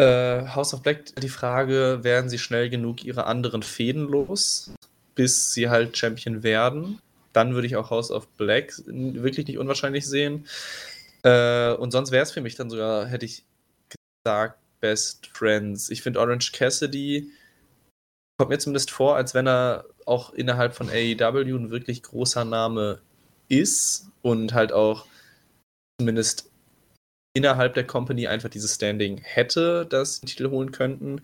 Äh, House of Black, die Frage, werden sie schnell genug ihre anderen Fäden los? Bis sie halt Champion werden. Dann würde ich auch House of Black wirklich nicht unwahrscheinlich sehen. Äh, und sonst wäre es für mich dann sogar, hätte ich gesagt, Best Friends. Ich finde Orange Cassidy kommt mir zumindest vor, als wenn er auch innerhalb von AEW ein wirklich großer Name ist und halt auch zumindest innerhalb der Company einfach dieses Standing hätte, dass sie den Titel holen könnten.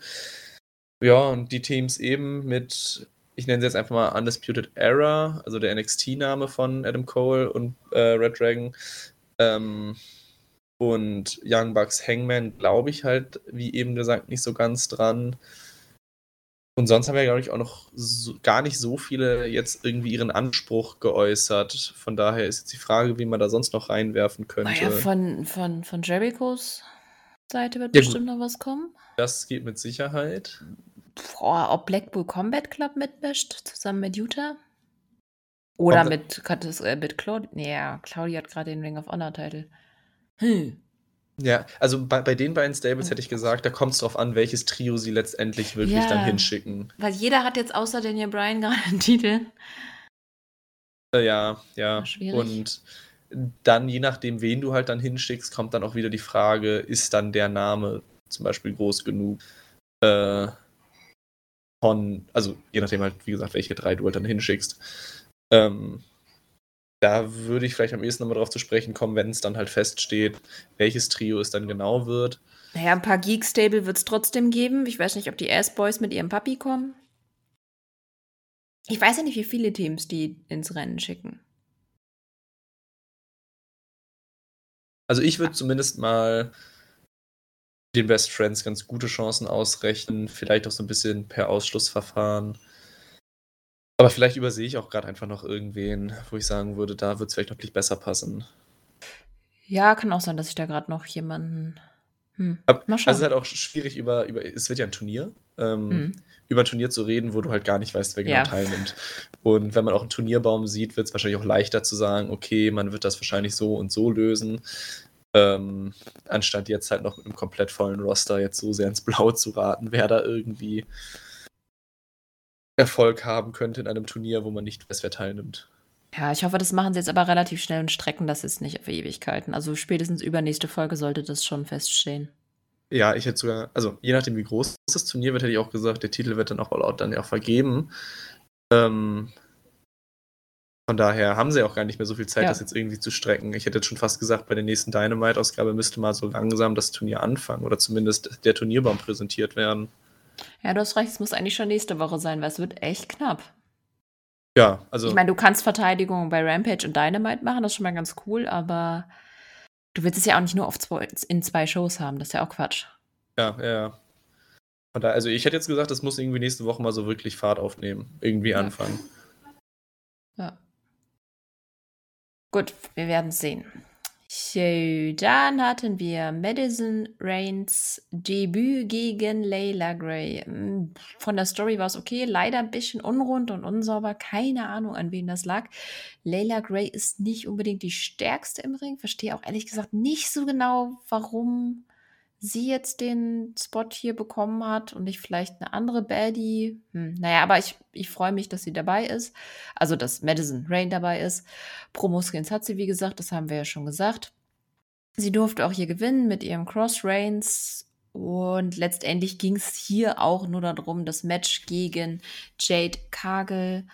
Ja, und die Teams eben mit, ich nenne sie jetzt einfach mal Undisputed Era, also der NXT-Name von Adam Cole und äh, Red Dragon. Ähm, und Young Bucks Hangman glaube ich halt, wie eben gesagt, nicht so ganz dran. Und sonst haben wir, glaube ich, auch noch so, gar nicht so viele jetzt irgendwie ihren Anspruch geäußert. Von daher ist jetzt die Frage, wie man da sonst noch reinwerfen könnte. Naja, von, von, von Jerichos Seite wird ja, bestimmt gut. noch was kommen. Das geht mit Sicherheit. Boah, ob Blackpool Combat Club mitmischt, zusammen mit Utah? Oder mit, äh, mit Claudia. Nee, ja, Claudia hat gerade den Ring of Honor Titel. Hm. Ja, also bei, bei den beiden Stables hätte ich gesagt, da kommt es drauf an, welches Trio sie letztendlich wirklich ja, dann hinschicken. Weil jeder hat jetzt außer Daniel Bryan gerade einen Titel. Äh, ja, ja. Und dann, je nachdem, wen du halt dann hinschickst, kommt dann auch wieder die Frage, ist dann der Name zum Beispiel groß genug äh, von, also je nachdem halt, wie gesagt, welche drei du halt dann hinschickst. Ähm, da würde ich vielleicht am ehesten nochmal drauf zu sprechen kommen, wenn es dann halt feststeht, welches Trio es dann genau wird. Naja, ein paar Geek-Stable wird es trotzdem geben. Ich weiß nicht, ob die Ass-Boys mit ihrem Papi kommen. Ich weiß ja nicht, wie viele Teams die ins Rennen schicken. Also ich würde zumindest mal den Best Friends ganz gute Chancen ausrechnen, vielleicht auch so ein bisschen per Ausschlussverfahren. Aber vielleicht übersehe ich auch gerade einfach noch irgendwen, wo ich sagen würde, da wird es vielleicht noch nicht besser passen. Ja, kann auch sein, dass ich da gerade noch jemanden. Hm. Mal schauen. Also es ist halt auch schwierig über, über es wird ja ein Turnier, ähm, hm. über ein Turnier zu reden, wo du halt gar nicht weißt, wer genau ja. teilnimmt. Und wenn man auch einen Turnierbaum sieht, wird es wahrscheinlich auch leichter zu sagen, okay, man wird das wahrscheinlich so und so lösen. Ähm, anstatt jetzt halt noch mit einem komplett vollen Roster jetzt so sehr ins Blaue zu raten, wer da irgendwie Erfolg haben könnte in einem Turnier, wo man nicht weiß, wer teilnimmt. Ja, ich hoffe, das machen sie jetzt aber relativ schnell und strecken das jetzt nicht auf Ewigkeiten. Also spätestens übernächste Folge sollte das schon feststehen. Ja, ich hätte sogar, also je nachdem, wie groß das Turnier wird, hätte ich auch gesagt, der Titel wird dann auch laut dann ja auch vergeben. Ähm, von daher haben sie auch gar nicht mehr so viel Zeit, ja. das jetzt irgendwie zu strecken. Ich hätte jetzt schon fast gesagt, bei der nächsten Dynamite-Ausgabe müsste mal so langsam das Turnier anfangen oder zumindest der Turnierbaum präsentiert werden. Ja, du hast recht, es muss eigentlich schon nächste Woche sein, weil es wird echt knapp. Ja, also. Ich meine, du kannst Verteidigung bei Rampage und Dynamite machen, das ist schon mal ganz cool, aber du willst es ja auch nicht nur auf zwei, in zwei Shows haben, das ist ja auch Quatsch. Ja, ja, ja. Von daher, also ich hätte jetzt gesagt, das muss irgendwie nächste Woche mal so wirklich Fahrt aufnehmen, irgendwie ja. anfangen. Ja. Gut, wir werden sehen. Dann hatten wir Madison Reigns Debüt gegen Layla Gray. Hm, von der Story war es okay, leider ein bisschen unrund und unsauber. Keine Ahnung, an wen das lag. Layla Gray ist nicht unbedingt die stärkste im Ring. Verstehe auch ehrlich gesagt nicht so genau, warum sie jetzt den Spot hier bekommen hat und nicht vielleicht eine andere Baddie. Hm, naja, aber ich, ich freue mich, dass sie dabei ist. Also, dass Madison Rain dabei ist. Promo-Skins hat sie, wie gesagt, das haben wir ja schon gesagt. Sie durfte auch hier gewinnen mit ihrem Cross Reigns. Und letztendlich ging es hier auch nur darum, das Match gegen Jade Kagel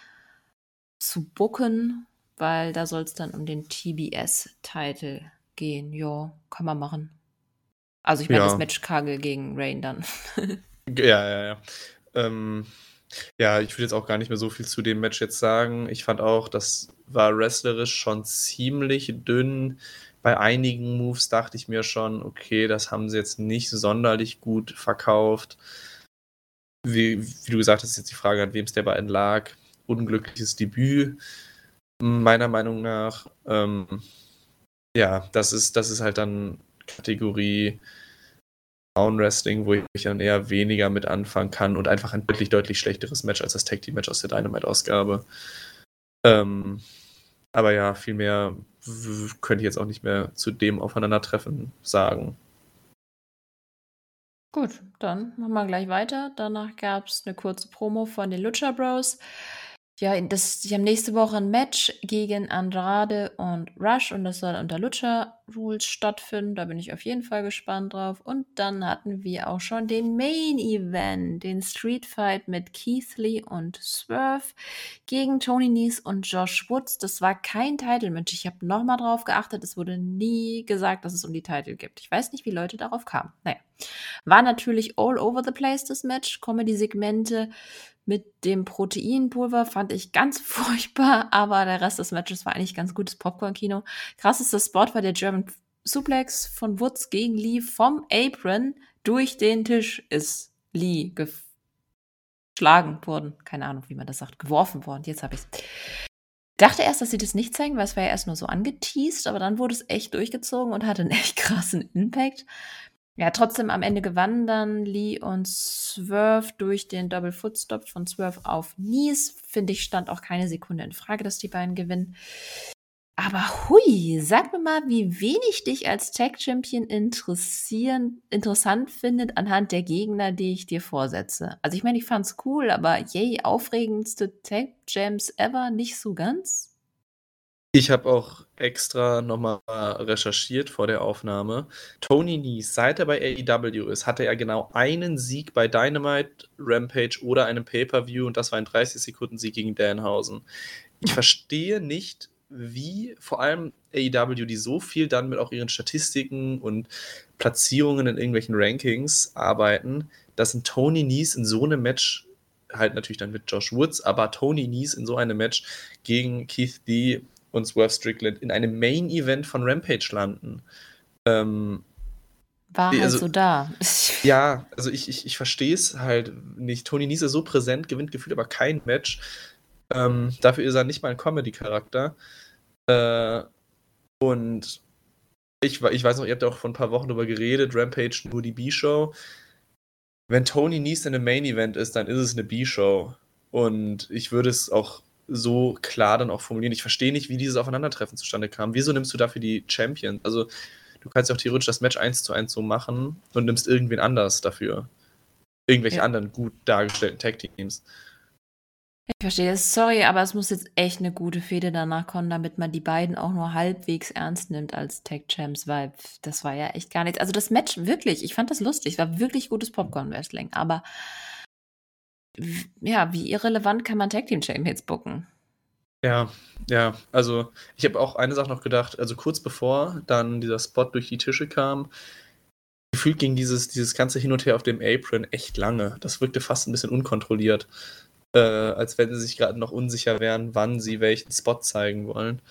zu bucken, weil da soll es dann um den TBS-Titel gehen. Ja, kann man machen. Also ich meine ja. das Match Kagel gegen Rain dann. ja, ja, ja. Ähm, ja, ich würde jetzt auch gar nicht mehr so viel zu dem Match jetzt sagen. Ich fand auch, das war wrestlerisch schon ziemlich dünn. Bei einigen Moves dachte ich mir schon, okay, das haben sie jetzt nicht sonderlich gut verkauft. Wie, wie du gesagt hast, ist jetzt die Frage, an wem es der beiden lag. Unglückliches Debüt, meiner Meinung nach. Ähm, ja, das ist, das ist halt dann Kategorie Frauenwrestling, wo ich dann eher weniger mit anfangen kann und einfach ein deutlich, deutlich schlechteres Match als das Tag Team Match aus der Dynamite-Ausgabe. Ähm, aber ja, viel mehr könnte ich jetzt auch nicht mehr zu dem Aufeinandertreffen sagen. Gut, dann machen wir gleich weiter. Danach gab es eine kurze Promo von den Lucha Bros. Ja, das, die haben nächste Woche ein Match gegen Andrade und Rush und das soll unter Lucha Rules stattfinden. Da bin ich auf jeden Fall gespannt drauf. Und dann hatten wir auch schon den Main Event, den Street Fight mit Keith Lee und Swerve gegen Tony Nese und Josh Woods. Das war kein Title-Match. Ich habe nochmal drauf geachtet. Es wurde nie gesagt, dass es um die Titel gibt. Ich weiß nicht, wie Leute darauf kamen. Naja. War natürlich all over the place, das Match. Comedy-Segmente mit dem Proteinpulver fand ich ganz furchtbar, aber der Rest des Matches war eigentlich ganz gutes Popcorn-Kino. Krassester Spot war der German Suplex von Woods gegen Lee vom Apron durch den Tisch ist Lee geschlagen worden. Keine Ahnung, wie man das sagt. Geworfen worden. Jetzt habe ich. Dachte erst, dass sie das nicht zeigen, weil es war ja erst nur so angeteased, aber dann wurde es echt durchgezogen und hatte einen echt krassen Impact. Ja, trotzdem am Ende gewannen dann Lee und Swerve durch den Double Footstop von Swerve auf Nies. Finde ich, stand auch keine Sekunde in Frage, dass die beiden gewinnen. Aber hui, sag mir mal, wie wenig dich als Tag Champion interessieren, interessant findet anhand der Gegner, die ich dir vorsetze. Also ich meine, ich fand's cool, aber yay, aufregendste Tag Jams ever, nicht so ganz? Ich habe auch extra nochmal recherchiert vor der Aufnahme. Tony Nies, seit er bei AEW ist, hatte er genau einen Sieg bei Dynamite, Rampage oder einem Pay-Per-View und das war ein 30-Sekunden-Sieg gegen Danhausen. Ich verstehe nicht, wie vor allem AEW, die so viel dann mit auch ihren Statistiken und Platzierungen in irgendwelchen Rankings arbeiten, dass ein Tony Nies in so einem Match halt natürlich dann mit Josh Woods, aber Tony Nies in so einem Match gegen Keith Lee und Swerve Strickland in einem Main-Event von Rampage landen. Ähm, war halt also, so da. ja, also ich, ich, ich verstehe es halt nicht. Tony Nies ist so präsent, gewinnt gefühlt aber kein Match. Ähm, dafür ist er nicht mal ein Comedy-Charakter. Äh, und ich, ich weiß noch, ihr habt ja auch vor ein paar Wochen darüber geredet, Rampage nur die B-Show. Wenn Tony Nies in einem Main-Event ist, dann ist es eine B-Show. Und ich würde es auch so klar dann auch formulieren. Ich verstehe nicht, wie dieses Aufeinandertreffen zustande kam. Wieso nimmst du dafür die Champions? Also, du kannst ja auch theoretisch das Match 1 zu 1 so machen und nimmst irgendwen anders dafür. Irgendwelche ja. anderen gut dargestellten Tag-Teams. Ich verstehe das. Sorry, aber es muss jetzt echt eine gute Fehde danach kommen, damit man die beiden auch nur halbwegs ernst nimmt als Tag Champs, weil das war ja echt gar nichts. Also das Match wirklich, ich fand das lustig, war wirklich gutes Popcorn-Wrestling, aber ja, wie irrelevant kann man Tag Team Champions bucken? Ja, ja, also ich habe auch eine Sache noch gedacht, also kurz bevor dann dieser Spot durch die Tische kam, gefühlt ging dieses, dieses ganze Hin und Her auf dem Apron echt lange. Das wirkte fast ein bisschen unkontrolliert, äh, als wenn sie sich gerade noch unsicher wären, wann sie welchen Spot zeigen wollen.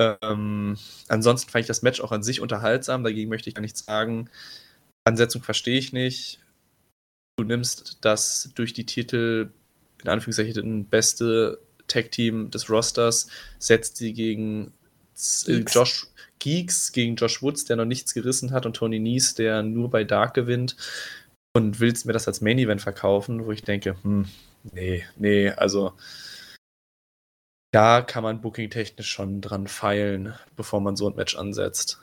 Ähm, ansonsten fand ich das Match auch an sich unterhaltsam, dagegen möchte ich gar nichts sagen. Ansetzung verstehe ich nicht du nimmst das durch die Titel in Anführungszeichen beste Tag-Team des Rosters, setzt sie gegen Geeks. Josh Geeks, gegen Josh Woods, der noch nichts gerissen hat, und Tony Nies, der nur bei Dark gewinnt, und willst mir das als Main-Event verkaufen, wo ich denke, hm, nee, nee, also da kann man booking-technisch schon dran feilen, bevor man so ein Match ansetzt.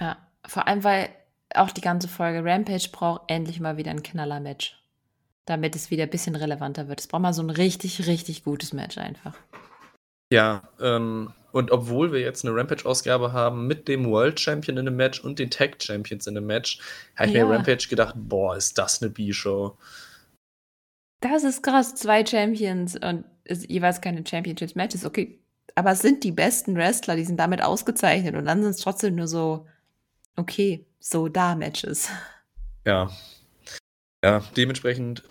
Ja, vor allem, weil auch die ganze Folge Rampage braucht endlich mal wieder ein Knaller-Match damit es wieder ein bisschen relevanter wird. Es braucht mal so ein richtig, richtig gutes Match einfach. Ja, ähm, und obwohl wir jetzt eine Rampage-Ausgabe haben mit dem World Champion in einem Match und den Tag Champions in einem Match, habe ich ja. mir Rampage gedacht, boah, ist das eine B-Show. Das ist krass, zwei Champions und jeweils keine Championships-Matches, okay. Aber es sind die besten Wrestler, die sind damit ausgezeichnet und dann sind es trotzdem nur so, okay, so da Matches. Ja, ja, dementsprechend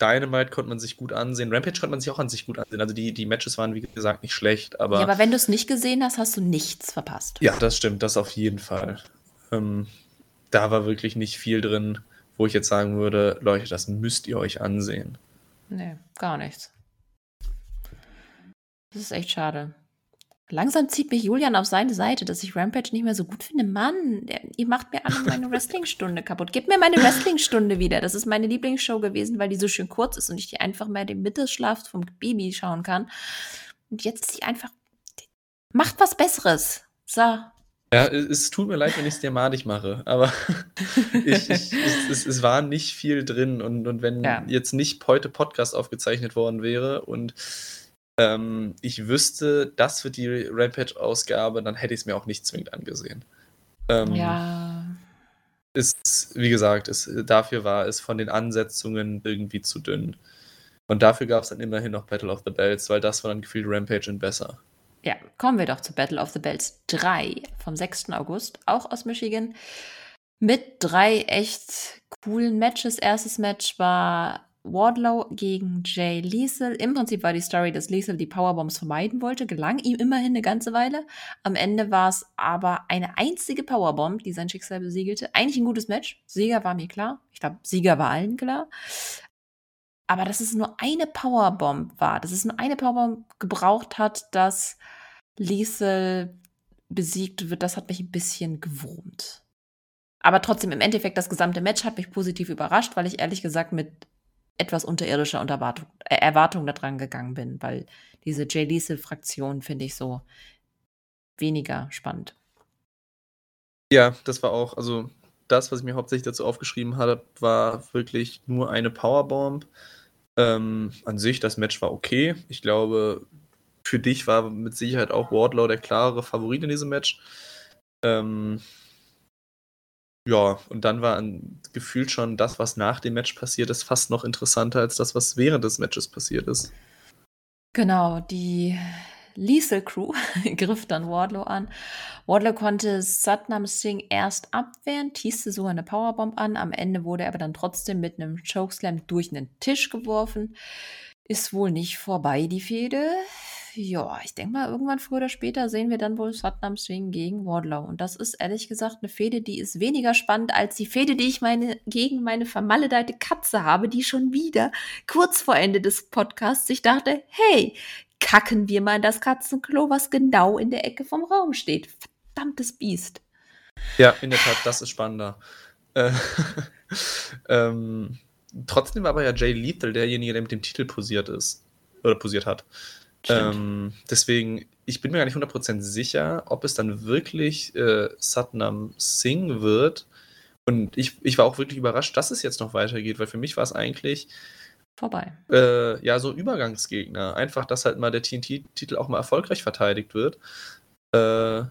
Dynamite konnte man sich gut ansehen. Rampage konnte man sich auch an sich gut ansehen. Also die, die Matches waren, wie gesagt, nicht schlecht. Aber, ja, aber wenn du es nicht gesehen hast, hast du nichts verpasst. Ja, das stimmt, das auf jeden Fall. Ähm, da war wirklich nicht viel drin, wo ich jetzt sagen würde, Leute, das müsst ihr euch ansehen. Nee, gar nichts. Das ist echt schade. Langsam zieht mich Julian auf seine Seite, dass ich Rampage nicht mehr so gut finde. Mann, ihr macht mir alle meine Wrestlingstunde kaputt. Gebt mir meine Wrestlingstunde wieder. Das ist meine Lieblingsshow gewesen, weil die so schön kurz ist und ich die einfach mehr den Mittagsschlaf vom Baby schauen kann. Und jetzt ist sie einfach. Macht was Besseres. So. Ja, es tut mir leid, wenn ich es dir madig mache, aber ich, ich, es, es, war nicht viel drin und, und wenn ja. jetzt nicht heute Podcast aufgezeichnet worden wäre und ähm, ich wüsste, das wird die Rampage-Ausgabe, dann hätte ich es mir auch nicht zwingend angesehen. Ähm, Ja. ist, wie gesagt, ist, dafür war es von den Ansetzungen irgendwie zu dünn. Und dafür gab es dann immerhin noch Battle of the Bells, weil das war dann gefühlt Rampage in besser. Ja, kommen wir doch zu Battle of the Bells 3 vom 6. August, auch aus Michigan. Mit drei echt coolen Matches. Erstes Match war Wardlow gegen Jay Liesel. Im Prinzip war die Story, dass Liesel die Powerbombs vermeiden wollte. Gelang ihm immerhin eine ganze Weile. Am Ende war es aber eine einzige Powerbomb, die sein Schicksal besiegelte. Eigentlich ein gutes Match. Sieger war mir klar. Ich glaube, Sieger war allen klar. Aber dass es nur eine Powerbomb war, dass es nur eine Powerbomb gebraucht hat, dass Liesel besiegt wird, das hat mich ein bisschen gewurmt. Aber trotzdem, im Endeffekt, das gesamte Match hat mich positiv überrascht, weil ich ehrlich gesagt mit etwas unterirdischer Unterwartung, äh, Erwartung da dran gegangen bin, weil diese Jay Liesel-Fraktion finde ich so weniger spannend. Ja, das war auch, also das, was ich mir hauptsächlich dazu aufgeschrieben habe, war wirklich nur eine Powerbomb. Ähm, an sich, das Match war okay. Ich glaube, für dich war mit Sicherheit auch Wardlow der klare Favorit in diesem Match. Ähm, ja, und dann war an, gefühlt schon das, was nach dem Match passiert ist, fast noch interessanter als das, was während des Matches passiert ist. Genau, die Liesel Crew griff dann Wardlow an. Wardlow konnte Satnam Singh erst abwehren, teaste sogar eine Powerbomb an. Am Ende wurde er aber dann trotzdem mit einem Chokeslam durch einen Tisch geworfen. Ist wohl nicht vorbei, die Fehde. Ja, ich denke mal, irgendwann früher oder später sehen wir dann wohl Satnam Singh gegen Wardlow. Und das ist ehrlich gesagt eine Fehde, die ist weniger spannend als die Fehde, die ich meine, gegen meine vermaledeite Katze habe, die schon wieder kurz vor Ende des Podcasts sich dachte, hey, kacken wir mal in das Katzenklo, was genau in der Ecke vom Raum steht. Verdammtes Biest. Ja, in der Tat, das ist spannender. Äh, ähm, trotzdem war aber ja Jay Lethal derjenige, der mit dem Titel posiert ist. Oder posiert hat. Ähm, deswegen, ich bin mir gar nicht 100% sicher, ob es dann wirklich äh, Satnam Singh wird. Und ich, ich war auch wirklich überrascht, dass es jetzt noch weitergeht, weil für mich war es eigentlich vorbei. Äh, ja, so Übergangsgegner. Einfach, dass halt mal der TNT-Titel auch mal erfolgreich verteidigt wird. Äh, Aber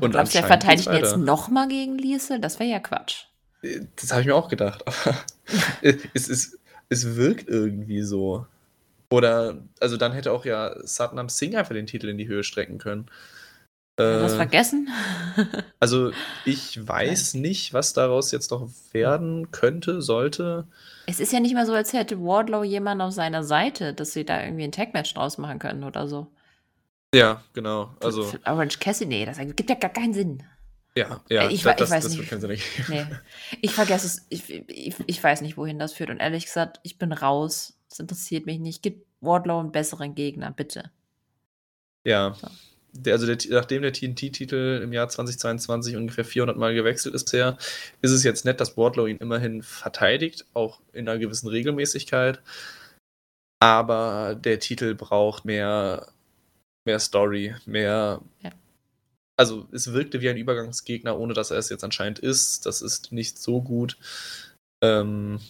und glaubst du, er verteidigt ihn jetzt nochmal gegen Liesel? Das wäre ja Quatsch. Das habe ich mir auch gedacht. Es, es, es wirkt irgendwie so. Oder, also dann hätte auch ja Satnam Singh einfach den Titel in die Höhe strecken können. Äh, was vergessen? also ich weiß nicht, was daraus jetzt noch werden könnte, sollte. Es ist ja nicht mal so, als hätte Wardlow jemanden auf seiner Seite, dass sie da irgendwie ein Tag-Match draus machen können oder so. Ja, genau. Also. Für Orange Cassidy, das gibt ja gar keinen Sinn. Ja, ja, ich, das, ich weiß das nicht. Wird keinen Sinn nee. Ich vergesse es. Ich, ich, ich weiß nicht, wohin das führt. Und ehrlich gesagt, ich bin raus. Das interessiert mich nicht. Gib Wardlow einen besseren Gegner, bitte. Ja. So. Der, also der, nachdem der TNT-Titel im Jahr 2022 ungefähr 400 Mal gewechselt ist bisher, ist es jetzt nett, dass Wardlow ihn immerhin verteidigt, auch in einer gewissen Regelmäßigkeit. Aber der Titel braucht mehr, mehr Story, mehr. Ja. Also es wirkte wie ein Übergangsgegner, ohne dass er es jetzt anscheinend ist. Das ist nicht so gut. Ähm,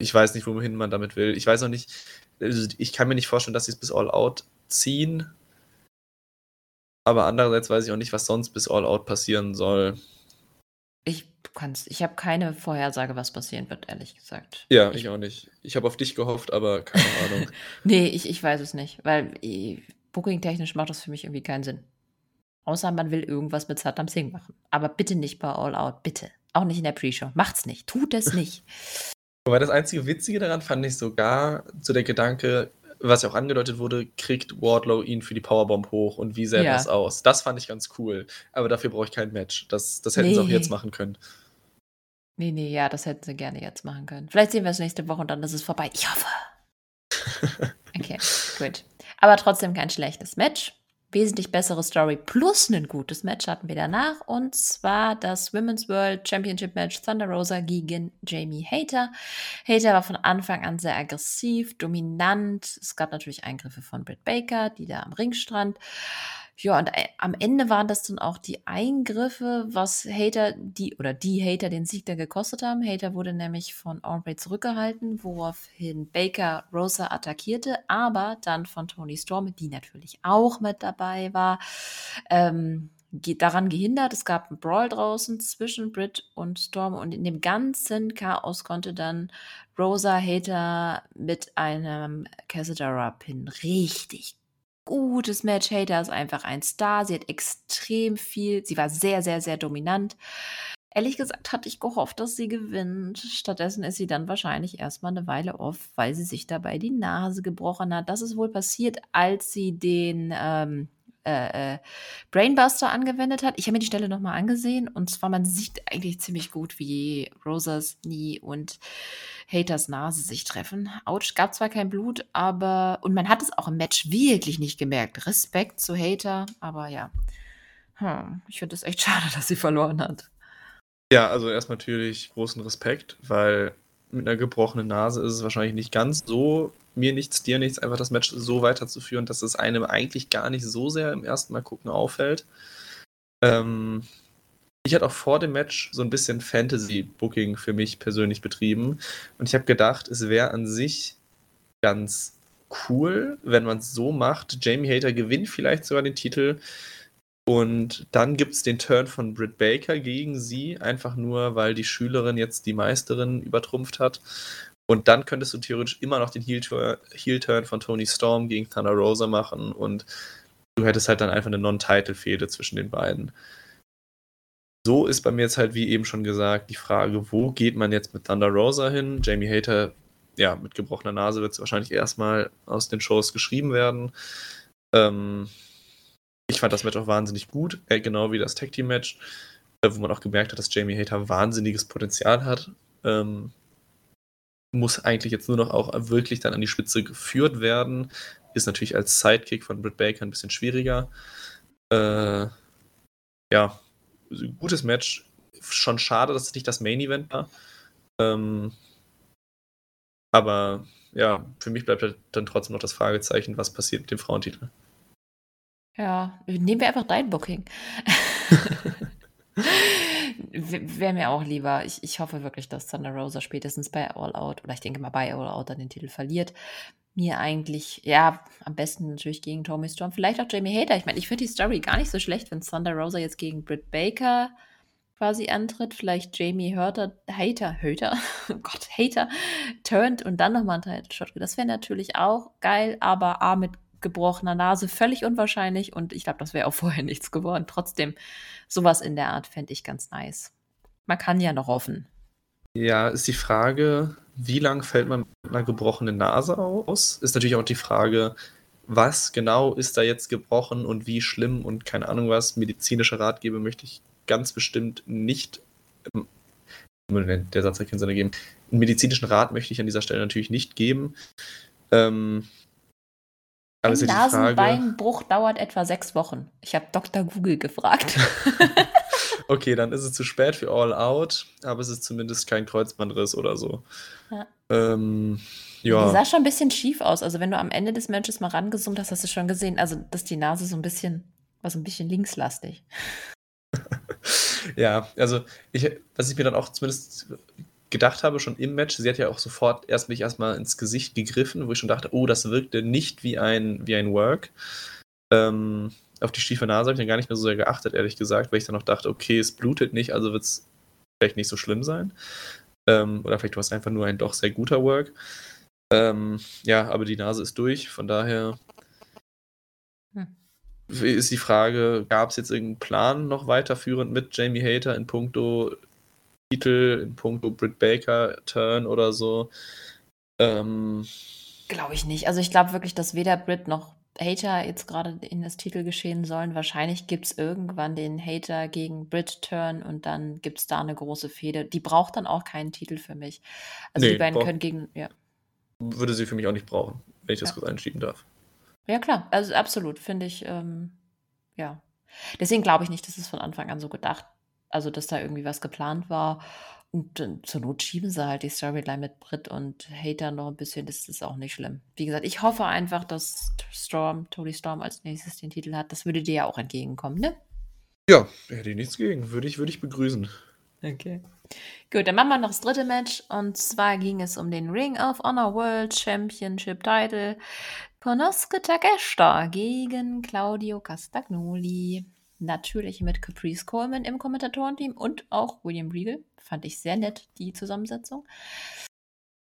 ich weiß nicht, wohin man damit will. Ich weiß auch nicht, also ich kann mir nicht vorstellen, dass sie es bis All Out ziehen. Aber andererseits weiß ich auch nicht, was sonst bis All Out passieren soll. Ich kann's, ich habe keine Vorhersage, was passieren wird, ehrlich gesagt. Ja, ich, ich auch nicht. Ich habe auf dich gehofft, aber keine Ahnung. nee, ich, ich weiß es nicht, weil booking-technisch macht das für mich irgendwie keinen Sinn. Außer man will irgendwas mit Saddam Singh machen. Aber bitte nicht bei All Out, bitte. Auch nicht in der Pre-Show. Macht's nicht. Tut es nicht. Wobei das einzige Witzige daran fand ich sogar so der Gedanke, was ja auch angedeutet wurde, kriegt Wardlow ihn für die Powerbomb hoch und wie sähe Ja. das aus? Das fand ich ganz cool. Aber dafür brauche ich kein Match. Das, das hätten sie auch Nee. jetzt machen können. Nee, nee, ja, das hätten sie gerne jetzt machen können. Vielleicht sehen wir es nächste Woche und dann ist es vorbei. Ich hoffe. Okay, gut. Aber trotzdem kein schlechtes Match. Wesentlich bessere Story plus ein gutes Match hatten wir danach. Und zwar das Women's World Championship Match Thunder Rosa gegen Jamie Hater. Hater war von Anfang an sehr aggressiv, dominant. Es gab natürlich Eingriffe von Britt Baker, die da am Ring stand. Ja, und äh, am Ende waren das dann auch die Eingriffe, was Hater, die oder die Hater den Sieg da gekostet haben. Hater wurde nämlich von Aubrey zurückgehalten, woraufhin Baker Rosa attackierte, aber dann von Tony Storm, die natürlich auch mit dabei war. Ähm, daran gehindert. Es gab einen Brawl draußen zwischen Brit und Storm und in dem ganzen Chaos konnte dann Rosa Hater mit einem Cassidara-Pin richtig gutes Match. Hater ist einfach ein Star. Sie hat extrem viel, sie war sehr, sehr, sehr dominant. Ehrlich gesagt hatte ich gehofft, dass sie gewinnt. Stattdessen ist sie dann wahrscheinlich erstmal eine Weile off, weil sie sich dabei die Nase gebrochen hat. Das ist wohl passiert, als sie den ähm, äh, äh, Brainbuster angewendet hat. Ich habe mir die Stelle nochmal angesehen und zwar, man sieht eigentlich ziemlich gut, wie Rosas Knie und Haters Nase sich treffen. Autsch, gab zwar kein Blut, aber und man hat es auch im Match wirklich nicht gemerkt. Respekt zu Hater, aber ja. Hm, ich finde es echt schade, dass sie verloren hat. Ja, also erst natürlich großen Respekt, weil mit einer gebrochenen Nase ist es wahrscheinlich nicht ganz so mir nichts, dir nichts, einfach das Match so weiterzuführen, dass es einem eigentlich gar nicht so sehr im ersten Mal gucken auffällt. Ähm, ich hatte auch vor dem Match so ein bisschen Fantasy-Booking für mich persönlich betrieben und ich habe gedacht, es wäre an sich ganz cool, wenn man es so macht. Jamie Hater gewinnt vielleicht sogar den Titel und dann gibt es den Turn von Britt Baker gegen sie, einfach nur, weil die Schülerin jetzt die Meisterin übertrumpft hat. Und dann könntest du theoretisch immer noch den Heel-Turn von Tony Storm gegen Thunder Rosa machen und du hättest halt dann einfach eine Non-Title-Fehde zwischen den beiden. So ist bei mir jetzt halt, wie eben schon gesagt, die Frage, wo geht man jetzt mit Thunder Rosa hin? Jamie Hater, ja, mit gebrochener Nase wird es wahrscheinlich erstmal aus den Shows geschrieben werden. Ähm, ich fand das Match auch wahnsinnig gut, äh, genau wie das Tag Team Match, äh, wo man auch gemerkt hat, dass Jamie Hater wahnsinniges Potenzial hat. Ähm, muss eigentlich jetzt nur noch auch wirklich dann an die Spitze geführt werden. Ist natürlich als Sidekick von Britt Baker ein bisschen schwieriger. Äh, ja, gutes Match. Schon schade, dass es nicht das Main Event war. Ähm, aber ja, für mich bleibt halt dann trotzdem noch das Fragezeichen, was passiert mit dem Frauentitel. Ja, nehmen wir einfach dein Booking. Wäre mir auch lieber. Ich, ich hoffe wirklich, dass Thunder Rosa spätestens bei All Out, oder ich denke mal bei All Out dann den Titel verliert. Mir eigentlich, ja, am besten natürlich gegen Tommy Storm, vielleicht auch Jamie Hater. Ich meine, ich finde die Story gar nicht so schlecht, wenn Thunder Rosa jetzt gegen Britt Baker quasi antritt. Vielleicht Jamie Hörter, Hater, Hater, oh Gott, Hater, turnt und dann nochmal einen Title Shot. Das wäre natürlich auch geil, aber A mit gebrochener Nase völlig unwahrscheinlich und ich glaube, das wäre auch vorher nichts geworden. Trotzdem, sowas in der Art fände ich ganz nice. Man kann ja noch hoffen. Ja, ist die Frage, wie lang fällt man mit einer gebrochenen Nase aus? Ist natürlich auch die Frage, was genau ist da jetzt gebrochen und wie schlimm und keine Ahnung was. Medizinische Ratgeber möchte ich ganz bestimmt nicht. Der Satz hat keinen Sinn ergeben. Einen medizinischen Rat möchte ich an dieser Stelle natürlich nicht geben. Ähm, ein Nasenbeinbruch dauert etwa sechs Wochen. Ich habe Dr. Google gefragt. okay, dann ist es zu spät für All Out, aber es ist zumindest kein Kreuzbandriss oder so. Ja. Ähm, ja. Die sah schon ein bisschen schief aus. Also, wenn du am Ende des Matches mal rangezoomt hast, hast du schon gesehen, also dass die Nase so ein bisschen, war so ein bisschen linkslastig. ja, also ich, was ich mir dann auch zumindest gedacht habe, schon im Match, sie hat ja auch sofort erst mich erstmal ins Gesicht gegriffen, wo ich schon dachte, oh, das wirkte nicht wie ein, wie ein Work. Ähm, auf die schiefe Nase habe ich dann gar nicht mehr so sehr geachtet, ehrlich gesagt, weil ich dann noch dachte, okay, es blutet nicht, also wird es vielleicht nicht so schlimm sein. Ähm, oder vielleicht war es einfach nur ein doch sehr guter Work. Ähm, ja, aber die Nase ist durch, von daher hm. ist die Frage, gab es jetzt irgendeinen Plan noch weiterführend mit Jamie Hater in puncto Titel in puncto Britt Baker Turn oder so. Ähm, glaube ich nicht. Also ich glaube wirklich, dass weder Britt noch Hater jetzt gerade in das Titel geschehen sollen. Wahrscheinlich gibt es irgendwann den Hater gegen Brit Turn und dann gibt es da eine große Fehde. Die braucht dann auch keinen Titel für mich. Also nee, die beiden können gegen, ja. Würde sie für mich auch nicht brauchen, wenn ich das ja. kurz einschieben darf. Ja, klar, also absolut, finde ich, ähm, ja. Deswegen glaube ich nicht, dass es von Anfang an so gedacht also dass da irgendwie was geplant war. Und zur Not schieben sie halt die Storyline mit Brit und Hater noch ein bisschen. Das ist auch nicht schlimm. Wie gesagt, ich hoffe einfach, dass Storm, Tony Storm als nächstes den Titel hat. Das würde dir ja auch entgegenkommen, ne? Ja, hätte ich nichts gegen. Würde ich, würde ich begrüßen. Okay. Gut, dann machen wir noch das dritte Match. Und zwar ging es um den Ring of Honor World Championship Title. Konosuke Takeshita gegen Claudio Castagnoli. Natürlich mit Caprice Coleman im Kommentatorenteam und auch William Regal. Fand ich sehr nett, die Zusammensetzung.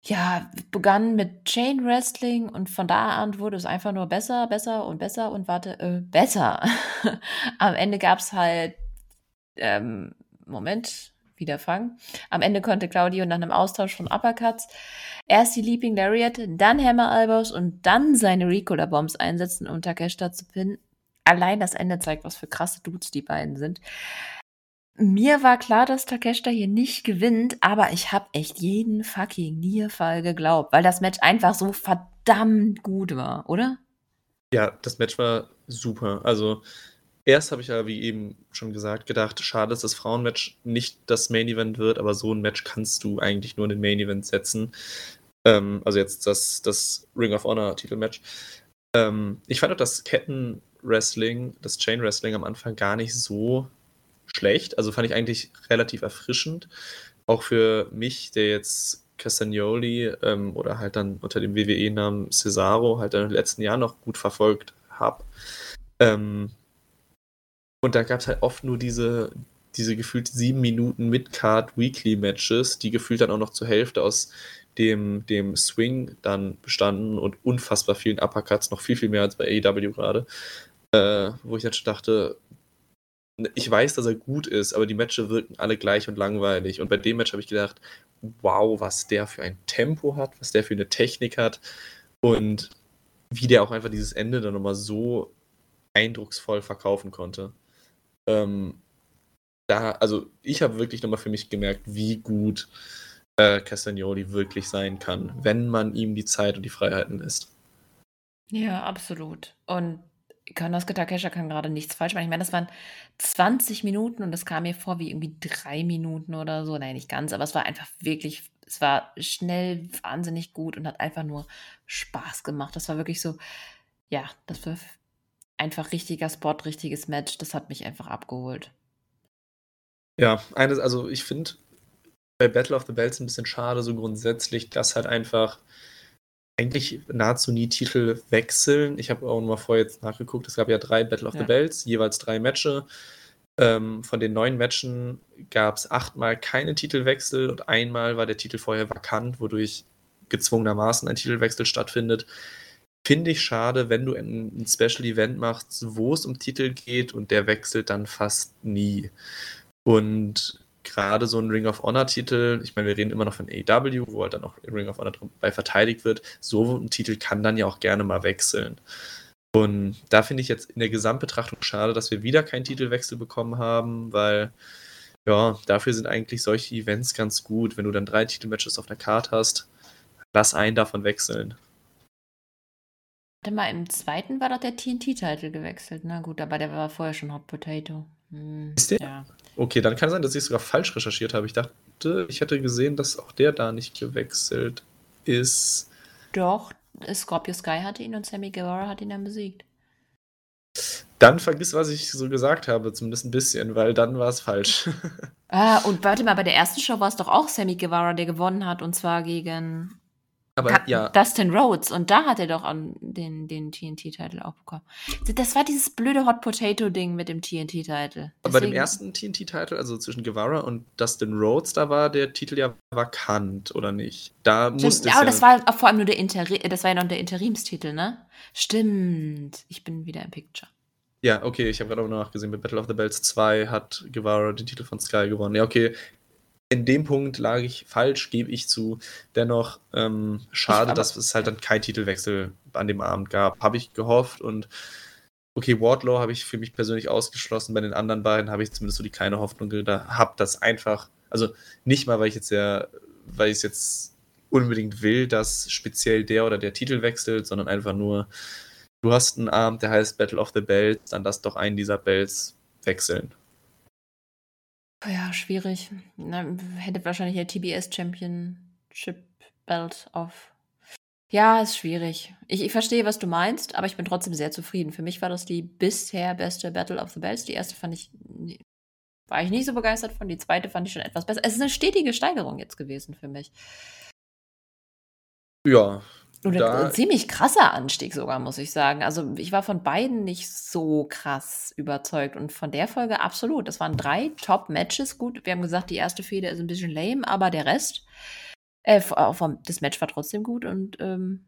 Ja, begann mit Chain Wrestling und von da an wurde es einfach nur besser, besser und besser und warte, äh, besser. Am Ende gab es halt, ähm, Moment, wieder fangen. Am Ende konnte Claudio nach einem Austausch von Uppercuts erst die Leaping Lariat, dann Hammer Elbows und dann seine Ricola Bombs einsetzen, um Takeshita zu pinnen. Allein das Ende zeigt, was für krasse Dudes die beiden sind. Mir war klar, dass Takeshita hier nicht gewinnt, aber ich habe echt jeden fucking Nierfall geglaubt, weil das Match einfach so verdammt gut war, oder? Ja, das Match war super. Also erst habe ich ja, wie eben schon gesagt, gedacht, schade, dass das Frauenmatch nicht das Main Event wird, aber so ein Match kannst du eigentlich nur in den Main Event setzen. Ähm, also jetzt das, das Ring of Honor Titelmatch. Ähm, ich fand auch das Ketten-Wrestling, das Chain-Wrestling am Anfang gar nicht so schlecht. Also fand ich eigentlich relativ erfrischend. Auch für mich, der jetzt Castagnoli ähm, oder halt dann unter dem WWE-Namen Cesaro halt in den letzten Jahren noch gut verfolgt habe. Ähm, und da gab es halt oft nur diese, diese gefühlt sieben Minuten Mid-Card Weekly Matches, die gefühlt dann auch noch zur Hälfte aus dem, dem Swing dann bestanden und unfassbar vielen Uppercuts, noch viel, viel mehr als bei AEW gerade. Äh, wo ich dann schon dachte, ich weiß, dass er gut ist, aber die Matches wirken alle gleich und langweilig. Und bei dem Match habe ich gedacht, wow, was der für ein Tempo hat, was der für eine Technik hat und wie der auch einfach dieses Ende dann nochmal so eindrucksvoll verkaufen konnte. Ähm, da, also ich habe wirklich nochmal für mich gemerkt, wie gut äh, Castagnoli wirklich sein kann, wenn man ihm die Zeit und die Freiheiten lässt. Ja, absolut. Und Konosuke Takesha kann gerade nichts falsch machen. Ich meine, das waren 20 Minuten und das kam mir vor wie irgendwie drei Minuten oder so. Nein, nicht ganz, aber es war einfach wirklich, es war schnell, wahnsinnig gut und hat einfach nur Spaß gemacht. Das war wirklich so, ja, das war einfach richtiger Spot, richtiges Match. Das hat mich einfach abgeholt. Ja, eines, also ich finde bei Battle of the Bells ein bisschen schade, so grundsätzlich, dass halt einfach eigentlich nahezu nie Titel wechseln. Ich habe auch noch mal vorher jetzt nachgeguckt, es gab ja drei Battle of ja. the Bells, jeweils drei Matches. Ähm, von den neun Matchen gab es achtmal keine Titelwechsel und einmal war der Titel vorher vakant, wodurch gezwungenermaßen ein Titelwechsel stattfindet. Finde ich schade, wenn du ein Special Event machst, wo es um Titel geht und der wechselt dann fast nie. Und gerade so ein Ring of Honor-Titel, ich meine, wir reden immer noch von AEW, wo halt dann auch Ring of Honor bei verteidigt wird, so ein Titel kann dann ja auch gerne mal wechseln. Und da finde ich jetzt in der Gesamtbetrachtung schade, dass wir wieder keinen Titelwechsel bekommen haben, weil ja, dafür sind eigentlich solche Events ganz gut. Wenn du dann drei Titelmatches auf der Karte hast, lass einen davon wechseln. Warte mal, im zweiten war doch der TNT-Titel gewechselt. Na gut, aber der war vorher schon Hot Potato. Hm, Ist der? Ja. Okay, dann kann es sein, dass ich sogar falsch recherchiert habe. Ich dachte, ich hätte gesehen, dass auch der da nicht gewechselt ist. Doch, Scorpio Sky hatte ihn und Sammy Guevara hat ihn dann besiegt. Dann vergiss, was ich so gesagt habe, zumindest ein bisschen, weil dann war es falsch. ah, und warte mal, bei der ersten Show war es doch auch Sammy Guevara, der gewonnen hat, und zwar gegen aber da, ja. Dustin Rhodes und da hat er doch an den, den TNT-Titel auch bekommen. Das war dieses blöde Hot Potato-Ding mit dem TNT-Titel. Bei dem ersten TNT-Titel, also zwischen Guevara und Dustin Rhodes, da war der Titel ja vakant, oder nicht? Da musste ja, aber ja das war vor allem nur der Interi das war ja noch der Interimstitel, ne? Stimmt. Ich bin wieder im Picture. Ja, okay, ich habe gerade auch nachgesehen, bei Battle of the Bells 2 hat Guevara den Titel von Sky gewonnen. Ja, okay, in dem Punkt lag ich falsch, gebe ich zu. Dennoch ähm, schade, dass es halt dann kein Titelwechsel an dem Abend gab. Habe ich gehofft und okay, Wardlow habe ich für mich persönlich ausgeschlossen. Bei den anderen beiden habe ich zumindest so die kleine Hoffnung gehabt, dass einfach, also nicht mal, weil ich jetzt ja, weil ich es jetzt unbedingt will, dass speziell der oder der Titel wechselt, sondern einfach nur, du hast einen Abend, der heißt Battle of the Bells, dann lass doch einen dieser Bells wechseln. Ja, schwierig. Na, hätte wahrscheinlich der TBS Championship Belt auf. Ja, ist schwierig. Ich, ich verstehe, was du meinst, aber ich bin trotzdem sehr zufrieden. Für mich war das die bisher beste Battle of the Bells. Die erste fand ich, war ich nicht so begeistert von. Die zweite fand ich schon etwas besser. Es ist eine stetige Steigerung jetzt gewesen für mich. Ja, Oder Da ein ziemlich krasser Anstieg sogar, muss ich sagen. Also, ich war von beiden nicht so krass überzeugt und von der Folge absolut. Das waren 3 Top-Matches. Gut, wir haben gesagt, die erste Fehde ist ein bisschen lame, aber der Rest äh, auch vom das Match war trotzdem gut und, ähm,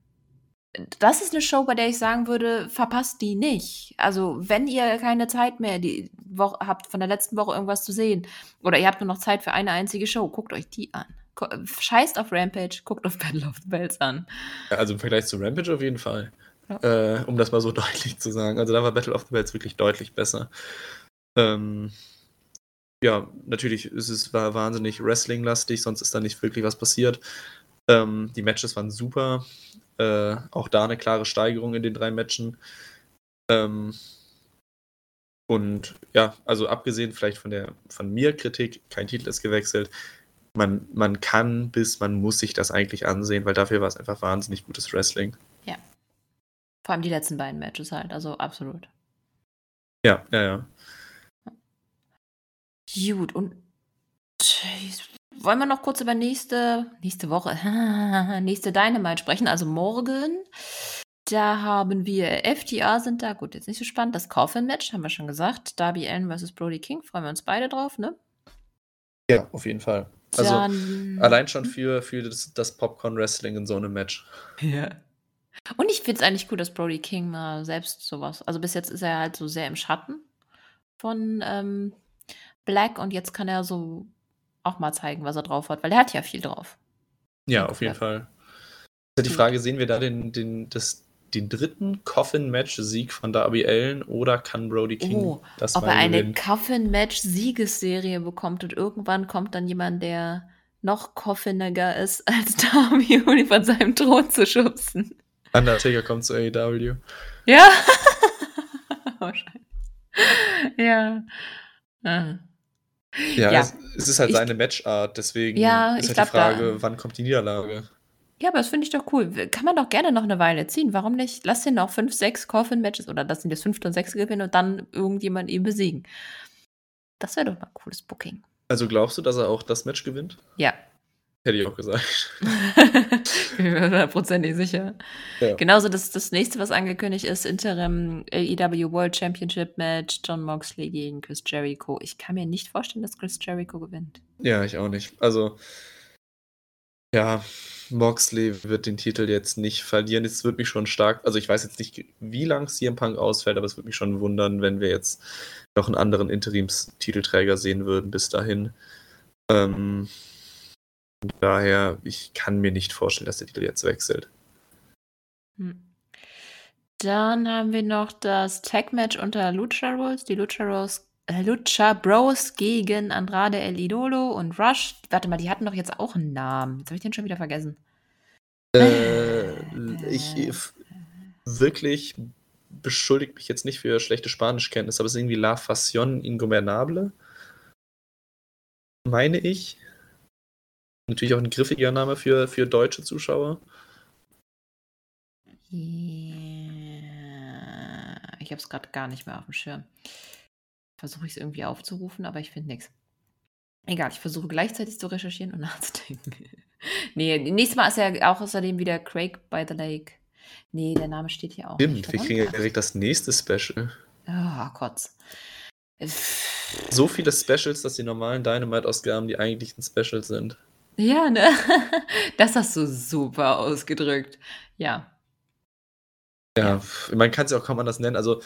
das ist eine Show, bei der ich sagen würde, verpasst die nicht. Also, wenn ihr keine Zeit mehr die Woche habt, von der letzten Woche irgendwas zu sehen oder ihr habt nur noch Zeit für eine einzige Show, guckt euch die an. Scheißt auf Rampage, guckt auf Battle of the Bells an. Ja, also im Vergleich zu Rampage auf jeden Fall. Ja. Äh, um das mal so deutlich zu sagen. Also da war Battle of the Bells wirklich deutlich besser. Ähm, ja, natürlich ist es war wahnsinnig Wrestling-lastig, sonst ist da nicht wirklich was passiert. Ähm, die Matches waren super. Äh, auch da eine klare Steigerung in den drei Matchen. Ähm, und ja, also abgesehen vielleicht von der von mir Kritik, kein Titel ist gewechselt. Man, man kann bis man muss sich das eigentlich ansehen, weil dafür war es einfach wahnsinnig gutes Wrestling. Ja. Vor allem die letzten beiden Matches halt, also absolut. Ja, ja, ja. Gut, und wollen wir noch kurz über nächste, nächste Woche, nächste Dynamite sprechen, also morgen. Da haben wir FTA sind da, gut, jetzt nicht so spannend. Das Coffin-Match, haben wir schon gesagt. Darby Allen vs. Brody King, freuen wir uns beide drauf, ne? Ja, auf jeden Fall. Also Dann, allein schon für, für das, das Popcorn-Wrestling in so einem Match. Ja. Und ich finde es eigentlich gut, dass Brody King mal selbst sowas. Also bis jetzt ist er halt so sehr im Schatten von ähm, Black und jetzt kann er so auch mal zeigen, was er drauf hat, weil er hat ja viel drauf. Ja, auf jeden. Fall. Ist ja die Frage, sehen wir da den, den, das, den dritten Coffin-Match-Sieg von Darby Allen oder kann Brody King Oh, das Ob er eine? Coffin-Match-Siegesserie bekommt und irgendwann kommt dann jemand, der noch coffiniger ist als Darby, um ihn von seinem Thron zu schubsen. Undertaker kommt zu AEW. Ja. Wahrscheinlich. ja. Ah. Ja, Ja. Es, es ist halt Ich- seine Matchart, deswegen Ja, ist halt die glaub, da- Frage, wann kommt die Niederlage? Ja, aber das finde ich doch cool. Kann man doch gerne noch eine Weile ziehen. Warum nicht? Lass den noch fünf, sechs Coffin-Matches oder lass ihn das fünfte und sechste gewinnen und dann irgendjemand ihn besiegen. Das wäre doch mal ein cooles Booking. Also glaubst du, dass er auch das Match gewinnt? Ja. Hätte ich auch gesagt. ich bin mir hundertprozentig sicher. Ja. Genauso das, das nächste, was angekündigt ist, Interim AEW World Championship Match, John Moxley gegen Chris Jericho. Ich kann mir nicht vorstellen, dass Chris Jericho gewinnt. Ja, ich auch nicht. Also, ja, Moxley wird den Titel jetzt nicht verlieren. Es wird mich schon stark, also ich weiß jetzt nicht, wie lang CM Punk ausfällt, aber es würde mich schon wundern, wenn wir jetzt noch einen anderen Interimstitelträger sehen würden bis dahin. Ähm, daher, ich kann mir nicht vorstellen, dass der Titel jetzt wechselt. Hm. Dann haben wir noch das Tag-Match unter Lucha Bros. Die Lucha äh, Lucha Bros gegen Andrade El Idolo und Rush. Warte mal, die hatten doch jetzt auch einen Namen. Jetzt habe ich den schon wieder vergessen. Äh, ich f- wirklich beschuldigt mich jetzt nicht für schlechte Spanischkenntnis, aber es ist irgendwie La Fascion Ingobernable. Meine ich. Natürlich auch ein griffiger Name für, für deutsche Zuschauer. Ich habe es gerade gar nicht mehr auf dem Schirm. Versuche ich es irgendwie aufzurufen, aber ich finde nichts. Egal, ich versuche gleichzeitig zu recherchieren und nachzudenken. nee, nächstes Mal ist ja auch außerdem wieder Craig by the Lake. Nee, der Name steht hier auch. Stimmt, wir kriegen ja direkt das nächste Special. Oh, Kotz. So viele Specials, dass die normalen Dynamite-Ausgaben die eigentlichen Specials sind. Ja, ne? Das hast du super ausgedrückt. Ja. Ja, man kann es ja auch kaum anders nennen. Also,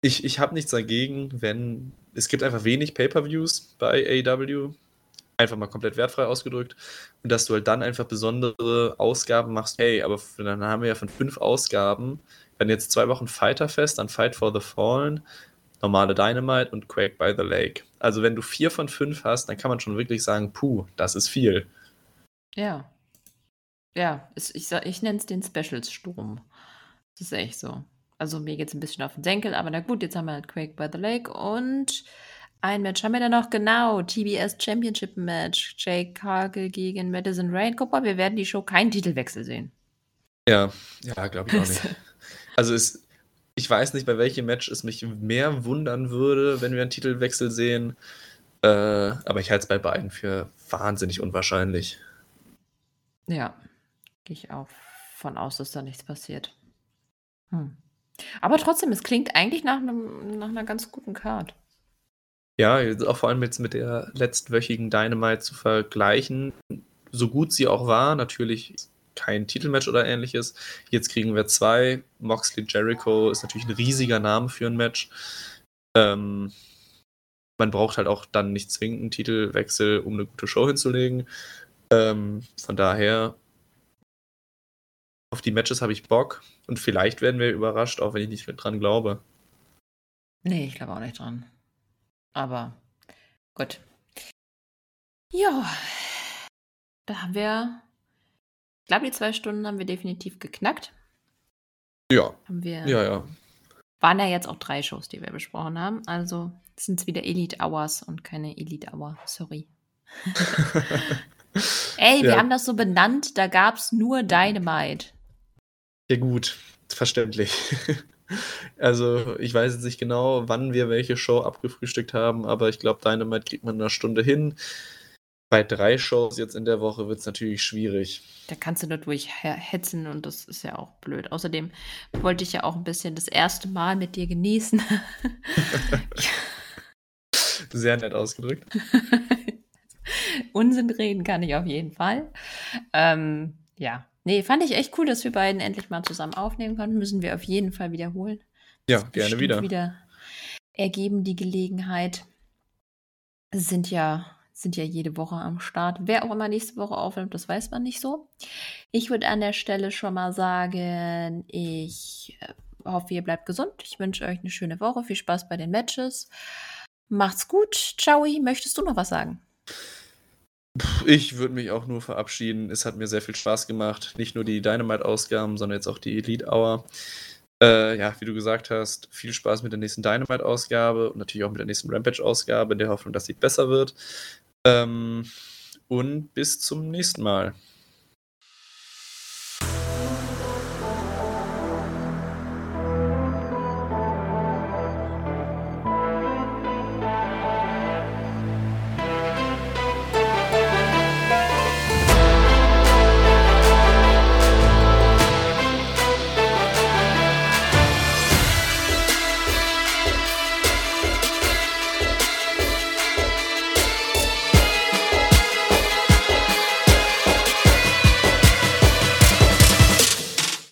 ich, ich habe nichts dagegen, wenn. Es gibt einfach wenig Pay-Per-Views bei AEW. Einfach mal komplett wertfrei ausgedrückt. Und dass du halt dann einfach besondere Ausgaben machst. Hey, aber dann haben wir ja von fünf Ausgaben. Wenn jetzt zwei Wochen Fighterfest, dann Fight for the Fallen, normale Dynamite und Quake by the Lake. Also, wenn du vier von fünf hast, dann kann man schon wirklich sagen: Puh, das ist viel. Ja. Ja, ich, ich nenne es den Specials-Sturm. Das ist echt so. Also mir geht es ein bisschen auf den Senkel, aber na gut, jetzt haben wir halt Quake by the Lake und ein Match haben wir da noch, genau, TBS Championship Match, Jake Cargill gegen Madison Rain. Guck mal, wir werden die Show keinen Titelwechsel sehen. Ja, ja, glaube ich auch nicht. Also es, ich weiß nicht, bei welchem Match es mich mehr wundern würde, wenn wir einen Titelwechsel sehen. Äh, aber ich halte es bei beiden für wahnsinnig unwahrscheinlich. Ja, gehe ich auch davon aus, dass da nichts passiert. Hm. Aber trotzdem, es klingt eigentlich nach, einem, nach einer ganz guten Card. Ja, auch vor allem jetzt mit der letztwöchigen Dynamite zu vergleichen, so gut sie auch war, natürlich kein Titelmatch oder ähnliches. Jetzt kriegen wir zwei. Moxley Jericho ist natürlich ein riesiger Name für ein Match. Ähm, man braucht halt auch dann nicht zwingend einen Titelwechsel, um eine gute Show hinzulegen. Ähm, von daher, auf die Matches habe ich Bock und vielleicht werden wir überrascht, auch wenn ich nicht dran glaube. Nee, ich glaube auch nicht dran. Aber gut. Ja, da haben wir, ich glaube, die zwei Stunden haben wir definitiv geknackt. Ja. Haben wir, Ja, ja. waren ja jetzt auch drei Shows, die wir besprochen haben. Also sind es wieder Elite Hours und keine Elite Hour. Sorry. Ey, wir Ja. haben das so benannt, da gab es nur Dynamite. Ja, gut, verständlich. Also, ich weiß jetzt nicht genau, wann wir welche Show abgefrühstückt haben, aber ich glaube, Dynamite kriegt man in einer Stunde hin. Bei drei Shows jetzt in der Woche wird es natürlich schwierig. Da kannst du nur durchhetzen und das ist ja auch blöd. Außerdem wollte ich ja auch ein bisschen das erste Mal mit dir genießen. Sehr nett ausgedrückt. Unsinn reden kann ich auf jeden Fall. Ähm, ja, nee, fand ich echt cool, dass wir beiden endlich mal zusammen aufnehmen konnten. Müssen wir auf jeden Fall wiederholen. Ja, Ist gerne wieder. wieder ergeben die Gelegenheit. Sind ja, sind ja jede Woche am Start. Wer auch immer nächste Woche aufnimmt, das weiß man nicht so. Ich würde an der Stelle schon mal sagen, ich äh, hoffe, ihr bleibt gesund. Ich wünsche euch eine schöne Woche. Viel Spaß bei den Matches. Macht's gut. Ciao. Möchtest du noch was sagen? Ich würde mich auch nur verabschieden. Es hat mir sehr viel Spaß gemacht. Nicht nur die Dynamite-Ausgaben, sondern jetzt auch die Elite Hour. Äh, ja, wie du gesagt hast, viel Spaß mit der nächsten Dynamite-Ausgabe und natürlich auch mit der nächsten Rampage-Ausgabe, in der Hoffnung, dass sie besser wird. Ähm, und bis zum nächsten Mal.